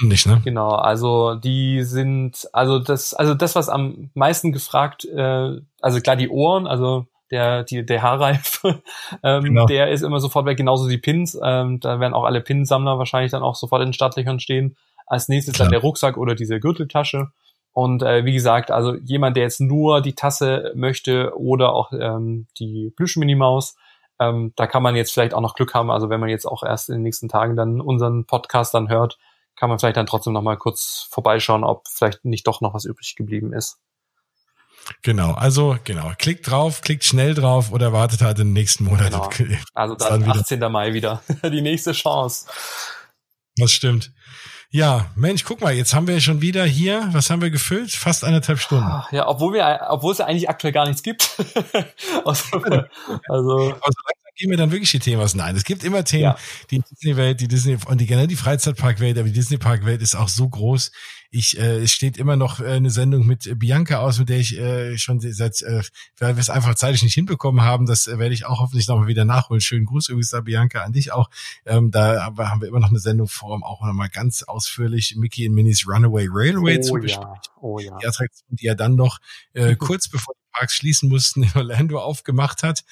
nicht, ne? Genau, also die sind, also das, also das, was am meisten gefragt, äh, also klar die Ohren, also der, die, der Haarreif, ähm, genau. der ist immer sofort weg, genauso die Pins, ähm, da werden auch alle Pinsammler wahrscheinlich dann auch sofort in den Startlöchern stehen. Als nächstes klar. dann der Rucksack oder diese Gürteltasche. Und äh, wie gesagt, also jemand, der jetzt nur die Tasse möchte oder auch ähm, die Plüschminimaus, ähm, da kann man jetzt vielleicht auch noch Glück haben. Also wenn man jetzt auch erst in den nächsten Tagen dann unseren Podcast dann hört, kann man vielleicht dann trotzdem noch mal kurz vorbeischauen, ob vielleicht nicht doch noch was übrig geblieben ist. Genau, also genau, klickt drauf, klickt schnell drauf oder wartet halt den nächsten Monat. Genau. Also dann, dann 18. Mai wieder, die nächste Chance. Das stimmt. Ja, Mensch, guck mal, jetzt haben wir schon wieder hier, was haben wir gefüllt? Fast eineinhalb Stunden. Ja, obwohl wir, obwohl es eigentlich aktuell gar nichts gibt. also, also, also gehen wir dann wirklich die Themen aus. Nein, es gibt immer Themen, ja. die Disney-Welt, die Disney und die generell die Freizeitparkwelt, aber die Disney-Parkwelt ist auch so groß. Ich, äh, es steht immer noch äh, eine Sendung mit Bianca aus, mit der ich äh, schon seit, äh, weil wir es einfach zeitlich nicht hinbekommen haben, das äh, werde ich auch hoffentlich nochmal wieder nachholen. Schönen Gruß übrigens da, Bianca, an dich auch. Ähm, da haben wir immer noch eine Sendung vor, auch nochmal ganz ausführlich Mickey und Minis Runaway Railway oh, zu besprechen. Ja. Oh, ja. Die Attraktion, die er dann noch äh, kurz bevor Parks schließen mussten, in Orlando aufgemacht hat.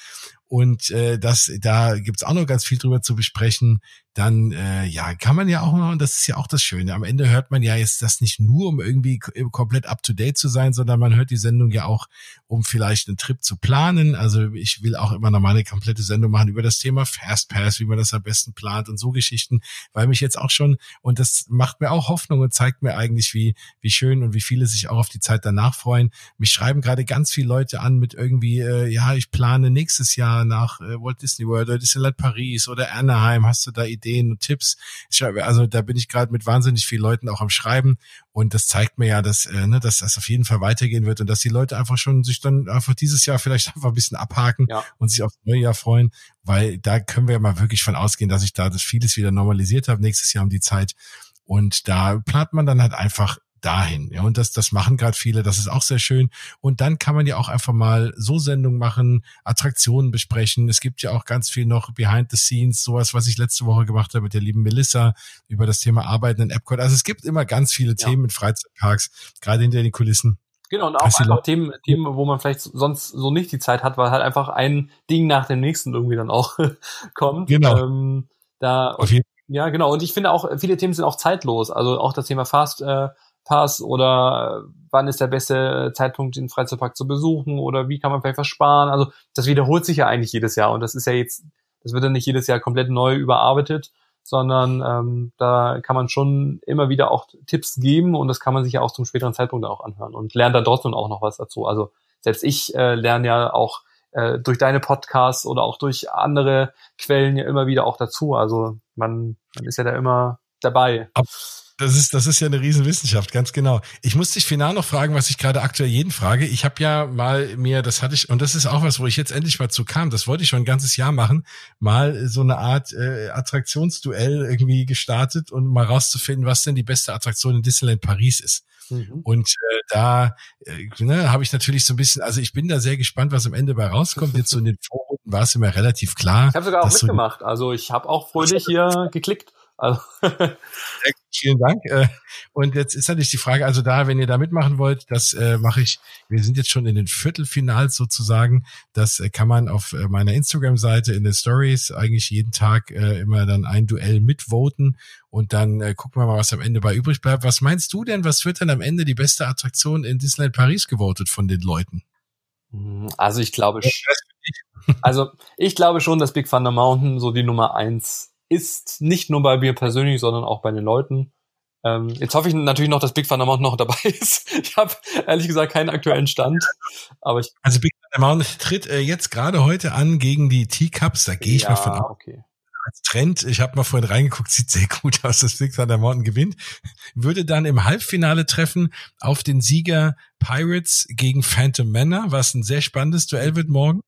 Und äh, das, da gibt's auch noch ganz viel drüber zu besprechen dann äh, ja kann man ja auch noch, und das ist ja auch das Schöne, am Ende hört man ja jetzt das nicht nur, um irgendwie komplett up-to-date zu sein, sondern man hört die Sendung ja auch, um vielleicht einen Trip zu planen. Also ich will auch immer noch mal eine komplette Sendung machen über das Thema Fastpass, wie man das am besten plant und so Geschichten, weil mich jetzt auch schon, und das macht mir auch Hoffnung und zeigt mir eigentlich, wie, wie schön und wie viele sich auch auf die Zeit danach freuen. Mich schreiben gerade ganz viele Leute an mit irgendwie, äh, ja, ich plane nächstes Jahr nach äh, Walt Disney World oder Disneyland Paris oder Anaheim, hast du da Ideen? Ideen und Tipps. Also da bin ich gerade mit wahnsinnig vielen Leuten auch am Schreiben und das zeigt mir ja, dass, äh, ne, dass das auf jeden Fall weitergehen wird und dass die Leute einfach schon sich dann einfach dieses Jahr vielleicht einfach ein bisschen abhaken ja. und sich aufs neue Jahr freuen, weil da können wir ja mal wirklich von ausgehen, dass ich da das vieles wieder normalisiert habe nächstes Jahr um die Zeit. Und da plant man dann halt einfach dahin. Ja, und das, das machen gerade viele, das ist auch sehr schön. Und dann kann man ja auch einfach mal so Sendungen machen, Attraktionen besprechen. Es gibt ja auch ganz viel noch behind the scenes, sowas, was ich letzte Woche gemacht habe mit der lieben Melissa über das Thema Arbeiten in Epcot. Also es gibt immer ganz viele ja. Themen in Freizeitparks, gerade hinter den Kulissen. Genau, und auch einfach Themen, Themen, wo man vielleicht sonst so nicht die Zeit hat, weil halt einfach ein Ding nach dem nächsten irgendwie dann auch kommt. Genau. Ähm, da, Auf jeden ja, genau. Und ich finde auch, viele Themen sind auch zeitlos. Also auch das Thema Fast, äh, Pass oder wann ist der beste Zeitpunkt, den Freizeitpark zu besuchen oder wie kann man vielleicht was sparen. Also das wiederholt sich ja eigentlich jedes Jahr und das ist ja jetzt, das wird ja nicht jedes Jahr komplett neu überarbeitet, sondern ähm, da kann man schon immer wieder auch Tipps geben und das kann man sich ja auch zum späteren Zeitpunkt auch anhören und lernt dann trotzdem auch noch was dazu. Also selbst ich äh, lerne ja auch äh, durch deine Podcasts oder auch durch andere Quellen ja immer wieder auch dazu. Also man, man ist ja da immer dabei. Ab das ist, das ist ja eine Riesenwissenschaft, ganz genau. Ich muss dich final noch fragen, was ich gerade aktuell jeden frage. Ich habe ja mal mir, das hatte ich, und das ist auch was, wo ich jetzt endlich mal zu kam, das wollte ich schon ein ganzes Jahr machen, mal so eine Art äh, Attraktionsduell irgendwie gestartet und mal rauszufinden, was denn die beste Attraktion in Disneyland Paris ist. Mhm. Und äh, da äh, ne, habe ich natürlich so ein bisschen, also ich bin da sehr gespannt, was am Ende bei rauskommt. Jetzt so in den Foren war es immer relativ klar. Ich habe sogar auch mitgemacht. So also ich habe auch fröhlich hier geklickt. Also Vielen Dank. Äh, und jetzt ist natürlich die Frage, also da, wenn ihr da mitmachen wollt, das äh, mache ich, wir sind jetzt schon in den Viertelfinals sozusagen. Das äh, kann man auf meiner Instagram-Seite in den Stories eigentlich jeden Tag immer dann ein Duell mitvoten und dann gucken wir mal, was am Ende bei übrig bleibt. Was meinst du denn, was wird denn am Ende die beste Attraktion in Disneyland Paris gewotet von den Leuten? Hm, also ich glaube, also ich glaube schon, dass Big Thunder Mountain so die Nummer eins ist nicht nur bei mir persönlich, sondern auch bei den Leuten. Ähm, jetzt hoffe ich natürlich noch, dass Big Thunder Mountain noch dabei ist. Ich habe ehrlich gesagt keinen aktuellen Stand, aber ich also Big Thunder Mountain tritt äh, jetzt gerade heute an gegen die Teacups. Da gehe ich ja, mal von aus. Okay. Als Trend, ich habe mal vorhin reingeguckt, sieht sehr gut aus, dass Big Thunder Mountain gewinnt. Würde dann im Halbfinale treffen auf den Sieger Pirates gegen Phantom Manor, was ein sehr spannendes Duell wird morgen.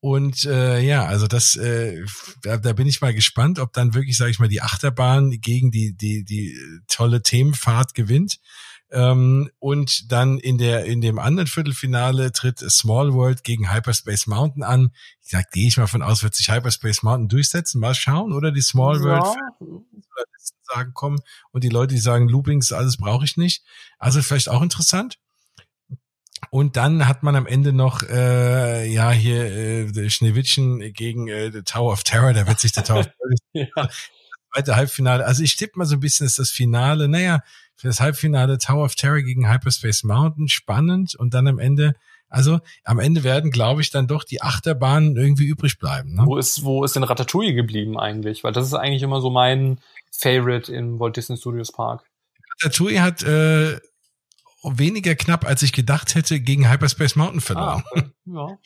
Und äh, ja, also das, äh, da, da bin ich mal gespannt, ob dann wirklich, sage ich mal, die Achterbahn gegen die die die tolle Themenfahrt gewinnt. Ähm, und dann in der in dem anderen Viertelfinale tritt Small World gegen Hyperspace Mountain an. Ich sag, gehe ich mal von aus, wird sich Hyperspace Mountain durchsetzen. Mal schauen, oder die Small World sagen kommen und die Leute, die sagen, Loopings, alles brauche ich nicht. Also vielleicht auch interessant. Und dann hat man am Ende noch, äh, ja, hier äh, Schneewittchen gegen äh, The Tower of Terror, da wird sich der Tower of Terror ja. zweite Halbfinale. Also ich tippe mal so ein bisschen, ist das Finale, naja, für das Halbfinale Tower of Terror gegen Hyperspace Mountain, spannend. Und dann am Ende, also am Ende werden, glaube ich, dann doch die Achterbahnen irgendwie übrig bleiben. Ne? Wo ist, wo ist denn Ratatouille geblieben eigentlich? Weil das ist eigentlich immer so mein Favorite im Walt Disney Studios Park. Ratatouille hat äh, weniger knapp, als ich gedacht hätte, gegen Hyperspace Mountain verloren. Ah, okay. ja.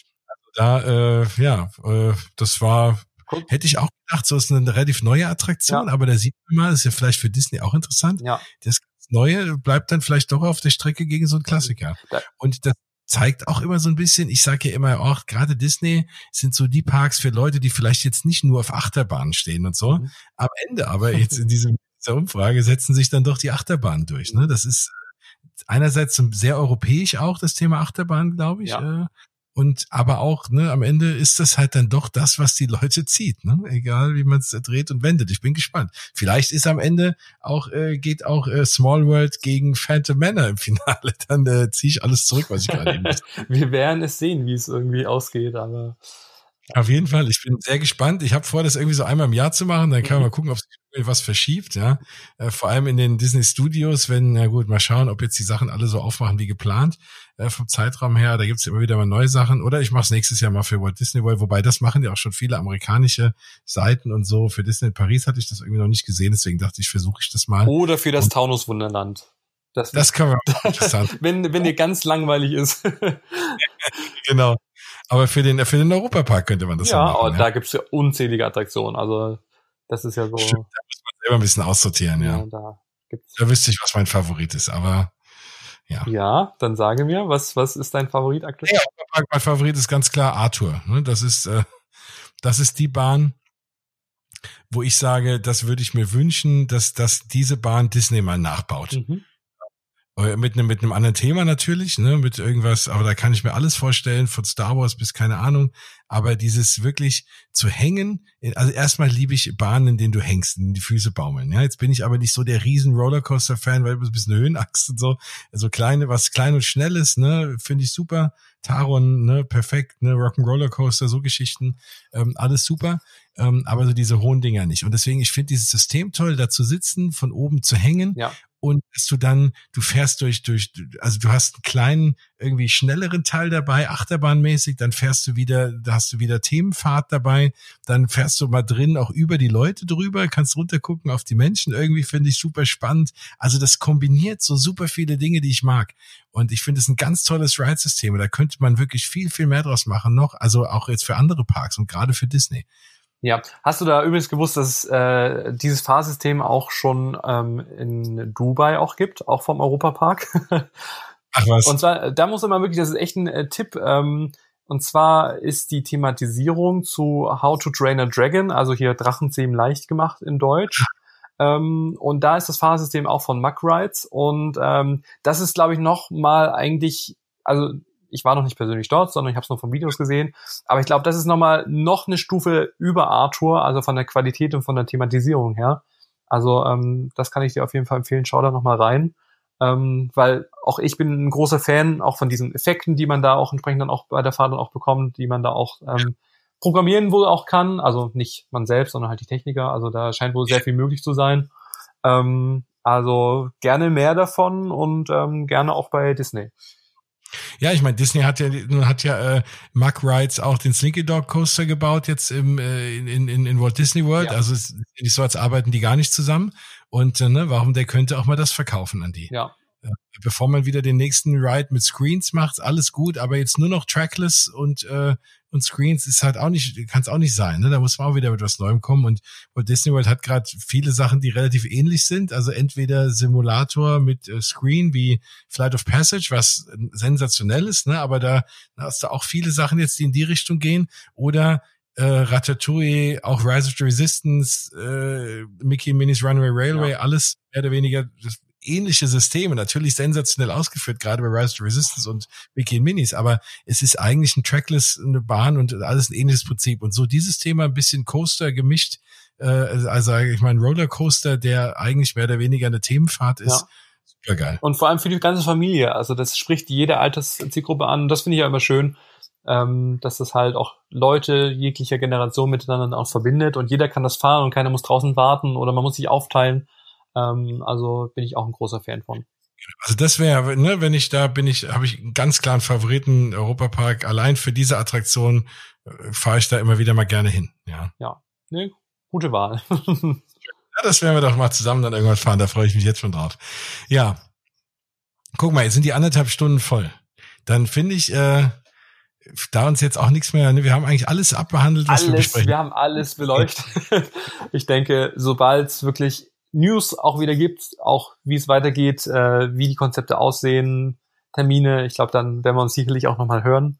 Da, äh, ja, äh, das war, Guck. hätte ich auch gedacht, so ist eine relativ neue Attraktion, ja. aber da sieht man mal, das ist ja vielleicht für Disney auch interessant. Ja. Das Neue bleibt dann vielleicht doch auf der Strecke gegen so einen Klassiker. Und das zeigt auch immer so ein bisschen, ich sage ja immer auch, gerade Disney sind so die Parks für Leute, die vielleicht jetzt nicht nur auf Achterbahnen stehen und so. Mhm. Am Ende aber jetzt in diesem, dieser Umfrage setzen sich dann doch die Achterbahnen durch. Ne? Das ist einerseits sehr europäisch auch das Thema Achterbahn, glaube ich. Ja. Äh, und aber auch, ne, am Ende ist das halt dann doch das, was die Leute zieht, ne? Egal wie man es dreht und wendet. Ich bin gespannt. Vielleicht ist am Ende auch, äh, geht auch äh, Small World gegen Phantom Manor im Finale. Dann äh, ziehe ich alles zurück, was ich gerade eben Wir werden es sehen, wie es irgendwie ausgeht, aber. Auf jeden Fall, ich bin sehr gespannt. Ich habe vor, das irgendwie so einmal im Jahr zu machen. Dann kann man mhm. mal gucken, ob sich was verschiebt. Ja, äh, vor allem in den Disney Studios, wenn na gut, mal schauen, ob jetzt die Sachen alle so aufmachen wie geplant äh, vom Zeitraum her. Da gibt's immer wieder mal neue Sachen. Oder ich mache es nächstes Jahr mal für Walt Disney World. Wobei das machen ja auch schon viele amerikanische Seiten und so. Für Disney Paris hatte ich das irgendwie noch nicht gesehen, deswegen dachte ich, versuche ich das mal. Oder für das Taunus Wunderland. Das, das kann man interessant. wenn wenn dir ganz langweilig ist. genau. Aber für den, für den Europapark könnte man das ja, machen. Ja, da gibt's ja unzählige Attraktionen. Also das ist ja so. Stimmt, da muss man selber ein bisschen aussortieren, ja. ja da, gibt's da wüsste ich, was mein Favorit ist, aber ja. Ja, dann sage mir, was, was ist dein Favorit aktuell? Ja, mein Favorit ist ganz klar Arthur. Ne? Das ist, äh, das ist die Bahn, wo ich sage, das würde ich mir wünschen, dass, dass diese Bahn Disney mal nachbaut. Mhm. Äh, mit einem mit einem anderen Thema natürlich, ne, mit irgendwas, aber da kann ich mir alles vorstellen, von Star Wars bis keine Ahnung, aber dieses wirklich zu hängen, also erstmal liebe ich Bahnen, in denen du hängst, in die Füße baumeln. Ja, jetzt bin ich aber nicht so der riesen Rollercoaster Fan, weil du bist bisschen Höhenachs und so, also kleine, was klein und schnelles, ne, finde ich super. Taron, ne, perfekt, ne, Rock'n'Roller Coaster, so Geschichten, ähm, alles super, ähm, aber so diese hohen Dinger nicht. Und deswegen, ich finde dieses System toll, da zu sitzen, von oben zu hängen ja und dass du dann, du fährst durch, durch, also du hast einen kleinen, irgendwie schnelleren Teil dabei, Achterbahnmäßig, dann fährst du wieder, da hast du wieder Themenfahrt dabei, dann fährst du mal drin auch über die Leute drüber, kannst runtergucken auf die Menschen, irgendwie finde ich super spannend. Also das kombiniert so super viele Dinge, die ich mag. Und ich finde es ein ganz tolles Ride-System. Da könnte man wirklich viel, viel mehr draus machen noch. Also auch jetzt für andere Parks und gerade für Disney. Ja, hast du da übrigens gewusst, dass es äh, dieses Fahrsystem auch schon ähm, in Dubai auch gibt, auch vom Europapark? Ach was. Und zwar, da muss man wirklich, das ist echt ein äh, Tipp. Ähm, und zwar ist die Thematisierung zu How to Train a Dragon, also hier Drachenzähmen leicht gemacht in Deutsch. Ähm, und da ist das Fahrsystem auch von Muck Rides. Und ähm, das ist, glaube ich, noch mal eigentlich, also ich war noch nicht persönlich dort, sondern ich habe es nur von Videos gesehen. Aber ich glaube, das ist nochmal noch eine Stufe über Arthur, also von der Qualität und von der Thematisierung her. Also ähm, das kann ich dir auf jeden Fall empfehlen. Schau da nochmal rein. Ähm, weil auch ich bin ein großer Fan auch von diesen Effekten, die man da auch entsprechend dann auch bei der Fahrt dann auch bekommt, die man da auch ähm, programmieren wohl auch kann. Also nicht man selbst, sondern halt die Techniker. Also da scheint wohl sehr viel möglich zu sein. Ähm, also gerne mehr davon und ähm, gerne auch bei Disney. Ja, ich meine, Disney hat ja hat ja äh, Mark Rides auch den Slinky Dog Coaster gebaut jetzt im äh, in, in, in Walt Disney World. Ja. Also es nicht so, als arbeiten die gar nicht zusammen. Und äh, ne, warum der könnte auch mal das verkaufen an die? Ja. Äh, bevor man wieder den nächsten Ride mit Screens macht, alles gut, aber jetzt nur noch Trackless und äh, und Screens ist halt auch nicht, kann es auch nicht sein. Ne? Da muss man auch wieder mit was Neuem kommen. Und Walt Disney World hat gerade viele Sachen, die relativ ähnlich sind. Also entweder Simulator mit äh, Screen wie Flight of Passage, was sensationell ist, ne? aber da, da hast du auch viele Sachen jetzt, die in die Richtung gehen. Oder äh, Ratatouille, auch Rise of the Resistance, äh, Mickey Minis Runaway Railway, ja. alles mehr oder weniger das ähnliche Systeme, natürlich sensationell ausgeführt, gerade bei Rise to Resistance und Wiki Minis, aber es ist eigentlich ein Trackless, eine Bahn und alles ein ähnliches Prinzip. Und so dieses Thema ein bisschen Coaster gemischt, äh, also ich meine Rollercoaster, der eigentlich mehr oder weniger eine Themenfahrt ist. Ja. Super geil. Und vor allem für die ganze Familie. Also das spricht jede Alterszielgruppe an. Und das finde ich ja immer schön, ähm, dass das halt auch Leute jeglicher Generation miteinander auch verbindet und jeder kann das fahren und keiner muss draußen warten oder man muss sich aufteilen. Ähm, also bin ich auch ein großer Fan von. Also das wäre, ne, wenn ich da bin, ich habe ich einen ganz klaren Favoriten Europapark. Allein für diese Attraktion äh, fahre ich da immer wieder mal gerne hin. Ja. Ja, ne, gute Wahl. ja, das werden wir doch mal zusammen dann irgendwann fahren. Da freue ich mich jetzt schon drauf. Ja, guck mal, jetzt sind die anderthalb Stunden voll. Dann finde ich, äh, da uns jetzt auch nichts mehr, ne, wir haben eigentlich alles abbehandelt, was alles, wir besprechen. Wir haben alles beleuchtet. ich denke, sobald es wirklich News auch wieder gibt, auch wie es weitergeht, äh, wie die Konzepte aussehen, Termine. Ich glaube, dann werden wir uns sicherlich auch nochmal hören.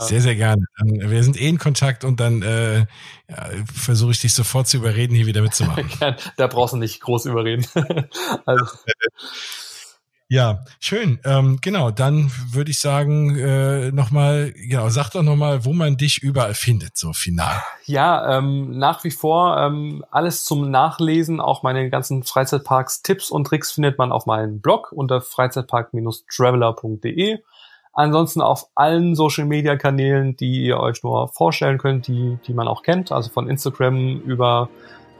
Sehr, sehr gerne. Dann, wir sind eh in Kontakt und dann äh, ja, versuche ich dich sofort zu überreden, hier wieder mitzumachen. da brauchst du nicht groß überreden. also. Ja, schön. Ähm, genau, dann würde ich sagen, äh, nochmal, genau, sag doch nochmal, wo man dich überall findet, so final. Ja, ähm, nach wie vor ähm, alles zum Nachlesen, auch meine ganzen Freizeitparks, Tipps und Tricks findet man auf meinem Blog unter freizeitpark-traveler.de. Ansonsten auf allen Social Media Kanälen, die ihr euch nur vorstellen könnt, die, die man auch kennt, also von Instagram über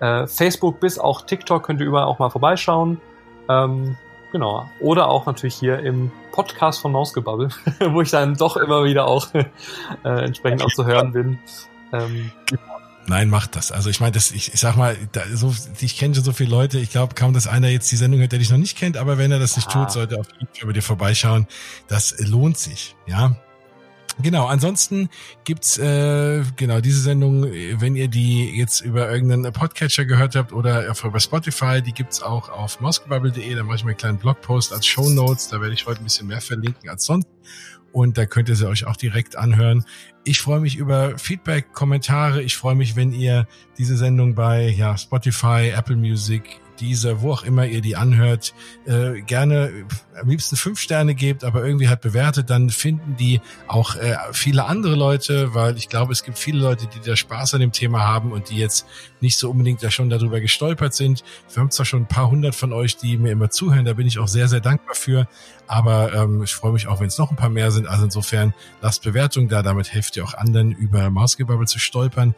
äh, Facebook bis auch TikTok könnt ihr überall auch mal vorbeischauen. Ähm, Genau. Oder auch natürlich hier im Podcast von Mausgebabbel, wo ich dann doch immer wieder auch äh, entsprechend auch zu hören bin. Ähm, Nein, macht das. Also ich meine, das, ich, ich sag mal, da, so, ich kenne schon so viele Leute. Ich glaube kaum, dass einer jetzt die Sendung hört, der dich noch nicht kennt. Aber wenn er das nicht ah. tut, sollte er auf Fall bei dir vorbeischauen. Das lohnt sich. Ja, Genau, ansonsten gibt's äh, genau diese Sendung, wenn ihr die jetzt über irgendeinen Podcatcher gehört habt oder über Spotify, die gibt's auch auf moskobubble.de, da mache ich mir einen kleinen Blogpost als Show Notes, da werde ich heute ein bisschen mehr verlinken als sonst. Und da könnt ihr sie euch auch direkt anhören. Ich freue mich über Feedback, Kommentare, ich freue mich, wenn ihr diese Sendung bei ja, Spotify, Apple Music, dieser, wo auch immer ihr die anhört, äh, gerne am liebsten fünf Sterne gebt, aber irgendwie halt bewertet, dann finden die auch äh, viele andere Leute, weil ich glaube, es gibt viele Leute, die da Spaß an dem Thema haben und die jetzt nicht so unbedingt da schon darüber gestolpert sind. Wir haben zwar schon ein paar hundert von euch, die mir immer zuhören, da bin ich auch sehr, sehr dankbar für, aber ähm, ich freue mich auch, wenn es noch ein paar mehr sind. Also insofern lasst Bewertung da, damit helft ihr auch anderen über Mausgebubble zu stolpern.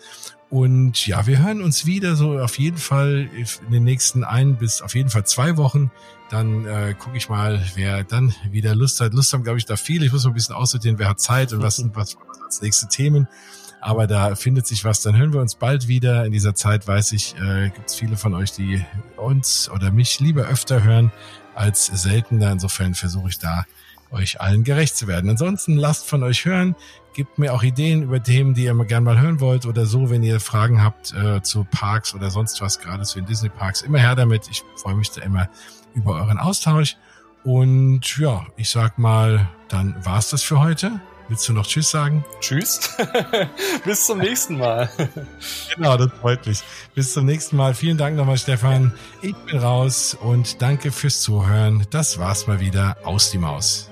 Und ja, wir hören uns wieder so auf jeden Fall in den nächsten ein bis auf jeden Fall zwei Wochen. Dann äh, gucke ich mal, wer dann wieder Lust hat. Lust haben, glaube ich, da viele. Ich muss mal ein bisschen aussortieren, wer hat Zeit und was sind was, was als nächste Themen. Aber da findet sich was. Dann hören wir uns bald wieder. In dieser Zeit weiß ich, äh, gibt es viele von euch, die uns oder mich lieber öfter hören als seltener. Insofern versuche ich da euch allen gerecht zu werden. Ansonsten lasst von euch hören. Gebt mir auch Ideen über Themen, die ihr mal gerne mal hören wollt oder so, wenn ihr Fragen habt äh, zu Parks oder sonst was, gerade zu den Disney Parks. Immer her damit. Ich freue mich da immer über euren Austausch. Und ja, ich sag mal, dann war's das für heute. Willst du noch Tschüss sagen? Tschüss. Bis zum nächsten Mal. genau, das freut mich. Bis zum nächsten Mal. Vielen Dank nochmal, Stefan. Ich bin raus und danke fürs Zuhören. Das war's mal wieder aus die Maus.